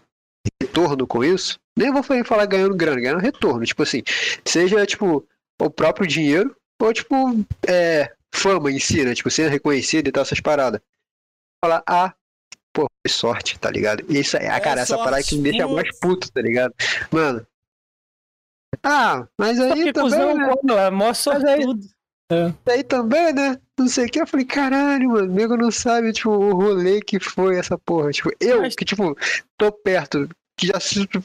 retorno com isso, nem vou falar ganhando grana, ganhando retorno. Tipo assim, seja tipo o próprio dinheiro ou tipo é, fama em si, né? Tipo, sendo reconhecido e tal, essas paradas. Falar, ah, pô, foi sorte, tá ligado? Isso aí, ah, É cara, essa parada que me deixa mais puto, tá ligado? Mano. Ah, mas aí também, cuzão, né? quando é mó sortudo. Daí também, né? Não sei o que. Eu falei, caralho, mano, o nego não sabe, tipo, o rolê que foi essa porra. Tipo, eu, Mas- que, tipo, tô perto, que já se. Tipo,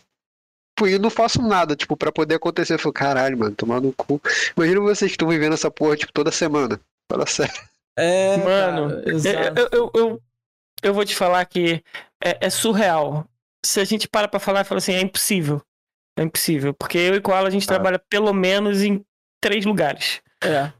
eu não faço nada, tipo, pra poder acontecer. Eu falei, caralho, mano, tomar no cu. Imagina vocês que estão vivendo essa porra, tipo, toda semana. Fala sério. é, Mano, cara. Eu, eu, eu, eu vou te falar que é, é surreal. Se a gente para pra falar e fala assim, é impossível. É impossível. Porque eu e Koala a gente Ah. trabalha pelo menos em três lugares. É.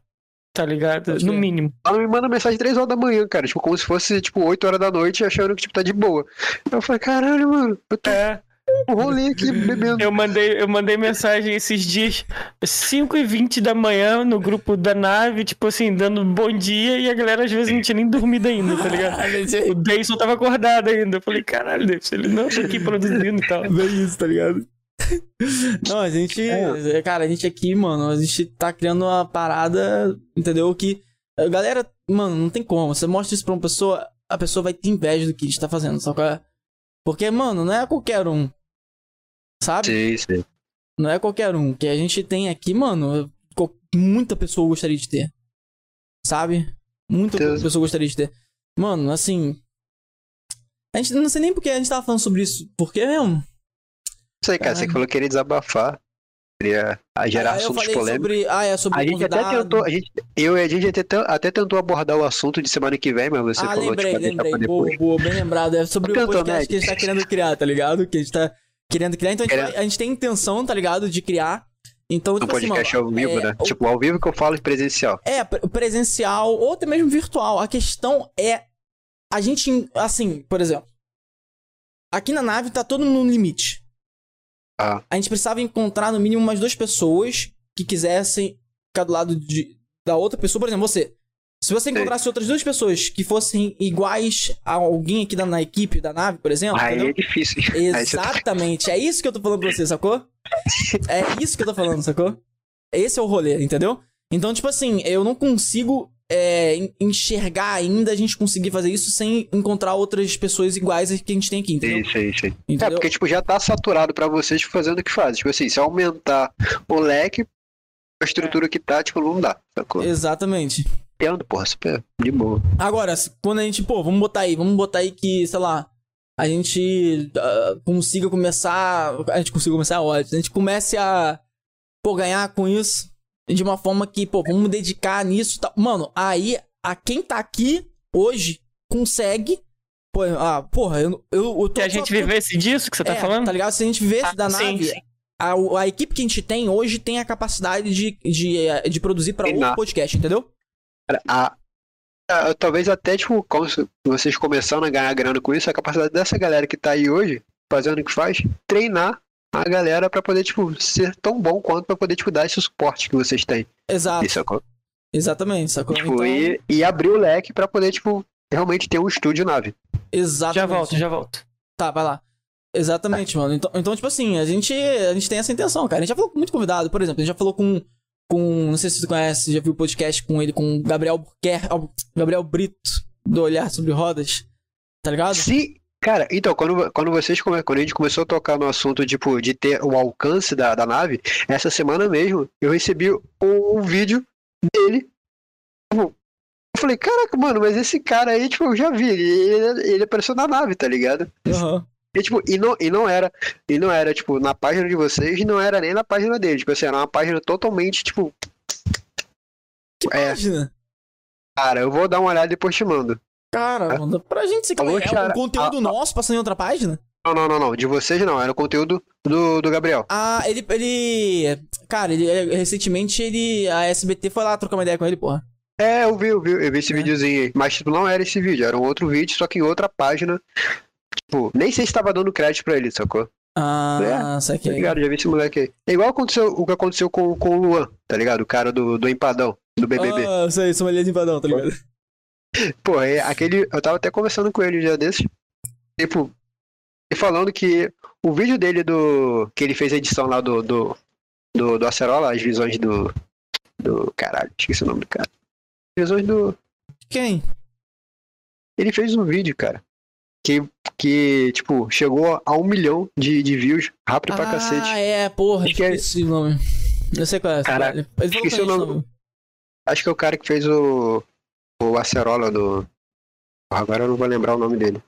Tá ligado? No mínimo. Ela me manda mensagem 3 horas da manhã, cara. Tipo, como se fosse, tipo, 8 horas da noite, achando que, tipo, tá de boa. Eu falei, caralho, mano, eu tô É, com rolê aqui bebendo. eu mandei, eu mandei mensagem esses dias, 5 e 20 da manhã, no grupo da nave, tipo assim, dando bom dia, e a galera às vezes não tinha nem dormido ainda, tá ligado? O Deison tava acordado ainda. Eu falei, caralho, Deison, ele não tá aqui produzindo e tal. Bem isso, tá ligado? Não, a gente. Cara, a gente aqui, mano, a gente tá criando uma parada, entendeu? Que. a Galera, mano, não tem como. Você mostra isso pra uma pessoa, a pessoa vai ter inveja do que a gente tá fazendo, só que. Porque, mano, não é qualquer um. Sabe? Sim, sim. Não é qualquer um. Que a gente tem aqui, mano, muita pessoa gostaria de ter. Sabe? Muita Certeza. pessoa gostaria de ter. Mano, assim. A gente não sei nem porque a gente tava falando sobre isso. Porque mesmo. Isso aí, cara. Você que falou que queria desabafar. Queria ah, gerar eu assuntos polêmicos. sobre. Ah, é sobre A gente até tentou, a gente, eu e a gente até, até tentou abordar o assunto de semana que vem, mas você ah, falou lembrei, tipo, lembrei. pra Boa, boa, bem lembrado. É sobre o podcast que a gente tá querendo criar, tá ligado? Que a gente tá querendo criar. Então a gente, a gente tem intenção, tá ligado? De criar. Então, tipo assim, podcast mano, ao vivo, é, né? o- Tipo, ao vivo que eu falo em presencial. É, pre- presencial ou até mesmo virtual. A questão é. A gente, assim, por exemplo. Aqui na nave tá todo mundo no limite. Ah. A gente precisava encontrar no mínimo umas duas pessoas que quisessem ficar do lado de, da outra pessoa. Por exemplo, você. Se você encontrasse outras duas pessoas que fossem iguais a alguém aqui da, na equipe da nave, por exemplo. Aí entendeu? é difícil. Tá- Exatamente. É isso que eu tô falando pra você, sacou? É isso que eu tô falando, sacou? Esse é o rolê, entendeu? Então, tipo assim, eu não consigo é, en- enxergar ainda a gente conseguir fazer isso sem encontrar outras pessoas iguais que a gente tem aqui, entendeu? Isso, isso, isso. É, Entendeu? porque, tipo, já tá saturado pra vocês fazendo o que fazem. Tipo assim, se aumentar o leque, a estrutura que tá, tipo, não dá. Sacou? Exatamente. Entendo, porra, super de boa. Agora, quando a gente, pô, vamos botar aí, vamos botar aí que, sei lá, a gente ah, consiga começar. A gente consiga começar é ótimo. A gente comece a, pô, ganhar com isso de uma forma que, pô, vamos dedicar nisso e tal. Mano, aí, a quem tá aqui hoje consegue. Pô, ah, porra, eu, eu, eu tô. Se a só- gente vivesse disso que você tá é, falando? Tá ligado? Se a gente vivesse Ah, da sim, nave. sim. A, a equipe que a gente tem hoje tem a capacidade de, de, eh, de produzir pra Treinar. outro podcast, entendeu? Cara, a- a- talvez até, tipo, como vocês começando a ganhar grana com isso, a capacidade dessa galera que tá aí hoje, fazendo o que faz, treinar a galera pra poder, tipo, ser tão bom quanto pra poder, tipo, dar esse suporte que vocês têm. Exato. Isso, sacou? Exatamente, sacou? Tipo, Então- e, e abrir o leque pra poder, tipo, realmente ter um estúdio nave. Exatamente. Já volto, já volto. Tá, vai lá. Exatamente, mano. Então, então, tipo assim, a gente, a gente tem essa intenção, cara. A gente já falou com muito convidado, por exemplo, a gente já falou com. Com não sei se você conhece, já viu o podcast com ele, com o Gabriel Burquer, Gabriel Brito, do Olhar sobre Rodas. Tá ligado? Se, cara, então, quando, quando vocês quando a gente começou a tocar no assunto, tipo, de ter o alcance da, da nave, essa semana mesmo, eu recebi um vídeo dele. Tipo, Eu falei, caraca, mano, mas esse cara aí, tipo, eu já vi, ele, ele, apareceu na nave, tá ligado? Aham. E, tipo, e não, e não era, e não era, tipo, na página de vocês, não era nem na página dele, tipo assim, era uma página totalmente, tipo, Que É. página? cara, eu vou dar uma olhada e depois te mando. Cara, manda pra gente se Alô, é Xara- um conteúdo Ah, nosso passando em outra página? Não, não, não, não, de vocês não, era o conteúdo do, do Gabriel. Ah, ele. ele. Cara, ele recentemente ele. A SBT foi lá trocar uma ideia com ele, porra. É, eu vi, eu vi, eu vi esse É. videozinho aí. Mas, tipo, não era esse vídeo, era um outro vídeo, só que em outra página. Tipo, nem sei se tava dando crédito pra ele, sacou? Ah, Tá saquei. ligado? Já vi esse moleque aí. É igual aconteceu, o que aconteceu com, com o Luan, tá ligado? O cara do, do empadão, do BBB. Ah, eu sei, sommelier de empadão, tá ligado? Pô, é aquele. Eu tava até conversando com ele um dia desses. Tipo, falando que o vídeo dele do. Que ele fez a edição lá do. Do, do, do Acerola, as visões do. Do. Caralho, esqueci o nome do cara. Visões do. Quem? Ele fez um vídeo, cara. Que, que tipo, chegou a um milhão de, de views rápido pra ah, cacete. é, porra, que é- esqueci o nome. Eu sei qual é. Falou esqueci a o gente, nome. Acho que é o cara que fez o. O Acerola do. Agora eu não vou lembrar o nome dele.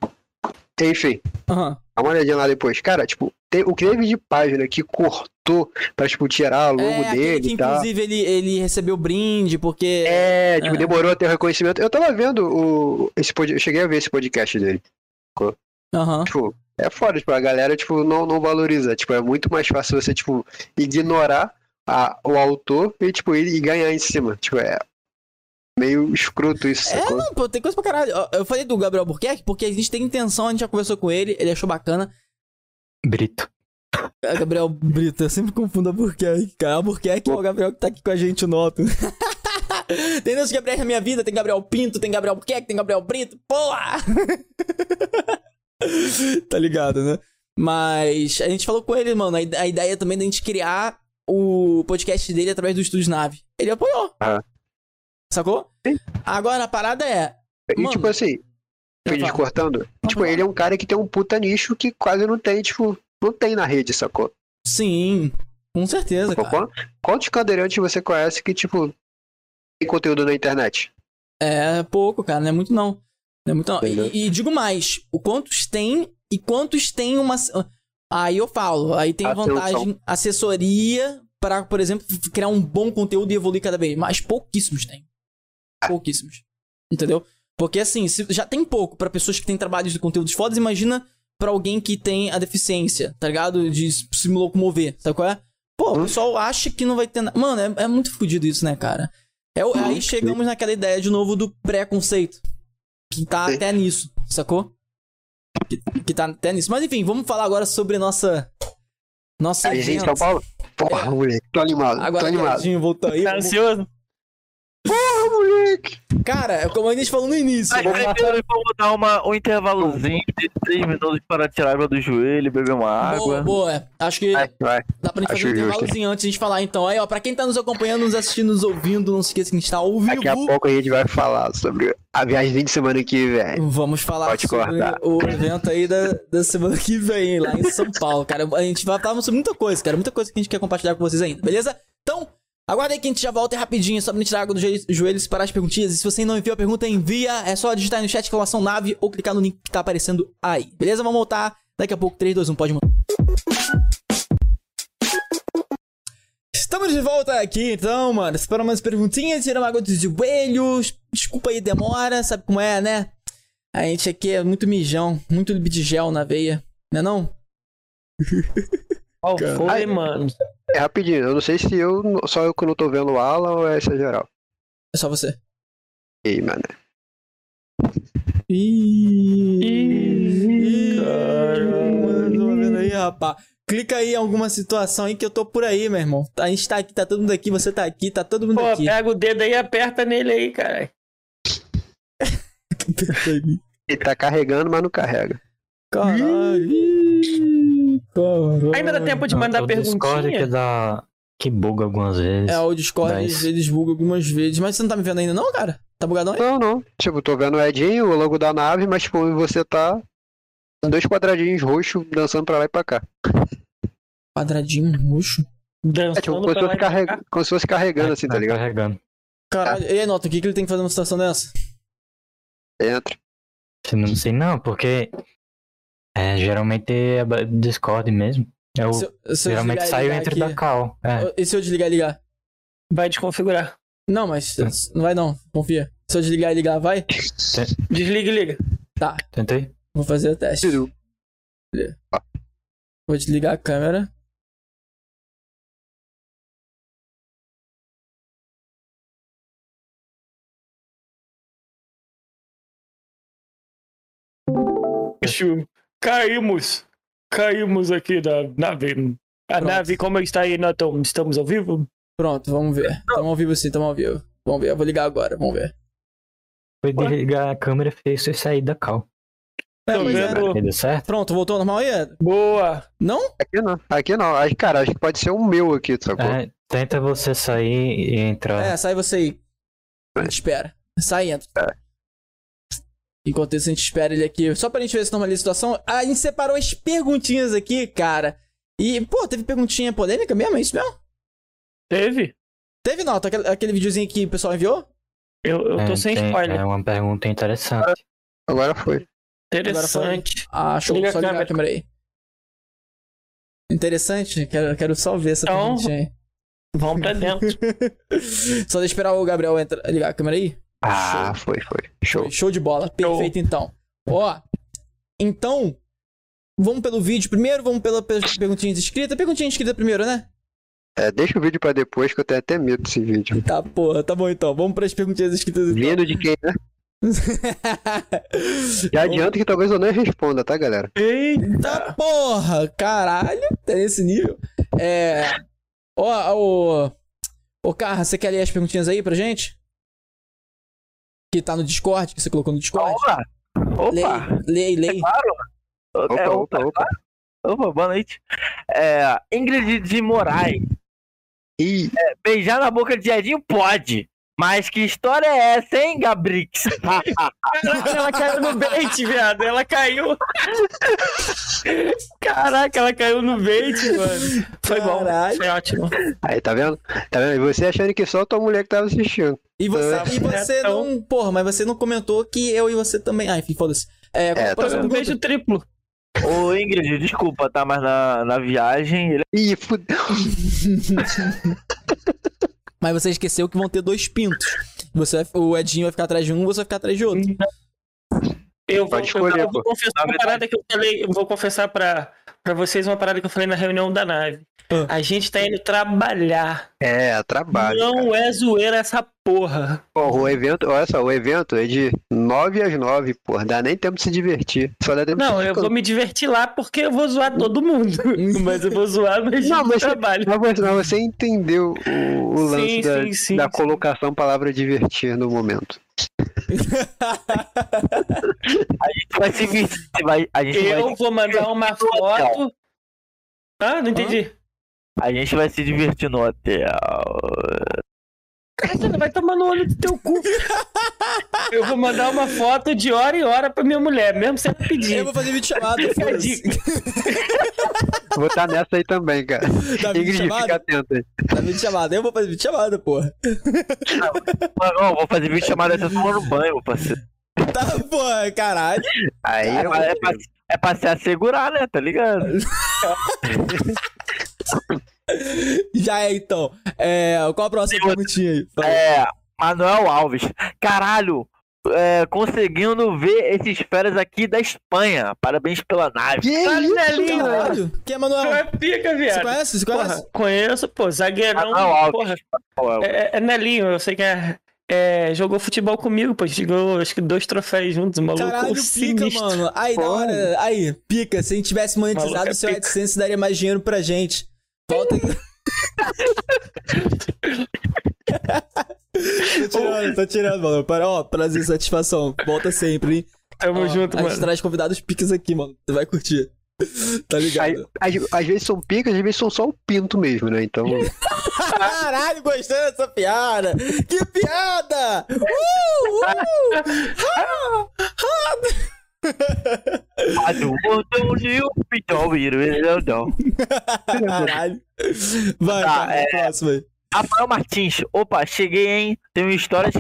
Enfim. Aham. Dá uma olhadinha lá depois. Cara, tipo, tem, o que teve de página que cortou pra, tipo, tirar o logo É, dele que e tal. inclusive ele, ele recebeu brinde, porque. É, tipo, É. demorou a ter o reconhecimento. Eu tava vendo o. Esse pod... Eu cheguei a ver esse podcast dele. Aham. Tipo, é foda, tipo, a galera, tipo, não, não valoriza. Tipo, é muito mais fácil você, tipo, ignorar a, o autor e, tipo, ir, e ganhar em cima. Tipo, é meio escroto isso, É, sacou? não, pô, tem coisa pra caralho. Eu falei do Gabriel Burquerque porque a gente tem intenção, a gente já conversou com ele, ele achou bacana. Brito. É Gabriel Brito, eu sempre confundo a Burquerque, cara. A Burquerque é o Gabriel que tá aqui com a gente, noto. tem dois Gabriel na minha vida, tem Gabriel Pinto, tem Gabriel Burquerque, tem Gabriel Brito, porra! tá ligado, né? Mas a gente falou com ele, mano, a ide- a ideia também da gente criar o podcast dele através do Estúdio Nave. Ele apoiou. Ah. Sacou? Sim. Agora a parada é. E, Mano, tipo assim, vídeo falo. cortando, tipo, falar. ele é um cara que tem um puta nicho que quase não tem, tipo, não tem na rede, sacou? Sim, com certeza, cara. quan- Quantos cadeirantes você conhece que, tipo, conteúdo na internet? É pouco, cara, não é muito não. Não é muito não. E, e digo mais, o quantos tem e quantos tem uma. Aí eu falo, aí tem Atenção. vantagem, assessoria para, por exemplo, criar um bom conteúdo e evoluir cada vez mais. Pouquíssimos tem. Pouquíssimos. Entendeu? Porque assim, se já tem pouco pra pessoas que têm trabalhos de conteúdos fodas, imagina pra alguém que tem a deficiência, tá ligado? De se locomover, sabe qual é? Pô, o pessoal acha que não vai ter nada. Mano, é, é muito fodido isso, né, cara? É, o- aí chegamos naquela ideia de novo do preconceito. Que tá Sim. até nisso, sacou? Que, que tá até nisso. Mas enfim, vamos falar agora sobre nossa. Nossa Aí, gente. São Paulo? Porra, moleque, tô animado, tô Agora que animado. Voltou aí. Tá vamos- ansioso? Moleque! Cara, é como a gente falou no início. Mas vamos primeiro vamos dar uma, um intervalozinho de 3 minutos para tirar água do joelho, beber uma Boa, água. boa. Acho que Vai, vai. dá pra gente acho fazer um justo. intervalozinho antes de a gente falar. Então, aí, ó, pra quem tá nos acompanhando, nos assistindo, nos ouvindo, não se esqueça que a gente tá ao vivo. Daqui a pouco a gente vai falar sobre a viagem de semana que vem. Vamos falar Pode sobre cortar. o evento aí da, da semana que vem, lá em São Paulo, cara. A gente vai falar sobre muita coisa, cara. Muita coisa que a gente quer compartilhar com vocês ainda, beleza? Então, aguarda aí que a gente já volta rapidinho, só pra me tirar água dos joelhos- para as perguntinhas. E se você não enviou a pergunta, envia. É só digitar aí no chat exclamação nave ou clicar no link que tá aparecendo aí, beleza? Vamos voltar daqui a pouco. 3, 2, 1, pode montar. Estamos de volta aqui, então, mano. Para umas perguntinhas, tiramos água dos joelhos. Desculpa aí, demora, sabe como é, né? A gente aqui é muito mijão, muito de gel na veia, né não? Qual Cara. foi, mano? É rapidinho, eu não sei se eu, só eu que não tô vendo o Alan ou é essa geral. É só você. E aí, mano. Ih, Ih, caramba. Tô vendo aí, rapaz. Clica aí em alguma situação aí que eu tô por aí, meu irmão. A gente tá aqui, tá todo mundo aqui, você tá aqui, tá todo mundo Pô, aqui. pega o dedo aí e aperta nele aí, cara. Ele tá carregando, mas não carrega. Caralho. Caralho. Ainda dá tempo de mandar o Discord que perguntinha? dá. Que buga algumas vezes. É, o Discord, Dá eles, bugam algumas vezes. Mas você não tá me vendo ainda não, cara? Tá bugadão aí? Não, não. Tipo, tô vendo o Edinho, o logo da nave, mas tipo, você tá com dois quadradinhos roxos dançando pra lá e pra cá. Quadradinho roxo. Dançando É tipo, como se fosse, e pra carreg... cá. como se fosse carregando assim, tá Tá ligado? carregando. Caralho, e aí, Nota, o que, que ele tem que fazer numa situação dessa? Entra. Eu não sei não, porque. É, geralmente é Discord mesmo. É eu, se se geralmente desligar, saio entre da cal. É. E se eu desligar e ligar? Vai desconfigurar. Não, mas não vai não, confia. Se eu desligar e ligar, vai? Desliga e liga. Tá. Tentei. Vou fazer o teste. Vou desligar a câmera. Chuva. Caímos! Caímos aqui da nave. A Pronto. nave, como está aí, Nathan? Estamos ao vivo? Pronto, vamos ver. Tamo ao vivo sim, tamo ao vivo. Vamos ver, eu vou ligar agora, vamos ver. Foi desligar a câmera e fez você sair da cal. É, Tô é. vendo. Deu certo? Pronto, voltou ao normal aí? Boa! Não? Aqui não, aqui não. Acho, cara, acho que pode ser o meu aqui, sacou? É, tenta você sair e entrar. É, sai você aí. Espera. Sai e entra. Enquanto isso, a gente espera ele aqui. Só pra gente ver se normaliza a situação. A gente separou as perguntinhas aqui, cara. E, pô, teve perguntinha polêmica mesmo? É isso mesmo? Teve? Teve, não? Aquele, aquele videozinho que o pessoal enviou? Eu, eu tô É, sem tem- spoiler. É uma pergunta interessante. Agora foi. Interessante. Ah, show. Liga a só ligar a câmera. aí. Interessante. Quero, quero só ver essa Então, perguntinha aí. Vamos pra dentro. Só deixa eu esperar o Gabriel entrar, ligar a câmera aí. Ah, foi, foi. Show. Show de bola. Perfeito, então. Ó, então, vamos pelo vídeo primeiro, vamos pela per- perguntinha escrita. Perguntinha escrita primeiro, né? É, deixa o vídeo pra depois que eu tenho até medo desse vídeo. Tá, porra, tá bom então. Vamos pras perguntinhas escritas então. Vindo de quem, né? Já adianto que talvez eu nem responda, tá, galera? Eita porra, caralho, tá nesse nível. É. Ó, ô. Ô, Carra, você quer ler as perguntinhas aí pra gente? Que tá no Discord, que você colocou no Discord? Opa! Lei, Opa! lei, lei. Opa, É, opa, opa. Opa, boa noite. É, Ingrid de Moraes. Ih, Beijar na boca de Edinho pode. Mas que história é essa, hein, Gabrix? Caraca, ela caiu no bait, viado. Ela caiu. Caraca, ela caiu no bait, mano. Foi bom. Caralho. Foi ótimo. aí, tá vendo? Tá vendo? E você achando que só tua mulher que tava assistindo. E você, É. e você Então- não. Porra, mas você não comentou que eu e você também. Ah, enfim, foda-se. É, É, tá Um beijo triplo. Ô, Ingrid, desculpa, tá? Mas na, na viagem ele Ih, fudeu. Mas você esqueceu que vão ter dois pintos. Você vai- o Edinho vai ficar atrás de um, você vai ficar atrás de outro. Eu vou, escolher, eu, vou confessar uma parada que eu falei. Eu vou confessar pra, pra vocês uma parada que eu falei na reunião da nave. Ah. A gente tá indo trabalhar. É, trabalho. cara. Não é zoeira essa porra. Porra, o evento, olha só, o evento é de 9 às 9, porra. Dá nem tempo de se divertir. Só dá tempo Não, de eu vou me divertir lá porque eu vou zoar todo mundo. mas eu vou zoar no Não, mas- trabalho. Mas você, mas você entendeu o, o lance Sim, da, sim, sim, da sim. colocação palavra divertir no momento. a gente vai se vestir. Vai, a, gente vai, Eu vou mandar uma foto. Ah, não entendi. a gente vai se divertir no hotel. Cara, vai tomar no olho do teu cu. Eu vou mandar uma foto de hora em hora pra minha mulher, mesmo sem ela pedir. Eu vou fazer vídeo chamado. Fica. Vou estar nessa aí também, cara. Vídeo Ingrid, fica chamado? atento aí. Dá vídeo chamado. Eu vou fazer vídeo chamada, porra. Mano, ó, vou fazer vídeo chamado até tomando banho, meu parceiro. Tá, porra, caralho. Aí É, eu pra- é, pra, é pra se assegurar, né? Tá ligado? Já é, então. É, qual a próxima outra. perguntinha aí? Fala. É, Manuel Alves. Caralho, é, conseguindo ver esses feras aqui da Espanha. Parabéns pela nave. Que isso, Caralho, cara? Caralho. Quem é Manuel? é pica, Você viado. conhece? Você Porra, conhece? conheço, pô, zagueirão. Manuel Alves. Porra, Pô, é, é Nelinho, eu sei que é, é, Jogou futebol comigo, pô. Jogou acho que dois troféus juntos, o maluco. Caralho, pica, sinistro. mano. Aí, da Porra. hora. Aí, pica. Se a gente tivesse monetizado Maluco é o seu. AdSense, daria mais dinheiro pra gente. Volta aqui. tô tirando, tô tirando, mano. Para, ó, prazer, satisfação. Volta sempre, hein? Tamo Ó, junto, a gente mano. traz convidados picas aqui, mano. Tu vai curtir. Tá Aí, ligado? às, às vezes são picas, às vezes são só o pinto mesmo, né? Então. Caralho, gostei dessa piada! Que piada! Uh, uh! Ah, Mas não. Caralho. Vai, Tá, cara, é. próximo aí. Rafael Martins. Opa, cheguei, hein? Tenho histórias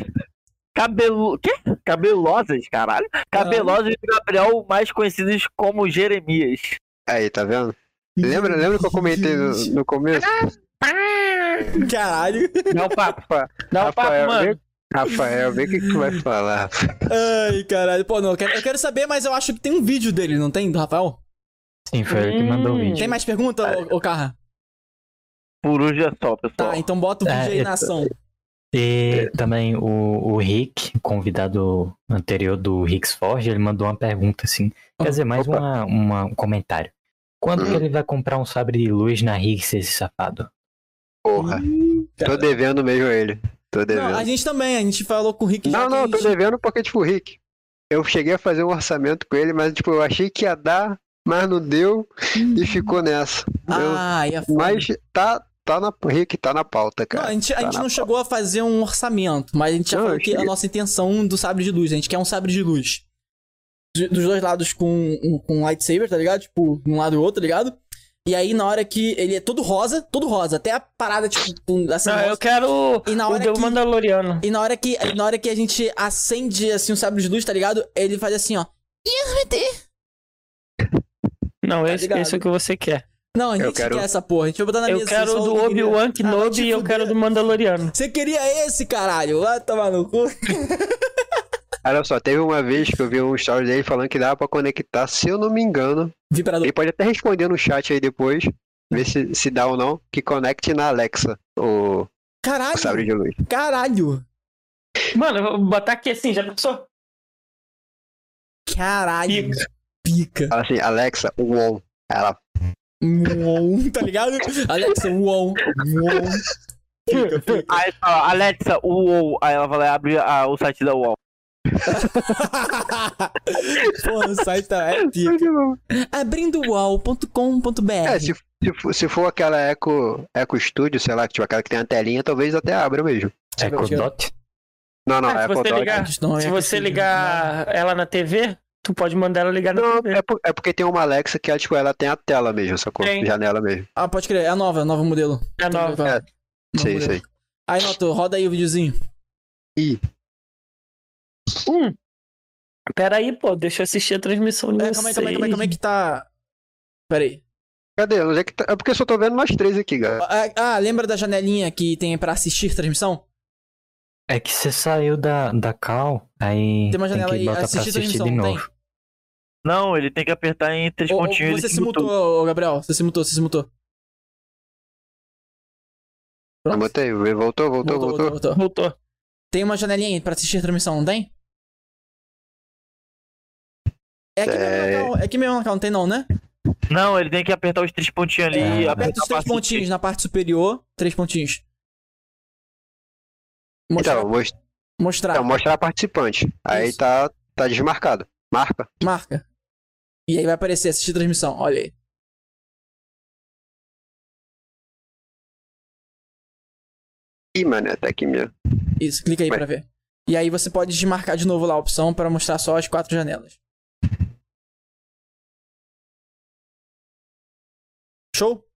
cabelo... Quê? cabelosas, caralho. Cabelosas do Gabriel, mais conhecidos como Jeremias. Aí, tá vendo? Lembra, lembra que eu comentei no, no começo? Caralho. Um papo. Dá um papo, Rafael, mano. Rafael, vê o que, que tu vai falar. Ai, caralho. Pô, não, eu quero, eu quero saber, mas eu acho que tem um vídeo dele, não tem, do Rafael? Sim, foi ele que mandou o vídeo. Tem mais pergunta, ô, ô Carra? Por hoje é só, pessoal. Tá, então bota o vídeo É, aí na ação. E também o, o Rick, convidado anterior do Ricks Forge, ele mandou uma pergunta assim. Quer dizer, mais uma, uma- um comentário. Quando que Hum. ele vai comprar um sabre de luz na Ricks, esse safado? Porra. Tô devendo mesmo a ele. Tô Não, devendo. a gente também, a gente falou com o Rick Não, não, a tô gente- devendo porque, tipo, o Rick. Eu cheguei a fazer um orçamento com ele, mas, tipo, eu achei que ia dar, mas não deu e ficou nessa. Eu- Ah, ia foda. mas tá, tá na. Rick, tá na pauta, Não, cara. a gente, a Tá gente não chegou a fazer um orçamento, mas a gente já Não, falou eu que a nossa intenção do sabre de luz, a gente quer um sabre de luz. Dos dois lados com, um- com lightsaber, tá ligado? Tipo, um lado e outro, tá ligado? E aí, na hora que ele é todo rosa, todo rosa, até a parada, tipo, um- assim, Não, rosa. eu quero E na o hora do que- Mandaloriano. E na hora que, na hora que a gente acende, assim, o sabre de luz, tá ligado? Ele faz assim, ó. Não, Tá esse, ligado? esse é o que você quer. Não, a Eu gente quero- quer essa porra. A gente vai botar na Eu mesa. quero só o do Obi-Wan Ah, vai Kenobi te e eu quero do Mandaloriano. Você queria esse, caralho? Vai tomar no cu. Olha só, teve uma vez que eu vi um story dele falando que dava pra conectar, se eu não me engano. Vibrador. Ele pode até responder no chat aí depois, ver se, se dá ou não, que conecte na Alexa o, o sabre Caralho. de luz. Caralho. Mano, eu vou botar aqui assim, já pensou? Caralho. Pica. Pica. Fala assim, Alexa, UOL. Ela, Uom, tá ligado? Alexa, uom. Uom. Fica, fica. Aí fala, Alexa, UOL. Aí ela vai ah, o site da UOL. Porra, o site tá é pica. Abrindo uol.com.br. É, se, se, for, se for aquela Eco, Eco Studio, sei lá, que tipo aquela que tem a telinha, talvez até abra mesmo. É eu ver. Dot? Não, não, Ah, se Eco você Dot. ligar, Não, se é você ligar ela na TV, tu pode mandar ela ligar na Não, TV. é, por- é porque tem uma Alexa que ela, tipo, ela tem a tela mesmo? Tem. Janela mesmo. Ah, pode crer. É a nova, é a nova modelo. É nova. É, Novo sei, sei. Aí, Noto, roda aí o videozinho. Ih, Hum. Pera aí, pô, deixa eu assistir a transmissão de É, calma aí, calma aí, calma aí, vocês. calma aí que tá... Pera aí. cadê? Onde é, que tá? é porque eu só tô vendo nós três aqui, galera. Ah, ah, lembra da janelinha que tem pra assistir transmissão? É que você saiu da, da cal, aí Tem uma janela que aí, botar pra assistir assistir de transmissão, não tem? novo. Não, ele tem que apertar em três Ou- ou pontinhos. você ele se mutou, ô, Gabriel. Você se mutou, você se mutou. Eu botei, voltou, voltou, voltou. voltou. Voltou. Tem uma janelinha aí pra assistir a transmissão, não tem? É aqui mesmo É. na cal, é aqui mesmo não tem não, né? Não, ele tem que apertar os três pontinhos ali. É, Aperta os três pontinhos na parte superior, três pontinhos. Mostrar. Então, most... mostrar. então, mostrar participante. Aí Isso. tá, tá desmarcado. Marca. Marca. E aí vai aparecer assistir transmissão, olha aí. Ih, mano, tá aqui mesmo. Isso, clica aí Vai. pra ver. E aí você pode desmarcar de novo lá a opção pra mostrar só as quatro janelas. Show?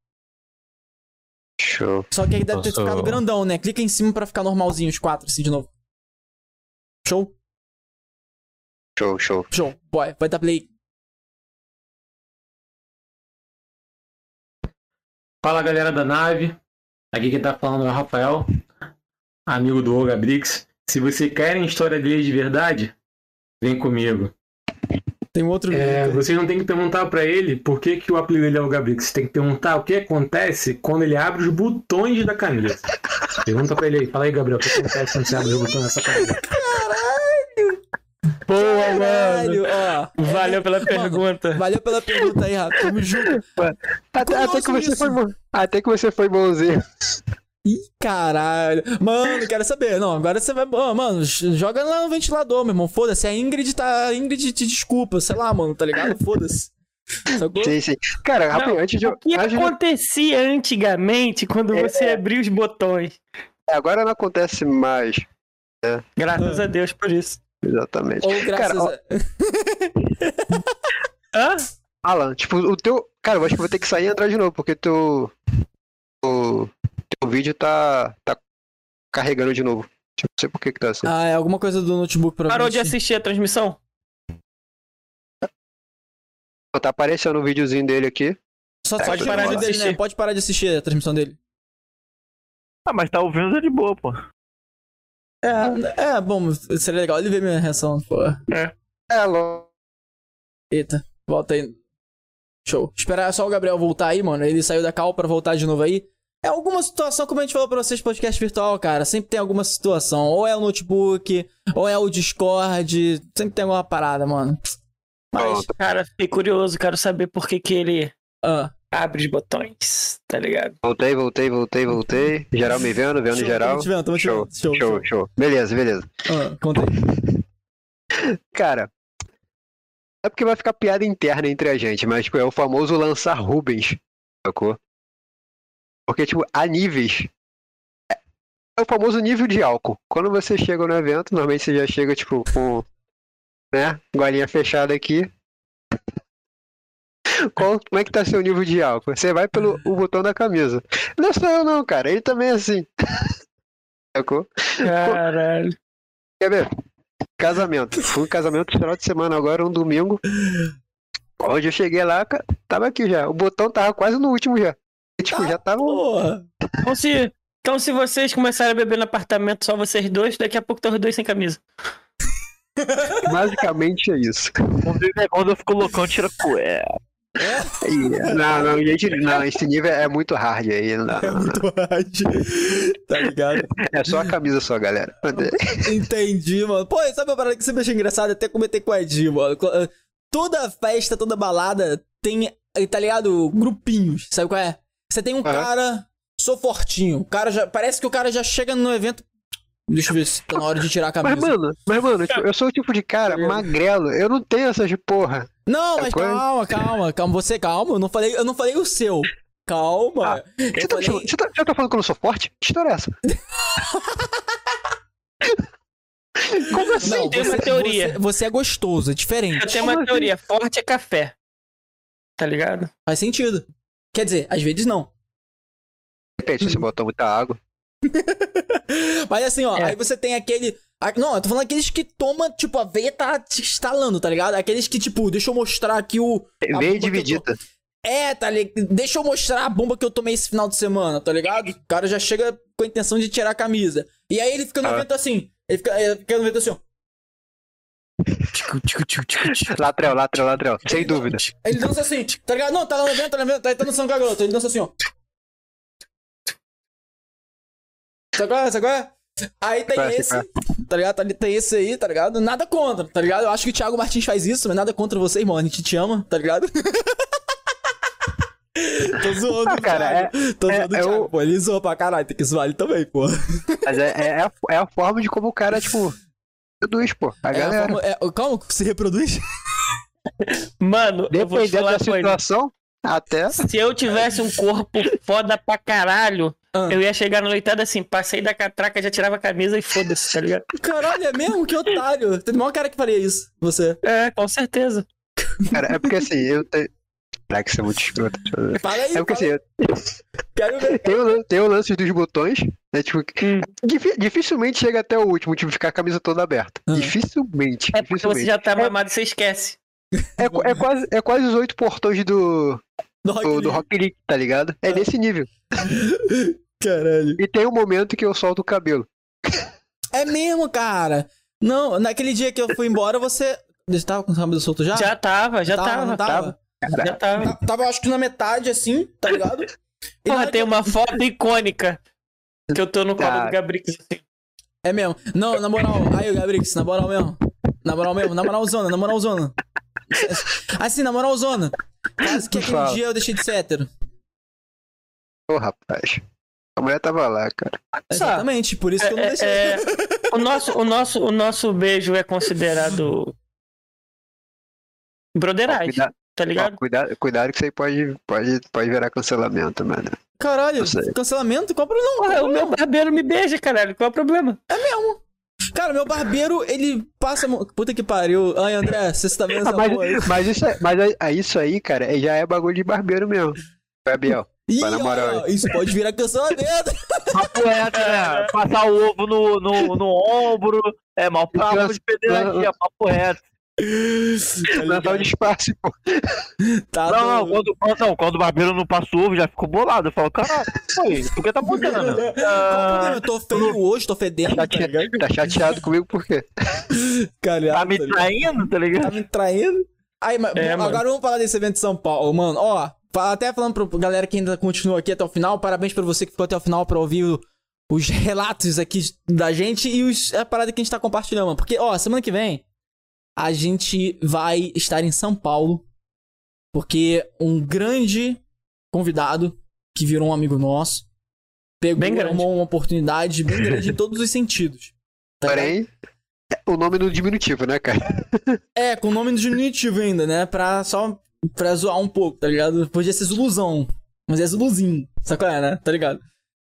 Show. Só que aí deve ter ficado grandão, né? Clica em cima pra ficar normalzinho os quatro, assim, de novo. Show? Show, show. Show. Boy, vai dar play. Fala galera da nave, aqui quem tá falando é o Rafael, amigo do Olga Brix. Se você querem história dele de verdade, vem comigo. Tem um outro É, vocês não tem que perguntar pra ele por que, que o apelido dele é Olga Brix. Você tem que perguntar o que acontece quando ele abre os botões da camisa. Pergunta pra ele aí, fala aí Gabriel, o que acontece quando você abre os botões dessa camisa? Boa, mano. Caralho, ó. Valeu pela Mano, pergunta. Valeu pela pergunta aí, Rafa. Tamo junto. Até, até que você foi bom. Até que você foi bonzinho. Ih, caralho. Mano, quero saber. Não, agora você vai. Ô, mano, joga lá no ventilador, meu irmão. Foda-se. A Ingrid tá. A Ingrid te desculpa, sei lá, mano, tá ligado? Foda-se. Sim, sim. Cara, Não, rapidinho, antes de. O que de acontecia antigamente quando É. você abria os botões? Agora não acontece mais. Graças a Deus por isso. Exatamente. Ou graças Cara, a. Hã? Alan, tipo, o teu. Cara, eu acho que eu vou ter que sair e entrar de novo, porque teu. O teu vídeo tá. tá carregando de novo. Tipo, não sei por que que tá assim. Ah, é alguma coisa do notebook pra Parou de assistir a transmissão? Tá aparecendo o videozinho dele aqui. Só Pode só parar de dele, né? assistir. Pode parar de assistir a transmissão dele. Ah, mas tá ouvindo tá de boa, pô. É, é bom, seria legal ele ver minha reação, pô. É, lo- Eita, volta aí. Show. Esperar só o Gabriel voltar aí, mano. Ele saiu da cal pra voltar de novo aí. É alguma situação, como a gente falou pra vocês, podcast virtual, cara. Sempre tem alguma situação. Ou é o notebook, ou é o Discord. Sempre tem alguma parada, mano. Mas. Cara, fiquei curioso, quero saber por que que ele Ah, abre os botões, tá ligado? Voltei, voltei, voltei, voltei. Geral me vendo, vendo show, geral. Tamo te vendo, tamo te Show, vendo. Show, show, show. Beleza, beleza. Ah, conta aí. Cara, é porque vai ficar piada interna entre a gente, mas tipo, é o famoso lançar Rubens, sacou? Porque, tipo, há níveis. É é o famoso nível de álcool. Quando você chega no evento, normalmente você já chega, tipo, com. Né? Golinha fechada aqui. Qual, como é que tá seu nível de álcool? Você vai pelo o botão da camisa. Não sou eu não, cara. Ele também é assim. Sacou? Caralho. Quer ver? Casamento. Fui um casamento no final de semana agora, um domingo. Onde eu cheguei lá, tava aqui já. O botão tava quase no último já. Tipo, já tava. Porra. Então se, então se vocês começarem a beber no apartamento, só vocês dois, daqui a pouco estão os dois sem camisa. Basicamente é isso. Quando eu fico loucão, tira cueca. E, não, não, gente, não, esse nível é muito hard aí. Não, É não. muito hard. Tá ligado? É só a camisa só, galera. Entendi, mano. Pô, sabe uma parada que sempre achei engraçada? Até comentei com o Ed, mano. Eh, Toda festa, toda balada tem, eh, tá ligado? Grupinhos. Sabe qual é? Você tem um cara, sou fortinho. O cara já. Parece que o cara já chega no evento. Deixa eu ver se tá na hora de tirar a Mas, camisa. mano, mas, mano, tipo, eu sou o tipo de cara magrelo. Eu não tenho essas de porra. Não, mas Agora- calma, calma, calma. Você calma. Eu não falei, eu não falei o seu. Calma. eu Você tá, falei... você, tá, você tá falando que eu não sou forte? Que história é essa? Como assim? Não, tem você, uma teoria. Você, você é gostoso, é diferente. Eu tenho uma assim? teoria, forte é café. Tá ligado? Faz sentido. Quer dizer, às vezes não. Depende, se você botou muita água. Mas assim, ó, É. aí você tem aquele. Não, eu tô falando aqueles que toma, tipo, a veia tá te estalando, tá ligado? Aqueles que, tipo, deixa eu mostrar aqui o. a bomba que Veio eu tô- dividida. É, tá ligado? Deixa eu mostrar a bomba que eu tomei esse final de semana, tá ligado? O cara já chega com a intenção de tirar a camisa. E aí ele fica no Ah. evento assim. Ele fica, ele fica no evento assim, ó. Latrel, latrel, latrel. Sem dúvida. Ele dança assim, tá ligado? Não, tá lá no evento, tá no evento, tá, tá dançando com a garota. Ele dança assim, ó. Sabe qual é? Sabe qual é? Aí tem Vai, esse, vai. tá ligado? Tá- Tem esse aí, tá ligado? Nada contra, tá ligado? Eu acho que o Thiago Martins faz isso, mas nada contra vocês, mano. A gente te ama, tá ligado? Tô zoando, Ah, cara, Thiago. Tô é- zoando o é Thiago, o- pô. Ele zoou pra caralho, tem que zoar ele também, pô. Mas é, é, a, é a forma de como o cara, tipo, produz, pô. A É a galera. forma- é- calma, se reproduz? Mano, eu vou te Dependendo da uma coisa. situação, até. Se eu tivesse um corpo foda pra caralho, Ah. eu ia chegar na noitada assim, passei da catraca, já tirava a camisa e foda-se, tá ligado? Caralho, é mesmo? Que otário. Tem o maior cara que faria isso, você. É, com certeza. Cara, é porque assim, eu. Caraca, isso é muito escroto. Fala aí, É porque assim, eu-. Quero ver. tem o, lan- tem o lance dos botões, né? Tipo, Hum. difi- dificilmente chega até o último, tipo, ficar a camisa toda aberta. Ah. Dificilmente. É porque você dificilmente. já tá mamado e você esquece. É, é quase, é quase os oito portões do, Do Rock do, do. Rock League, tá ligado? É Ah. nesse nível. Caralho. E tem um momento que eu solto o cabelo. É mesmo, cara. Não, naquele dia que eu fui embora, você. Você tava com o cabelo solto já? Já tava, já tava. não tava? Já tava. Ta- Tava, acho que na metade, assim, tá ligado? E Porra, hora tem que uma foto icônica que eu tô no colo do Gabrix. assim. É mesmo. Não, na moral. Aí, Gabrix, na moral mesmo. Na moral mesmo, na moralzona, na moralzona. Assim, na moralzona. Quase que aquele dia eu deixei de ser hétero. Ô, rapaz. A mulher tava lá, cara. Exatamente, por isso que eu não É, deixei. é, o, nosso, o, nosso, o nosso beijo é considerado broderagem, tá ó, ligado? cuidado, cuidado que isso aí pode, pode, pode virar cancelamento, mano. Caralho, cancelamento? Qual o problema? Porra, o meu barbeiro me beija, caralho. Qual é o problema? Cara, meu barbeiro, ele passa. Puta que pariu. Ai, André, você tá vendo essa porra aí? mas, mas, isso, é- mas é- é isso aí, cara, é- já é bagulho de barbeiro mesmo. Gabriel. Ih, Vai na moral ó, isso pode virar cancelamento. Papo reto, né? Passar o ovo no, no, no ombro. É mal papo de pederastia, papo reto. Lançar o disfarce, pô. Tá Não, não, quando, não, quando o barbeiro não passa o ovo, já ficou bolado. Eu falo, caralho, por que tá mudando? Problema? Eu tô feio hoje, tô fedendo, tá ligado? Chate- Tá chateado comigo por quê? Caralho, Tá me tá ligado? traindo, tá Tá ligado? me traindo. Aí, mas, É, agora mano. vamos falar desse evento de São Paulo, mano. Ó, até falando pra galera que ainda continua aqui até o final, parabéns pra você que ficou até o final pra ouvir o- os relatos aqui da gente e os, a parada que a gente tá compartilhando. mano. Porque, ó, semana que vem a gente vai estar em São Paulo, porque um grande convidado que virou um amigo nosso pegou Bem grande. uma, oportunidade bem grande em todos os sentidos. tá? Porém, o nome no diminutivo, né, cara? É, com o nome no diminutivo ainda, né? Pra só pra zoar um pouco, tá ligado? Podia ser Zuluzão. Mas é Zuluzinho. Sabe qual é, né? Tá ligado?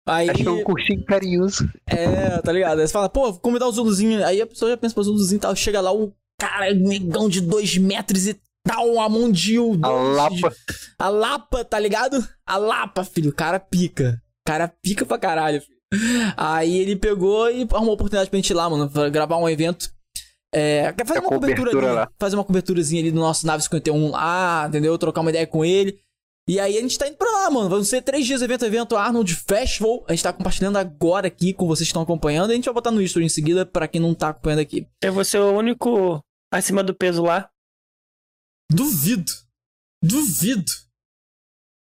Aí. Acho que é um cursinho carinhoso. É, tá ligado? Aí você fala, pô, vou convidar o Zuluzinho. Aí a pessoa já pensa, pô, Zuluzinho e tal. Chega lá, o cara, negão de dois metros e tal, a mão de. A Lapa. A Lapa, tá ligado? A Lapa, filho. O cara pica. O cara pica pra caralho, filho. Aí ele pegou e arrumou oportunidade pra gente ir lá, mano, pra gravar um evento. É, quer fazer A uma cobertura, cobertura ali, fazer uma coberturazinha ali do nosso Nave 51 lá, entendeu? Trocar uma ideia com ele. E aí a gente tá indo pra lá, mano. Vão ser três dias evento, evento Arnold Festival. A gente tá compartilhando agora aqui com vocês que estão acompanhando. E a gente vai botar no history em seguida pra quem não tá acompanhando aqui. Eu vou ser o único acima do peso lá. Duvido. Duvido.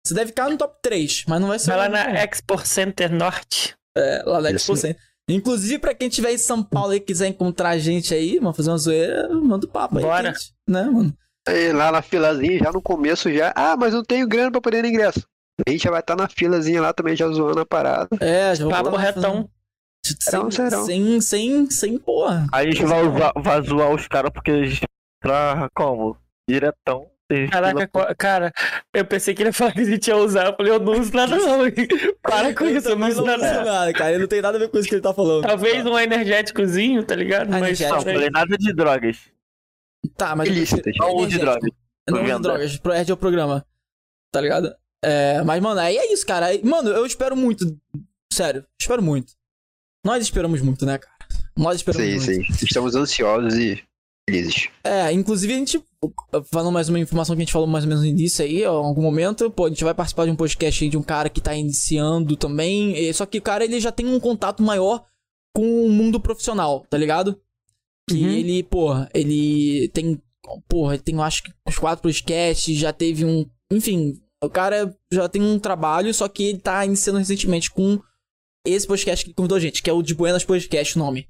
Você deve ficar no top 3, mas não vai ser Vai lá na não. Expo Center Norte. É, lá na. Expo Center. Inclusive, pra quem tiver em São Paulo e quiser encontrar a gente aí, mano, fazer uma zoeira, manda o papo aí. Bora. gente- né, mano? Lá na filazinha, já no começo já. Ah, mas não tenho grana pra poder ir no ingresso. A gente já vai estar na filazinha lá também, já zoando a parada. É, já vou Papo retão. Serão, Sem, serão. sem, sem, sem, porra. A gente vai, usar, vai zoar os caras porque a gente tá como? Diretão. Caraca, cara, eu pensei que ele ia falar que a gente ia usar. Eu falei, eu não uso nada não. Para com isso, eu não uso nada. não. nada, cara. Não tem nada a ver com isso que ele tá falando. Talvez um energéticozinho, tá ligado? Mas. Não, falei nada de drogas. Tá, mas. Ilícitas. Não uso de Energético. drogas. Não Venda. drogas, perde o programa. Tá ligado? É, mas, mano, aí é isso, cara. Mano, eu espero muito. Sério, espero muito. Nós esperamos muito, né, cara? Nós esperamos Sim, muito. sim. Estamos ansiosos e felizes. É, inclusive a gente. Falando mais uma informação que a gente falou mais ou menos no início aí, ó, em algum momento, pô, a gente vai participar de um podcast aí de um cara que tá iniciando também. e- Só que o cara ele já tem um contato maior com o mundo profissional, tá ligado? Que Uhum. ele, porra, ele tem. Porra, ele tem, eu acho que uns quatro podcasts, já teve um. Enfim, o cara já tem um trabalho, só que ele tá iniciando recentemente com esse podcast que convidou a gente, que é o de Buenas Podcast, o nome.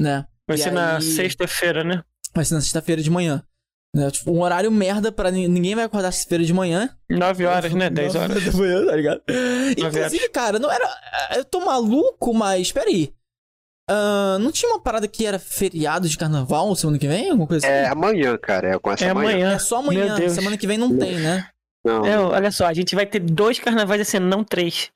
Né? Vai E ser na aí- sexta-feira, né? Vai ser na sexta-feira de manhã. Né? Tipo, um horário merda pra ni- ninguém vai acordar sexta-feira de manhã. Nove horas, né? Dez Nove horas. da manhã, tá ligado? Inclusive, cara, não era. Eu tô maluco, mas. Peraí. Ah, não tinha uma parada que era feriado de carnaval semana que vem? Alguma coisa assim? É amanhã, cara. É com essa É amanhã. amanhã. É só amanhã. Semana que vem não tem, né? Não, É, olha só, a gente vai ter dois carnavais esse ano, não três.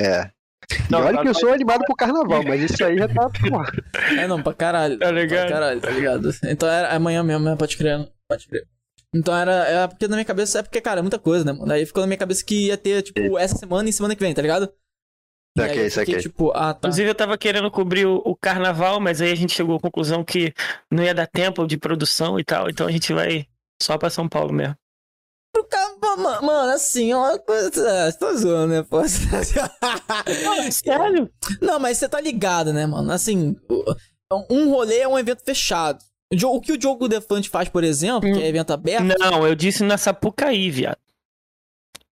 é. E Não, olha tá- que eu sou animado pro carnaval, mas isso aí já tá. porra. É não, pra caralho. Tá ligado? Pra caralho, tá ligado? Então era amanhã mesmo, né? Pode crer. Pode crer. Então era. É porque na minha cabeça é porque, cara, é muita coisa, né, mano? Aí ficou na minha cabeça que ia ter, tipo, essa semana e semana que vem, tá ligado? E Saquei, fiquei, saquei. tipo, ah, tá. Inclusive, eu tava querendo cobrir o, o carnaval, mas aí a gente chegou à conclusão que não ia dar tempo de produção e tal, então a gente vai só pra São Paulo mesmo. Mano, assim, é uma coisa. É, você tá zoando, né, pô? Sério? Não, mas você tá ligado, né, mano? Assim, um rolê é um evento fechado. O que o Diogo Defante faz, por exemplo, que é evento aberto. Não, eu disse na Sapucaí, viado.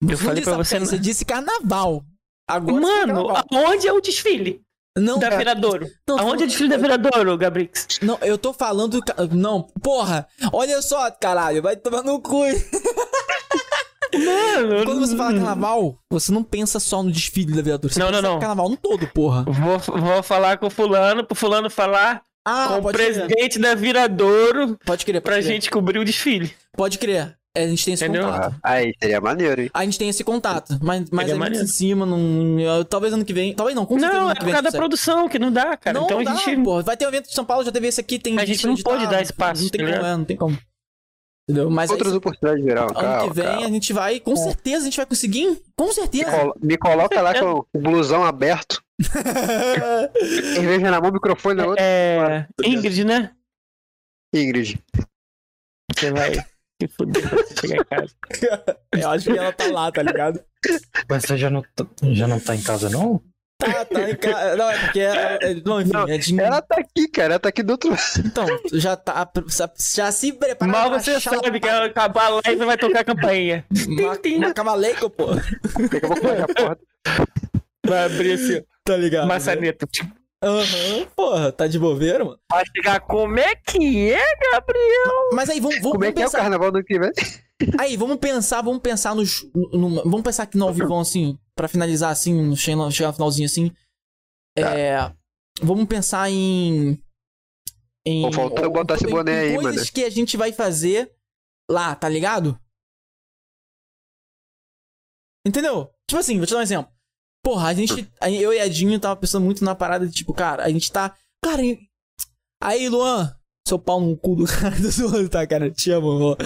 eu falei pra você- Você disse carnaval. Agora Mano, aonde é o desfile não, da cara, Viradouro? Aonde é o desfile da Viradouro, Gabrix? Não, eu tô falando. Não, porra! Olha só, caralho, vai tomar no cu. Mano, Quando você fala carnaval, você não pensa só no desfile da viatura. Você Não, pensa não, no não. carnaval no todo, porra. Vou, vou falar com o fulano, pro fulano falar Ah, com o pode crer. presidente da Viradouro Pode crer, pode pra crer. gente cobrir o desfile. Pode crer. É, A gente tem esse Entendeu? contato. Aí, seria maneiro, hein? A gente tem esse contato. Mas, mas Seria em cima, não. Talvez ano que vem. Talvez não, com certeza Não, é por causa da produção que não dá, cara. Não então dá, a gente. pô. Vai ter um evento de São Paulo, já teve esse aqui, tem A gente não pode dar espaço, Não tem tá como, é, não tem como. Entendeu? Mas aí, Outras oportunidades virão, ano calma, que vem calma. a gente vai, com certeza a gente vai conseguir. Com Me, certeza. colo- me coloca lá com o blusão aberto, cerveja na mão, microfone na outra. É. Ingrid, né? Ingrid. Você vai se fuder quando você chegar em casa. Eu acho que ela tá lá, tá ligado? Mas você já não, tá- já não tá em casa, não? Tá, tá em casa. Não, é porque. É, é, não, enfim, Não, é de... Ela tá aqui, cara. Ela tá aqui do outro lado. Então, já tá. Já se prepara. Mal você sabe que ao acabar a live vai tocar a campainha. Ma- Macamaleco, pô. Daqui a pouco vai a porta. Vai abrir assim, Tá ligado? né? maçaneta. Aham, porra, tá de bobeira, mano. Vai chegar, como é que é, Gabriel? Mas aí, vamos, vamos, Como é que é o carnaval do que vem? Aí, vamos pensar, vamos pensar nos. no- vamos pensar aqui no ao vivo, assim, pra finalizar assim, chegar chegar no finalzinho assim. É. Vamos pensar em. Em. Pô, faltou eu botar esse boné aí, coisas mano. que a gente vai fazer lá, tá ligado? Entendeu? Tipo assim, vou te dar um exemplo. Porra, a gente. Eu e a Dinho tava pensando muito na parada de tipo, cara, a gente tá. Cara, aí, Luan, seu pau no cu do cara do zoando, tá, cara? Te amo.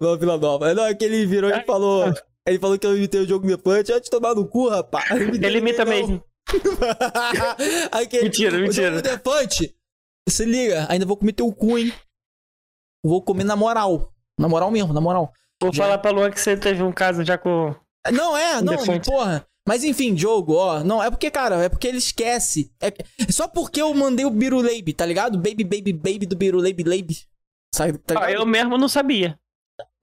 Vó Vila Nova. Não, é que ele virou e falou. Ele falou que eu imitei o jogo depois. Tinha te tomar no cu, rapaz. Ele imita mesmo. Aquele, Mentira, o mentira. jogo Defante. Se liga, ainda vou comer teu cu, hein? Vou comer na moral. Na moral mesmo, na moral. Vou Já. falar pra Luan que você teve um caso já com. Não, é, não, Defante. porra. Mas enfim, jogo, ó. Não, é porque, cara, é porque ele esquece. É só porque eu mandei o Biruleibe, tá ligado? Baby, baby, baby do Biruleibe, Leibe. Sabe, tá Ah, eu mesmo não sabia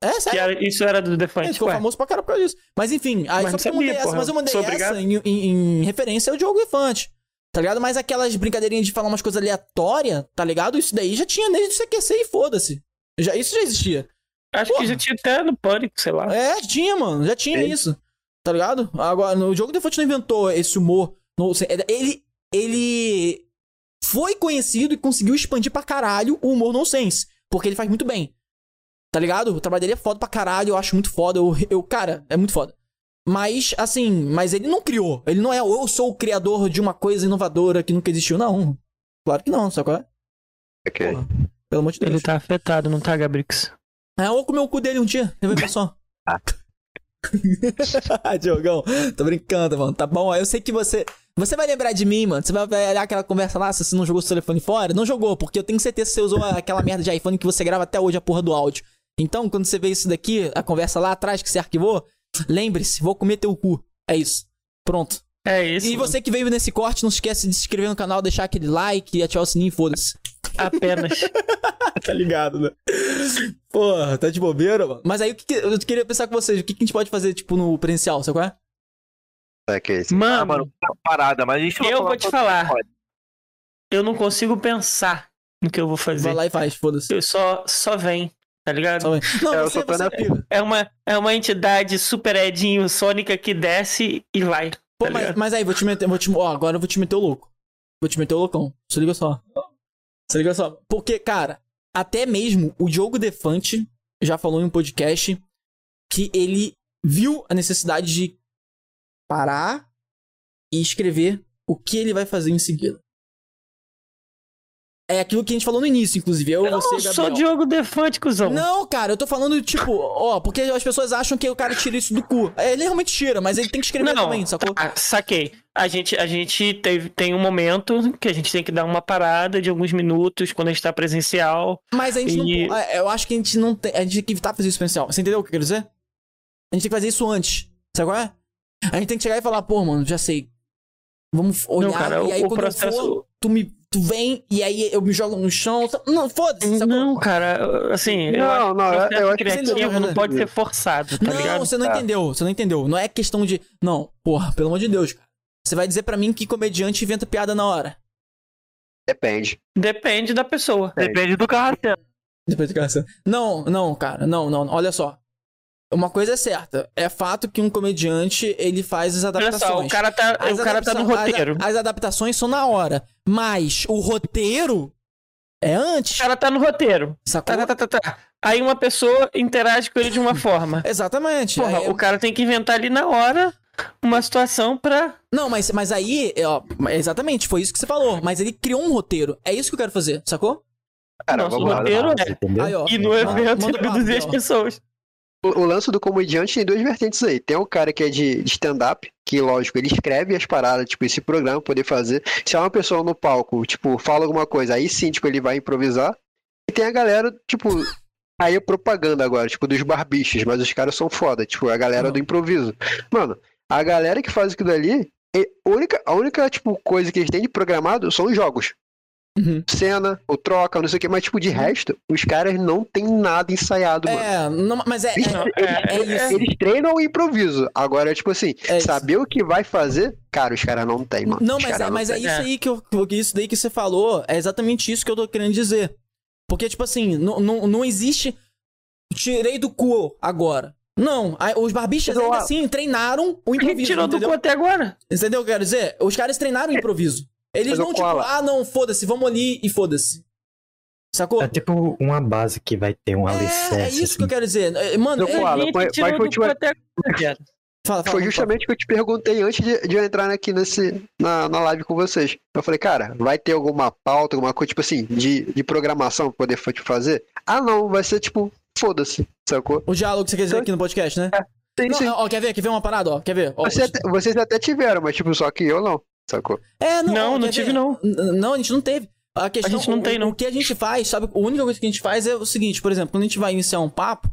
É, que sério. era- isso era do Ele Defante. ficou Ué, famoso pra caralho por causa disso. Mas enfim, aí Mas só porque eu mandei sabia, essa, porra. mas eu mandei essa em, em- em referência ao jogo Elefante. Tá ligado? Mas aquelas brincadeirinhas de falar umas coisas aleatórias, tá ligado? Isso daí já tinha desde o CQC e foda-se. Já, isso já existia. Acho que porra. já tinha até no Pânico, sei lá. É, tinha, mano. Já tinha isso. Tá ligado? Agora, no jogo Defante não inventou esse humor. no- ele, ele foi conhecido e conseguiu expandir pra caralho o humor nonsense. Porque ele faz muito bem. Tá ligado? O trabalho dele é foda pra caralho. Eu acho muito foda. Eu, eu, cara, é muito foda. Mas, assim, mas ele não criou. Ele não é, eu sou o criador de uma coisa inovadora que nunca existiu, não. Claro que não, sabe qual é? Ok. Porra, pelo amor de Deus. Ele tá afetado, não tá, Gabrix? É, eu vou comer o cu dele um dia. Eu vou ver só. Ah. Diogão, tô brincando, mano. Tá bom? Eu sei que você. Você vai lembrar de mim, mano. Você vai olhar aquela conversa lá, se você não jogou seu telefone fora. Não jogou, porque eu tenho certeza que você usou aquela merda de iPhone que você grava até hoje a porra do áudio. Então, quando você vê isso daqui, a conversa lá atrás que você arquivou, lembre-se, vou comer teu cu. É isso. Pronto. É isso. E você que veio nesse corte, não esquece de se inscrever no canal, deixar aquele like e ativar o sininho, foda-se. Apenas. tá ligado, né? Porra, tá de bobeira, mano. Mas aí o que, que- eu queria pensar com vocês, o que, que a gente pode fazer, tipo, no presencial, sabe qual é? Ok. Ah, Mano, mano, uma parada, mas a gente vai eu vou te falar. Eu não consigo pensar no que eu vou fazer. Vai lá e faz, foda-se. Eu só, só vem, tá ligado? Vai. Não, É, você, você. É uma, é uma entidade super Edinho Sônica que desce e vai. Pô, tá mas, mas aí, vou te meter, vou te, ó, agora eu vou te meter o louco. Vou te meter o loucão. Se liga só. Se liga só. Porque, cara, até mesmo o Diogo Defante já falou em um podcast que ele viu a necessidade de parar e escrever o que ele vai fazer em seguida. É aquilo que a gente falou no início, inclusive. Eu, Eu você, não Gabriel. sou Diogo Defante, cuzão. Não, cara, eu tô falando, tipo, ó, porque as pessoas acham que o cara tira isso do cu. É, Ele realmente tira, mas ele tem que escrever Não, também, sacou? Ah, saquei. A gente, a gente teve, tem um momento que a gente tem que dar uma parada de alguns minutos quando a gente tá presencial. Mas a gente E- não. é, Eu acho que a gente não tem. A gente tem que evitar fazer isso presencial. Você entendeu o que eu quero dizer? A gente tem que fazer isso antes. Sabe qual é? A gente tem que chegar e falar, pô, mano, já sei. Vamos olhar. Não, cara, e aí o, quando eu processo. for, tu me. Tu vem e aí eu me jogo no chão. Não, foda-se? Não, cara, assim, eu Não, acho não, que o eu- eu processo acho que criativo não entendeu, pode né? ser forçado, tá não, ligado? você não Tá. entendeu, você não entendeu. Não é questão de. Não, porra, pelo amor de Deus, cara. Você vai dizer pra mim que comediante inventa piada na hora. Depende. Depende da pessoa. Depende do carrasco. Depois de graça. Não, não, cara, não, não. Olha só. Uma coisa é certa. É fato que um comediante, ele faz as Olha adaptações. só, o cara tá, As o cara tá no roteiro. As, as adaptações são na hora. Mas o roteiro é antes. O cara tá no roteiro. Sacou? Tá, tá, tá, tá, tá. Aí uma pessoa interage com ele de uma forma. Exatamente. Porra, Aí- o cara tem que inventar ali na hora uma situação pra. Não, mas, mas aí, ó, exatamente, foi isso que você falou. Mas ele criou um roteiro. É isso que eu quero fazer, sacou? Cara, Nosso vamos lá. roteiro é. Aí, ó. E no evento manda o as pessoas. O, lance do comediante tem duas vertentes aí. Tem o cara que é de, de stand-up, que, lógico, ele escreve as paradas, tipo, esse programa poder fazer. Se é uma pessoa no palco, tipo, fala alguma coisa, aí sim, tipo, ele vai improvisar. E tem a galera, tipo, aí é propaganda agora, tipo, dos barbichos, mas os caras são foda, tipo, a galera do improviso. Mano, a galera que faz aquilo ali e- a única, a única, tipo, coisa que eles têm de programado são os jogos. Uhum. Cena, ou troca, não sei o que, mas, tipo, de resto, os caras não tem nada ensaiado, mano. É, não, mas é, Eles, Não, é, é, é isso. eles treinam o improviso. Agora, tipo assim, É isso. saber o que vai fazer, cara, os caras não tem, mano. Não, Os mas, é, mas é isso É. aí que, eu, isso daí que você falou, é exatamente isso que eu tô querendo dizer. Porque, tipo assim, não, não, não existe. Tirei do cu agora. Não, a- os barbichas ainda assim treinaram o improviso. tirou do entendeu? cu até agora? Entendeu o que eu quero dizer? Os caras treinaram o improviso. Eles Mas, ô, não, tipo, Koala. ah, não, foda-se, vamos ali e foda-se. Sacou? É tipo uma base que vai ter um alicerce. É, é isso que eu assim. quero dizer. É, Mano, Eu é- fala, fala, Foi fala. justamente o que eu te perguntei antes de, de eu entrar aqui nesse, na, na live com vocês. Eu falei, cara, vai ter alguma pauta, alguma coisa, tipo assim, de, de programação pra poder te fazer? Ah, não, vai ser tipo, foda-se, sacou? O diálogo que você quer dizer aqui no podcast, né? Sim, Não, sim. ó, quer ver? Quer ver uma parada, ó? Quer ver? Ó, Você até- vocês até tiveram, mas tipo, só que eu não, sacou? É, não, Não, não tive, não. Não, a gente não teve. A questão, gente não o- tem, não. O que a gente faz, sabe? A única coisa que a gente faz é o seguinte, por exemplo, quando a gente vai iniciar um papo,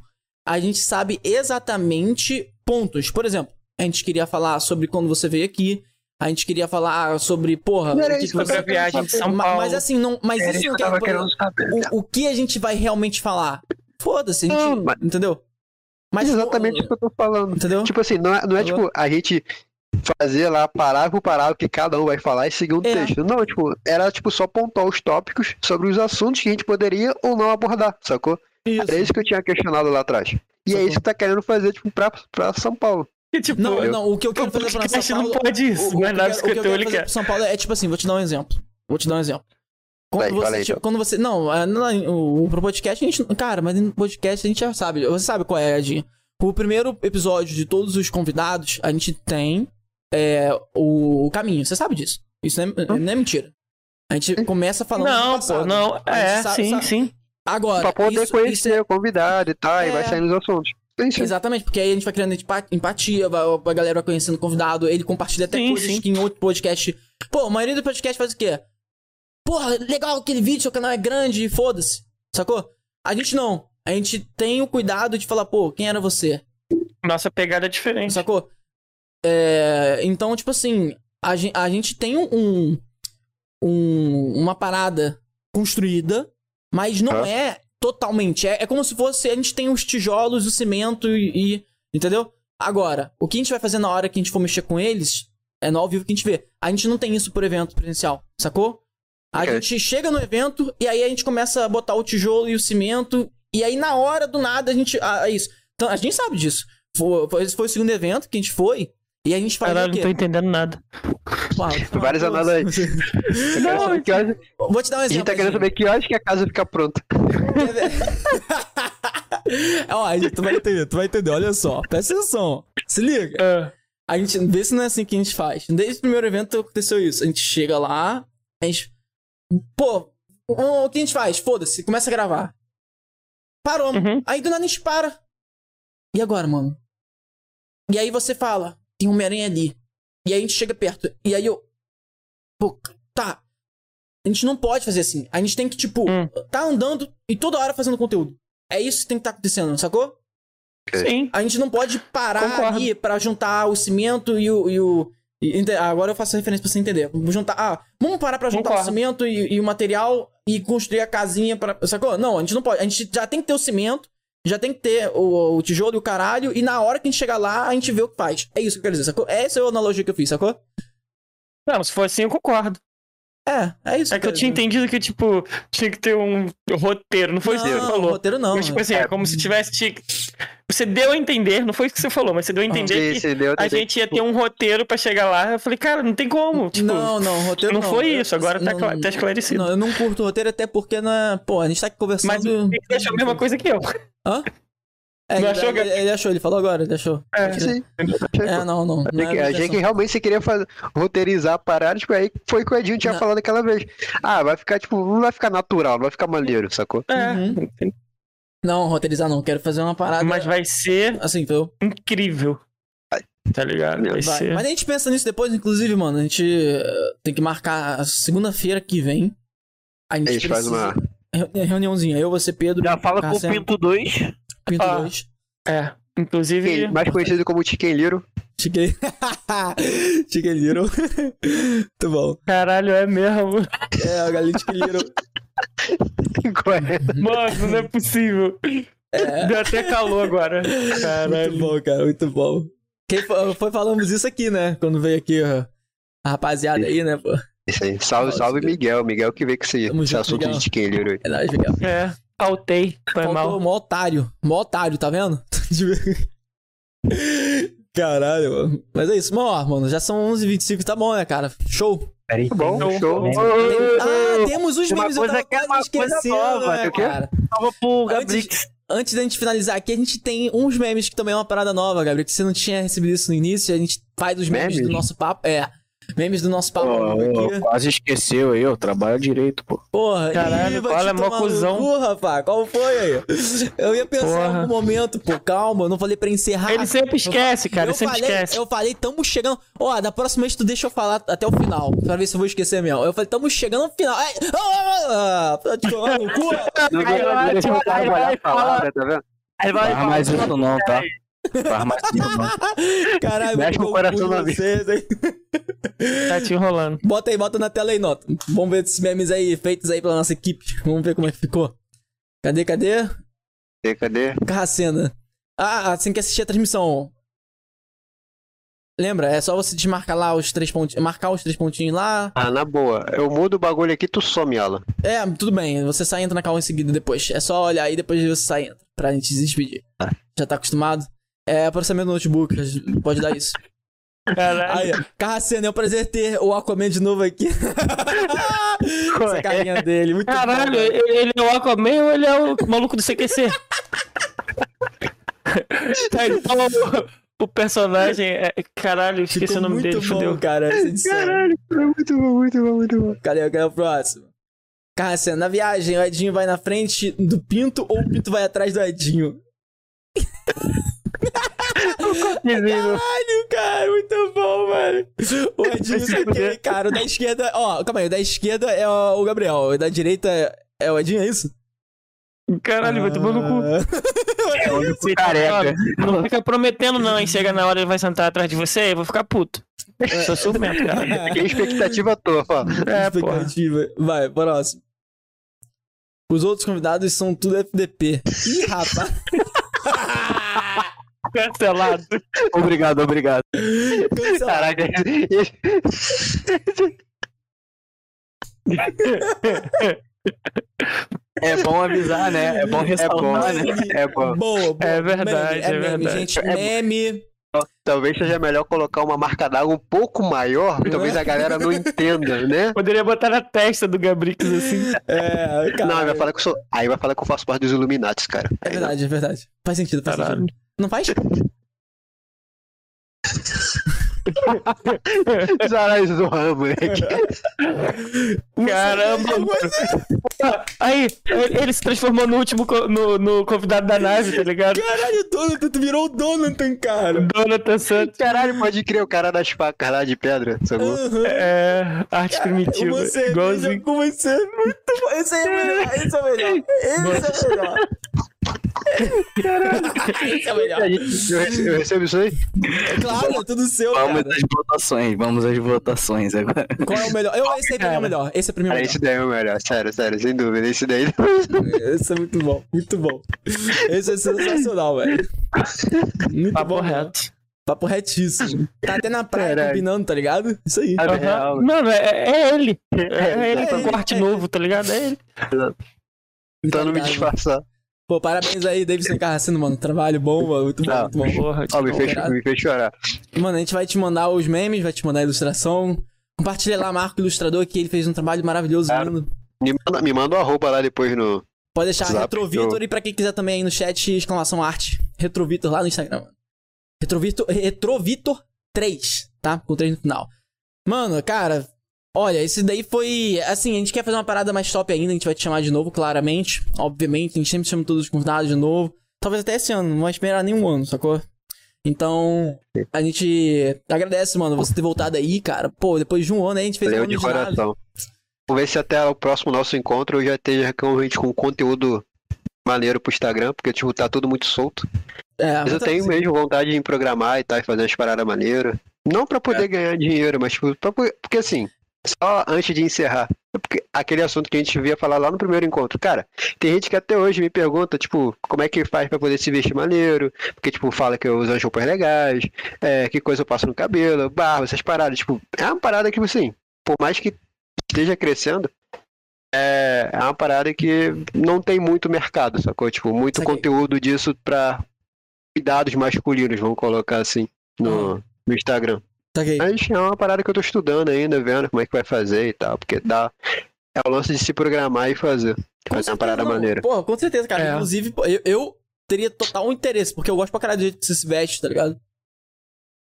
a gente sabe exatamente pontos. Por exemplo, a gente queria falar sobre quando você veio aqui, a gente queria falar sobre, porra, Não era o que isso Sobre a viagem de São Paulo. Mas assim, não, mas Era isso não quer o, o que a gente vai realmente falar? Foda-se, a gente, Não, mas- entendeu? Mas Exatamente não- o que eu tô falando. entendeu? Tipo assim, não é, não é tipo a gente fazer lá parágrafo por parágrafo que cada um vai falar e seguir um É. texto. Não, tipo, era tipo só pontuar os tópicos sobre os assuntos que a gente poderia ou não abordar, sacou? Isso. Era isso que eu tinha questionado lá atrás. E é Sacou. isso que tá querendo fazer, tipo, pra, pra São Paulo. E, tipo, Não, eu- não, o que eu quero fazer pra São Paulo... não pode isso, o, o é que nada o que eu quero fazer quer. pro São Paulo é tipo assim, vou te dar um exemplo. Vou te dar um exemplo. Quando Vai, você, tipo, então. quando você, não, é, não, o, pro podcast a gente, cara, mas no podcast a gente já sabe, você sabe qual é, Edinho. O primeiro episódio de todos os convidados, a gente tem é, o, o caminho, você sabe disso. Isso não é, não é mentira. A gente começa falando do Não, passado. pô, não. É, sabe- sim, sabe- sim. Agora, pra poder isso, conhecer isso é- o convidado e tal, e vai É. saindo os assuntos. Sim, sim. Exatamente, porque aí a gente vai criando empa- empatia, vai, a galera vai conhecendo o convidado, ele compartilha até Sim, coisas sim. que em outro podcast. Pô, a maioria do podcast faz o quê? Porra, legal aquele vídeo, seu canal é grande, foda-se. Sacou? A gente não. A gente tem o cuidado de falar, pô, quem era você? Nossa pegada é diferente. Sacou? É, então, tipo assim, a gente, a gente tem um, um- uma parada construída, mas não Ah. é totalmente. É, é como se fosse a gente tem os tijolos, o cimento e, e- Entendeu? Agora, o que a gente vai fazer na hora que a gente for mexer com eles é no ao vivo que a gente vê. A gente não tem isso por evento presencial, sacou? A Ok. gente chega no evento e aí a gente começa a botar o tijolo e o cimento. E aí, na hora do nada, a gente. Ah, é isso. Então, a gente sabe disso. Foi, foi- esse foi o segundo evento que a gente foi. E a gente faz Caralho, o quê? não tô entendendo nada. Uau, andados aí. Não, que horas, Vou te dar um a gente exemplo. tá querendo saber que horas que a casa fica pronta. Ó, aí, tu vai entender, tu vai entender. Olha só, presta atenção. Se liga. Ah, A gente vê se não é assim que a gente faz. Desde o primeiro evento aconteceu isso. A gente chega lá, a gente. Pô, o o que a gente faz? Foda-se, começa a gravar. Parou. Uhum. Aí do nada a gente para. E agora, mano? E aí você fala, tem um Homem-Aranha ali. E aí a gente chega perto. E aí eu. Pô, tá. A gente não pode fazer assim. A gente tem que, tipo, Hum. tá andando e toda hora fazendo conteúdo. É isso que tem que estar acontecendo, sacou? sim. A gente não pode parar Concordo. ali pra juntar o cimento e o. E o e ente- agora eu faço a referência pra você entender. Vamos juntar. Ah, vamos parar pra juntar o Concordo. cimento e, e o material e construir a casinha pra. Sacou? Não, a gente não pode. A gente já tem que ter o cimento, já tem que ter o, o tijolo e o caralho, e na hora que a gente chegar lá, a gente vê o que faz. É isso que eu quero dizer, sacou? Essa é a analogia que eu fiz, sacou? Não, se for assim, eu concordo. É, é isso É que eu quero tinha entendido que, tipo, tinha que ter um roteiro. Não foi isso que você Não, falou. roteiro não. Mas, tipo assim, é como se tivesse. Você deu a entender, não foi isso que você falou, mas você deu a entender que deu a gente ia ter um roteiro pra chegar lá. Eu falei, cara, não tem como. Tipo, não, não, roteiro não não. foi isso, agora tá não- cla- tá esclarecido. Não, eu não curto roteiro até porque, né, pô, a gente tá aqui conversando. mas o Nick achou a mesma coisa que eu. Hã? É, Não ele, achou que- ele, ele achou, ele falou agora, ele achou. É. Sim. É, não, não. Não é achei imitação. que realmente você queria fazer, roteirizar a parada, tipo, aí foi o que o Edinho tinha Não. falado aquela vez. Ah, vai ficar, tipo, não vai ficar natural, não vai ficar maneiro, sacou? É, Uhum. Não, roteirizar não. Quero fazer uma parada. mas vai ser Assim, viu? incrível. Tá ligado? Vai, Vai. ser. Mas a gente pensa nisso depois, inclusive, mano. A gente eh, tem que marcar a segunda-feira que vem. A gente, A gente faz uma. Re- Reuniãozinha. Eu, você, Pedro. Já fala com o Pinto 2. Pinto Ah. 2. É. Inclusive. Mais conhecido como Chicken Little. Chicken... Chicken Little. Muito bom. Caralho, é mesmo. É, o galinho Chicken Little. Mano, não é possível. Deu até calor agora. Muito Caralho. bom, cara, muito bom. Quem foi, foi falamos isso aqui, né? Quando veio aqui ó, a rapaziada aí, né, pô? Isso aí. Salve, salve, Miguel. Miguel que veio com esse, Tamo esse junto, assunto Miguel. de Chicken Little aí. É nóis, Miguel. É, faltei. Foi Faltou mal. mó otário. Mó otário, tá vendo? Caralho, mano. Mas é isso, mano, ó, mano. Já são 11h25, tá bom, né, cara? Show. Peraí. Bom, Show. show. Ah, temos os Uma memes, eu coisa tava que é quase uma coisa esquecendo, nova, né, tem o quê? cara? Tava pro Gabrix. antes da gente finalizar aqui, a gente tem uns memes que também é uma parada nova, Gabriel. Que você não tinha recebido isso no início, a gente faz os memes, Memes? do nosso papo. É. Memes do nosso papo aqui. quase esqueceu aí, eu trabalho direito, pô. Porra, Caralho, olha, te mó cuzão. cu, rapaz. Qual foi aí? Eu ia pensar em Porra. algum momento, pô, calma, eu não falei pra encerrar. Ele sempre esquece, cara. eu Ele sempre falei, esquece. Eu falei, tamo chegando. Ó, da próxima vez tu deixa eu falar até o final. Pra ver se eu vou esquecer mesmo. Eu falei, tamo chegando no final. Ai, ah, ah, ah, pra te tomar no cu. Não Aí vai, deixa eu aí vai, trabalhar a fala- palavra, tá vendo? Aí vai, Faz mais isso não, tá? Faz mais isso não. Caralho, Mexe vou com o tomar coração cu na de vocês, hein? Tá te enrolando. Bota aí, bota na tela aí, nota. Vamos ver esses memes aí, feitos aí pela nossa equipe. Vamos ver como é que ficou. Cadê, cadê? Cadê, Cadê? Carracena. Ah, assim que assistir a transmissão. Lembra? É só você desmarcar lá os três pontinhos. Marcar os três pontinhos lá. Ah, na boa. Eu mudo o bagulho aqui, tu some ela. É, tudo bem. Você sai e entra na call em seguida depois. É só olhar aí depois você sai e entra. Pra gente se despedir. Tá. Já tá acostumado? É processamento do notebook. Pode dar isso. Caralho. Aí, Carracena, é um prazer ter o Aquaman de novo aqui. Essa carinha dele, muito Caralho, bom. ele é o Aquaman ou ele é o maluco do CQC? tá, então o, o personagem é. Caralho, esqueci Ficou o nome dele, bom, fodeu. cara. edição. foi muito bom, muito bom, muito bom. Cadê, cadê o próximo? Carracena, na viagem, o Edinho vai na frente do Pinto ou o Pinto vai atrás do Edinho? Caralho, cara, muito bom, mano. O Edinho é aquele cara, o da esquerda. Ó, calma aí, o da esquerda é o Gabriel, o da direita é o Edinho, é isso? Caralho, vai tomar no cu. É o único careca. Não fica prometendo, não, hein? Chega na hora ele vai sentar atrás de você, eu vou ficar puto. Sou ciumento, cara. Que expectativa tua, ó. É, porra. Expectativa. Vai, próximo. Os outros convidados são tudo FDP. Ih, rapaz. Cancelado. Obrigado, obrigado. Cancelado. Caraca, É bom avisar, né? É bom ressaltar, né? é bom. Boa, boa. É verdade, Meme, é meme, verdade. gente. É- Meme. Talvez seja melhor colocar uma marca d'água um pouco maior, talvez a galera não entenda, né? Poderia botar na testa do Gabrix assim. É, cara. Não, vai falar que eu sou. Aí vai falar que eu faço parte dos Illuminatis, cara. É verdade, é verdade. Faz sentido, faz Caralho. sentido. Não faz? Zaralho do ramo, moleque. Caramba, mano. Aí, ele se transformou no último co- no, no convidado da nave, tá ligado? Caralho, o Donatan, tu virou o Donatan, cara. Jonathan Santos. Caralho, pode crer o cara das facas lá de pedra, sacou? Aham. É, arte primitiva. Você igualzinho. você é muito bom. Esse aí é melhor, esse é melhor. Esse é melhor. Esse é melhor. Eu rece- eu recebo isso aí? É claro, é tudo seu, Vamos cara. às votações, vamos às votações agora. Qual é o melhor? Eu, esse aí pra mim é o melhor. Esse é pra mim o Cara, melhor. esse daí é o melhor, sério, sério, sem dúvida. Esse daí. Esse é muito bom, muito bom. Esse é sensacional, velho. Muito Papo bom. reto. Papo retíssimo. Tá até na praia Caralho. combinando, tá ligado? Isso aí. É real. Mano, é, é ele. É, ele é com ele, corte é novo, tá ligado? É ele. Tentando me Obrigado, disfarçar. Pô, parabéns aí, Davidson Carracino, mano. Trabalho bom, mano. Muito bom, muito bom. Porra, Ó, me que fez, me fez chorar. Mano, a gente vai te mandar os memes, vai te mandar a ilustração. Compartilha lá, Marco Ilustrador, que ele fez um trabalho maravilhoso, lindo. Me manda, me manda o arroba lá depois no. Pode deixar Zap, Retrovitor eu- e pra quem quiser também aí no chat, exclamação arte. Retrovitor lá no Instagram. mano. Retrovitor, Retrovitor 3, tá? Com 3 no final. Mano, cara, olha, esse daí foi. Assim, a gente quer fazer uma parada mais top ainda, a gente vai te chamar de novo, claramente. Obviamente, a gente sempre chama todos os convidados de novo. Talvez até esse ano, não vai esperar nenhum ano, sacou? Então, a gente agradece, mano, você ter voltado aí, cara. Pô, depois de um ano aí a gente fez um Valeu ano de de coração. Vamos ver se até o próximo nosso encontro eu já esteja realmente com conteúdo maneiro pro Instagram, porque tipo, tá tudo muito solto. É, Mas eu mas tenho assim, mesmo vontade de programar e tal, e fazer umas paradas maneiras. Não pra poder É. ganhar dinheiro, mas tipo, pra po- porque assim, só antes de encerrar, aquele assunto que a gente via falar lá no primeiro encontro. Cara, tem gente que até hoje me pergunta, tipo, como é que faz pra poder se vestir maneiro, porque, tipo, fala que eu uso as roupas legais, é, que coisa eu passo no cabelo, barba, essas paradas. Tipo, é uma parada que, assim, por mais que esteja crescendo, é, é uma parada que não tem muito mercado, sacou? Tipo, muito conteúdo disso pra cuidados masculinos, vamos colocar assim, no, no Instagram. Tá ok. Mas é uma parada que eu tô estudando ainda, vendo como é que vai fazer e tal, porque dá. É o lance de se programar e fazer. Com Fazer uma certeza, parada não. maneira. Pô, com certeza, cara. É. Inclusive, eu, eu teria total interesse, porque eu gosto pra caralho do jeito que você se veste, tá ligado?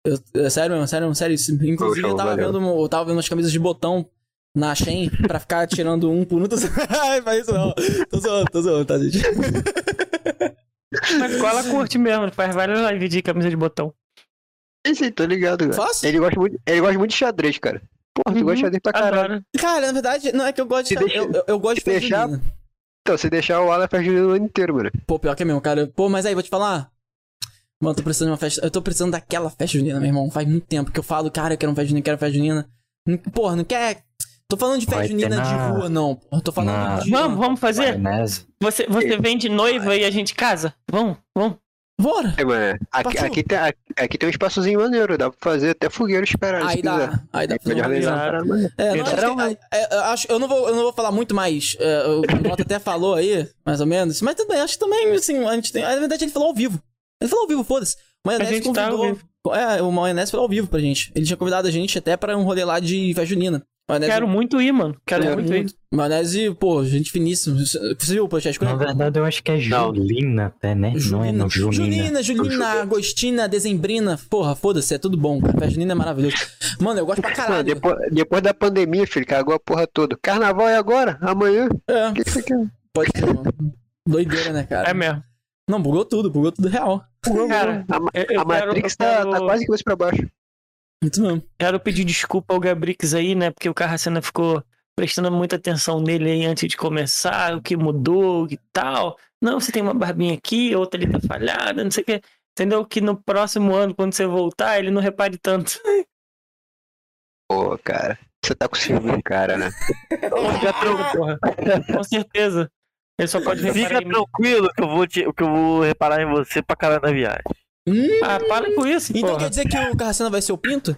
Eu, é sério mesmo, sério, sério. isso. Inclusive, Poxa, eu tava valeu. vendo, eu tava vendo umas camisas de botão na Shein pra ficar tirando um por um. Tô... Ai, faz isso não. Tô zoando, tô zoando, tá, gente? Na escola curte mesmo, faz várias lives de camisa de botão. Sim, sim, tô ligado, cara. Fácil? Ele gosta muito, ele gosta muito de xadrez, cara. Porra, tu Uhum, gosta de xadrez pra caralho. Adoro. Cara, na verdade, não é que eu gosto de. Deixa- eu, eu, eu gosto de deixar- junina. Então, se deixar o Alan faz o ano inteiro, mano. Pô, pior que é mesmo, cara. Pô, mas aí, vou te falar. Mano, eu tô precisando de uma festa. Eu tô precisando daquela festa junina, meu irmão. Faz muito tempo que eu falo, cara, eu quero uma festa junina, quero uma festa junina. Não- Porra, não quer. Tô falando de festa Vai junina de rua, não. Porra, tô falando na- de. Vamos, vamos fazer? Maionese. Você, você vem de noiva e a gente casa? Vamos, vamos. Bora! É, mano. Aqui, aqui, tem, aqui, tem um espaçozinho maneiro, dá pra fazer até fogueiro esperar, Aí quiser. dá. Aí dá pra Pode fazer organizar. mano. É, não, é, eu acho, eu não vou, eu não vou falar muito mais. É, o Mota até falou aí, mais ou menos. Mas também, acho que também, assim, a gente tem. Na verdade, ele falou ao vivo. Ele falou ao vivo, foda-se. O Maionese tá convidou. vivo. é, o Maionese falou ao vivo pra gente. Ele tinha convidado a gente até pra um rolê lá de festa junina. Maionese, Quero muito ir, mano. Quero Quero muito ir. Maionese, pô, gente finíssima. Você viu o podcast com Na verdade, eu acho que é Não. Julina até, né? Não é no Junina. Junina, Julina, Agostina, Dezembrina. Porra, foda-se, é tudo bom, cara. Festa junina é maravilhoso. Mano, eu gosto pra Mano, caralho. depois, depois da pandemia, filho, cagou a porra toda. Carnaval é agora? Amanhã? É, O que você quer? pode ser, mano. Doideira, né, cara? É mesmo. Não, bugou tudo, bugou tudo real. Cara, A, eu, eu a quero, Matrix eu tá, quero- tá quase que você pra baixo. Muito mesmo. quero pedir desculpa ao Gabrix aí, né? Porque o Carracena ficou prestando muita atenção nele aí antes de começar, o que mudou e tal. Não, você tem uma barbinha aqui, outra ali tá falhada, não sei o que. Entendeu? Que no próximo ano, quando você voltar, ele não repare tanto. Pô, cara. Você tá com ciúme, cara, né? Fica tranquilo, porra. Com certeza. Ele só pode reparar Fica tranquilo que eu vou, te, que eu vou reparar em você pra caralho na viagem. Ah, para com isso, Então porra. quer dizer que o Carracena vai ser o Pinto?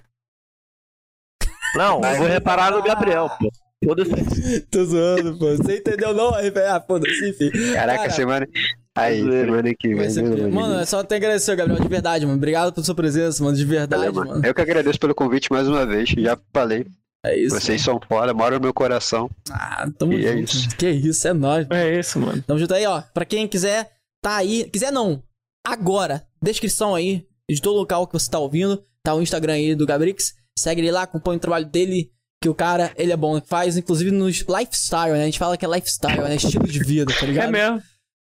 Não, eu vou reparar no Gabriel, pô. Foda-se. Tô zoando, pô. Você entendeu não? Aí, Ah, foda-se, enfim. Caraca, Cara, semana. Aí, semana que vai vem. Mano, é só te agradecer, Gabriel, de verdade, mano. Obrigado pela sua presença, mano, de verdade, Valeu, mano. mano. Eu que agradeço pelo convite mais uma vez. Já falei. É isso. Vocês são foda, moram no meu coração. Ah, tamo E é junto. isso. Que isso, é nóis. É isso, mano. Tamo junto aí, ó. Pra quem quiser, tá aí. Quiser não. Agora, descrição aí de todo local que você tá ouvindo. Tá o Instagram aí do Gabrix. Segue ele lá, acompanha o trabalho dele. Que o cara, ele é bom. Faz, inclusive, nos lifestyle, né? A gente fala que é lifestyle, né? Estilo de vida, tá ligado? É mesmo.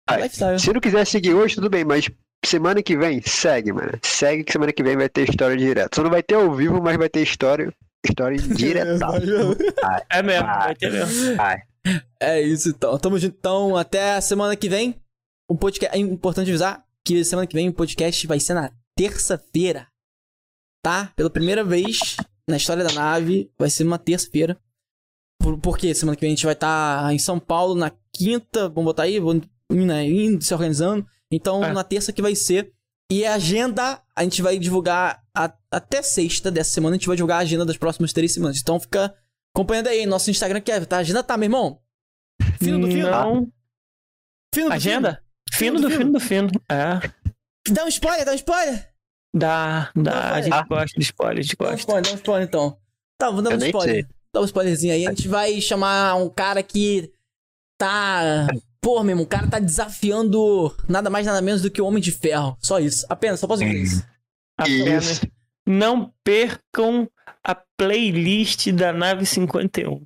Lifestyle. Se não quiser seguir hoje, tudo bem, mas semana que vem, segue, mano. Segue que semana que vem vai ter história direto. Só não vai ter ao vivo, mas vai ter história. História direta. É mesmo. Vai ter mesmo. É isso então. Tamo junto. Então, até a semana que vem. O podcast. É importante avisar que semana que vem o podcast vai ser na terça-feira. Tá? Pela primeira vez na história da nave, vai ser uma terça-feira. Por, porque semana que vem a gente vai estar em São Paulo na quinta. Vamos botar aí, vamos né, indo, se organizando. Então, É. na terça que vai ser. E a agenda, a gente vai divulgar a- até sexta dessa semana. A gente vai divulgar a agenda das próximas três semanas. Então, fica acompanhando aí nosso Instagram, que é, tá? A agenda tá, meu irmão? Fino do fino. Não. Fino do Agenda? Fino do do fino do fino. É. fino. Dá um spoiler, dá um spoiler. Dá, dá. A vai. gente gosta de spoiler, a gente Dá um gosta. spoiler, dá um spoiler então. Tá, vou dar um spoiler. Dá um spoilerzinho aí. A gente vai chamar um cara que tá. Pô, meu irmão, o cara tá desafiando nada mais nada menos do que o Homem de Ferro. Só isso. Apenas, só posso dizer isso. Apenas. Isso. Não percam a playlist da nave 51.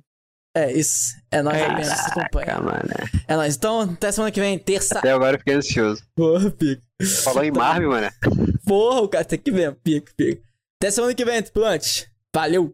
É isso. É nóis É apenas. isso. Acompanha. Mano. É nóis. Então, até semana que vem, terça. Até agora eu fiquei ansioso. Porra, pica. Falou em Marvel, mano. Porra, o cara tem que ver. Pica, pica. Até semana que vem, tripulante. Valeu.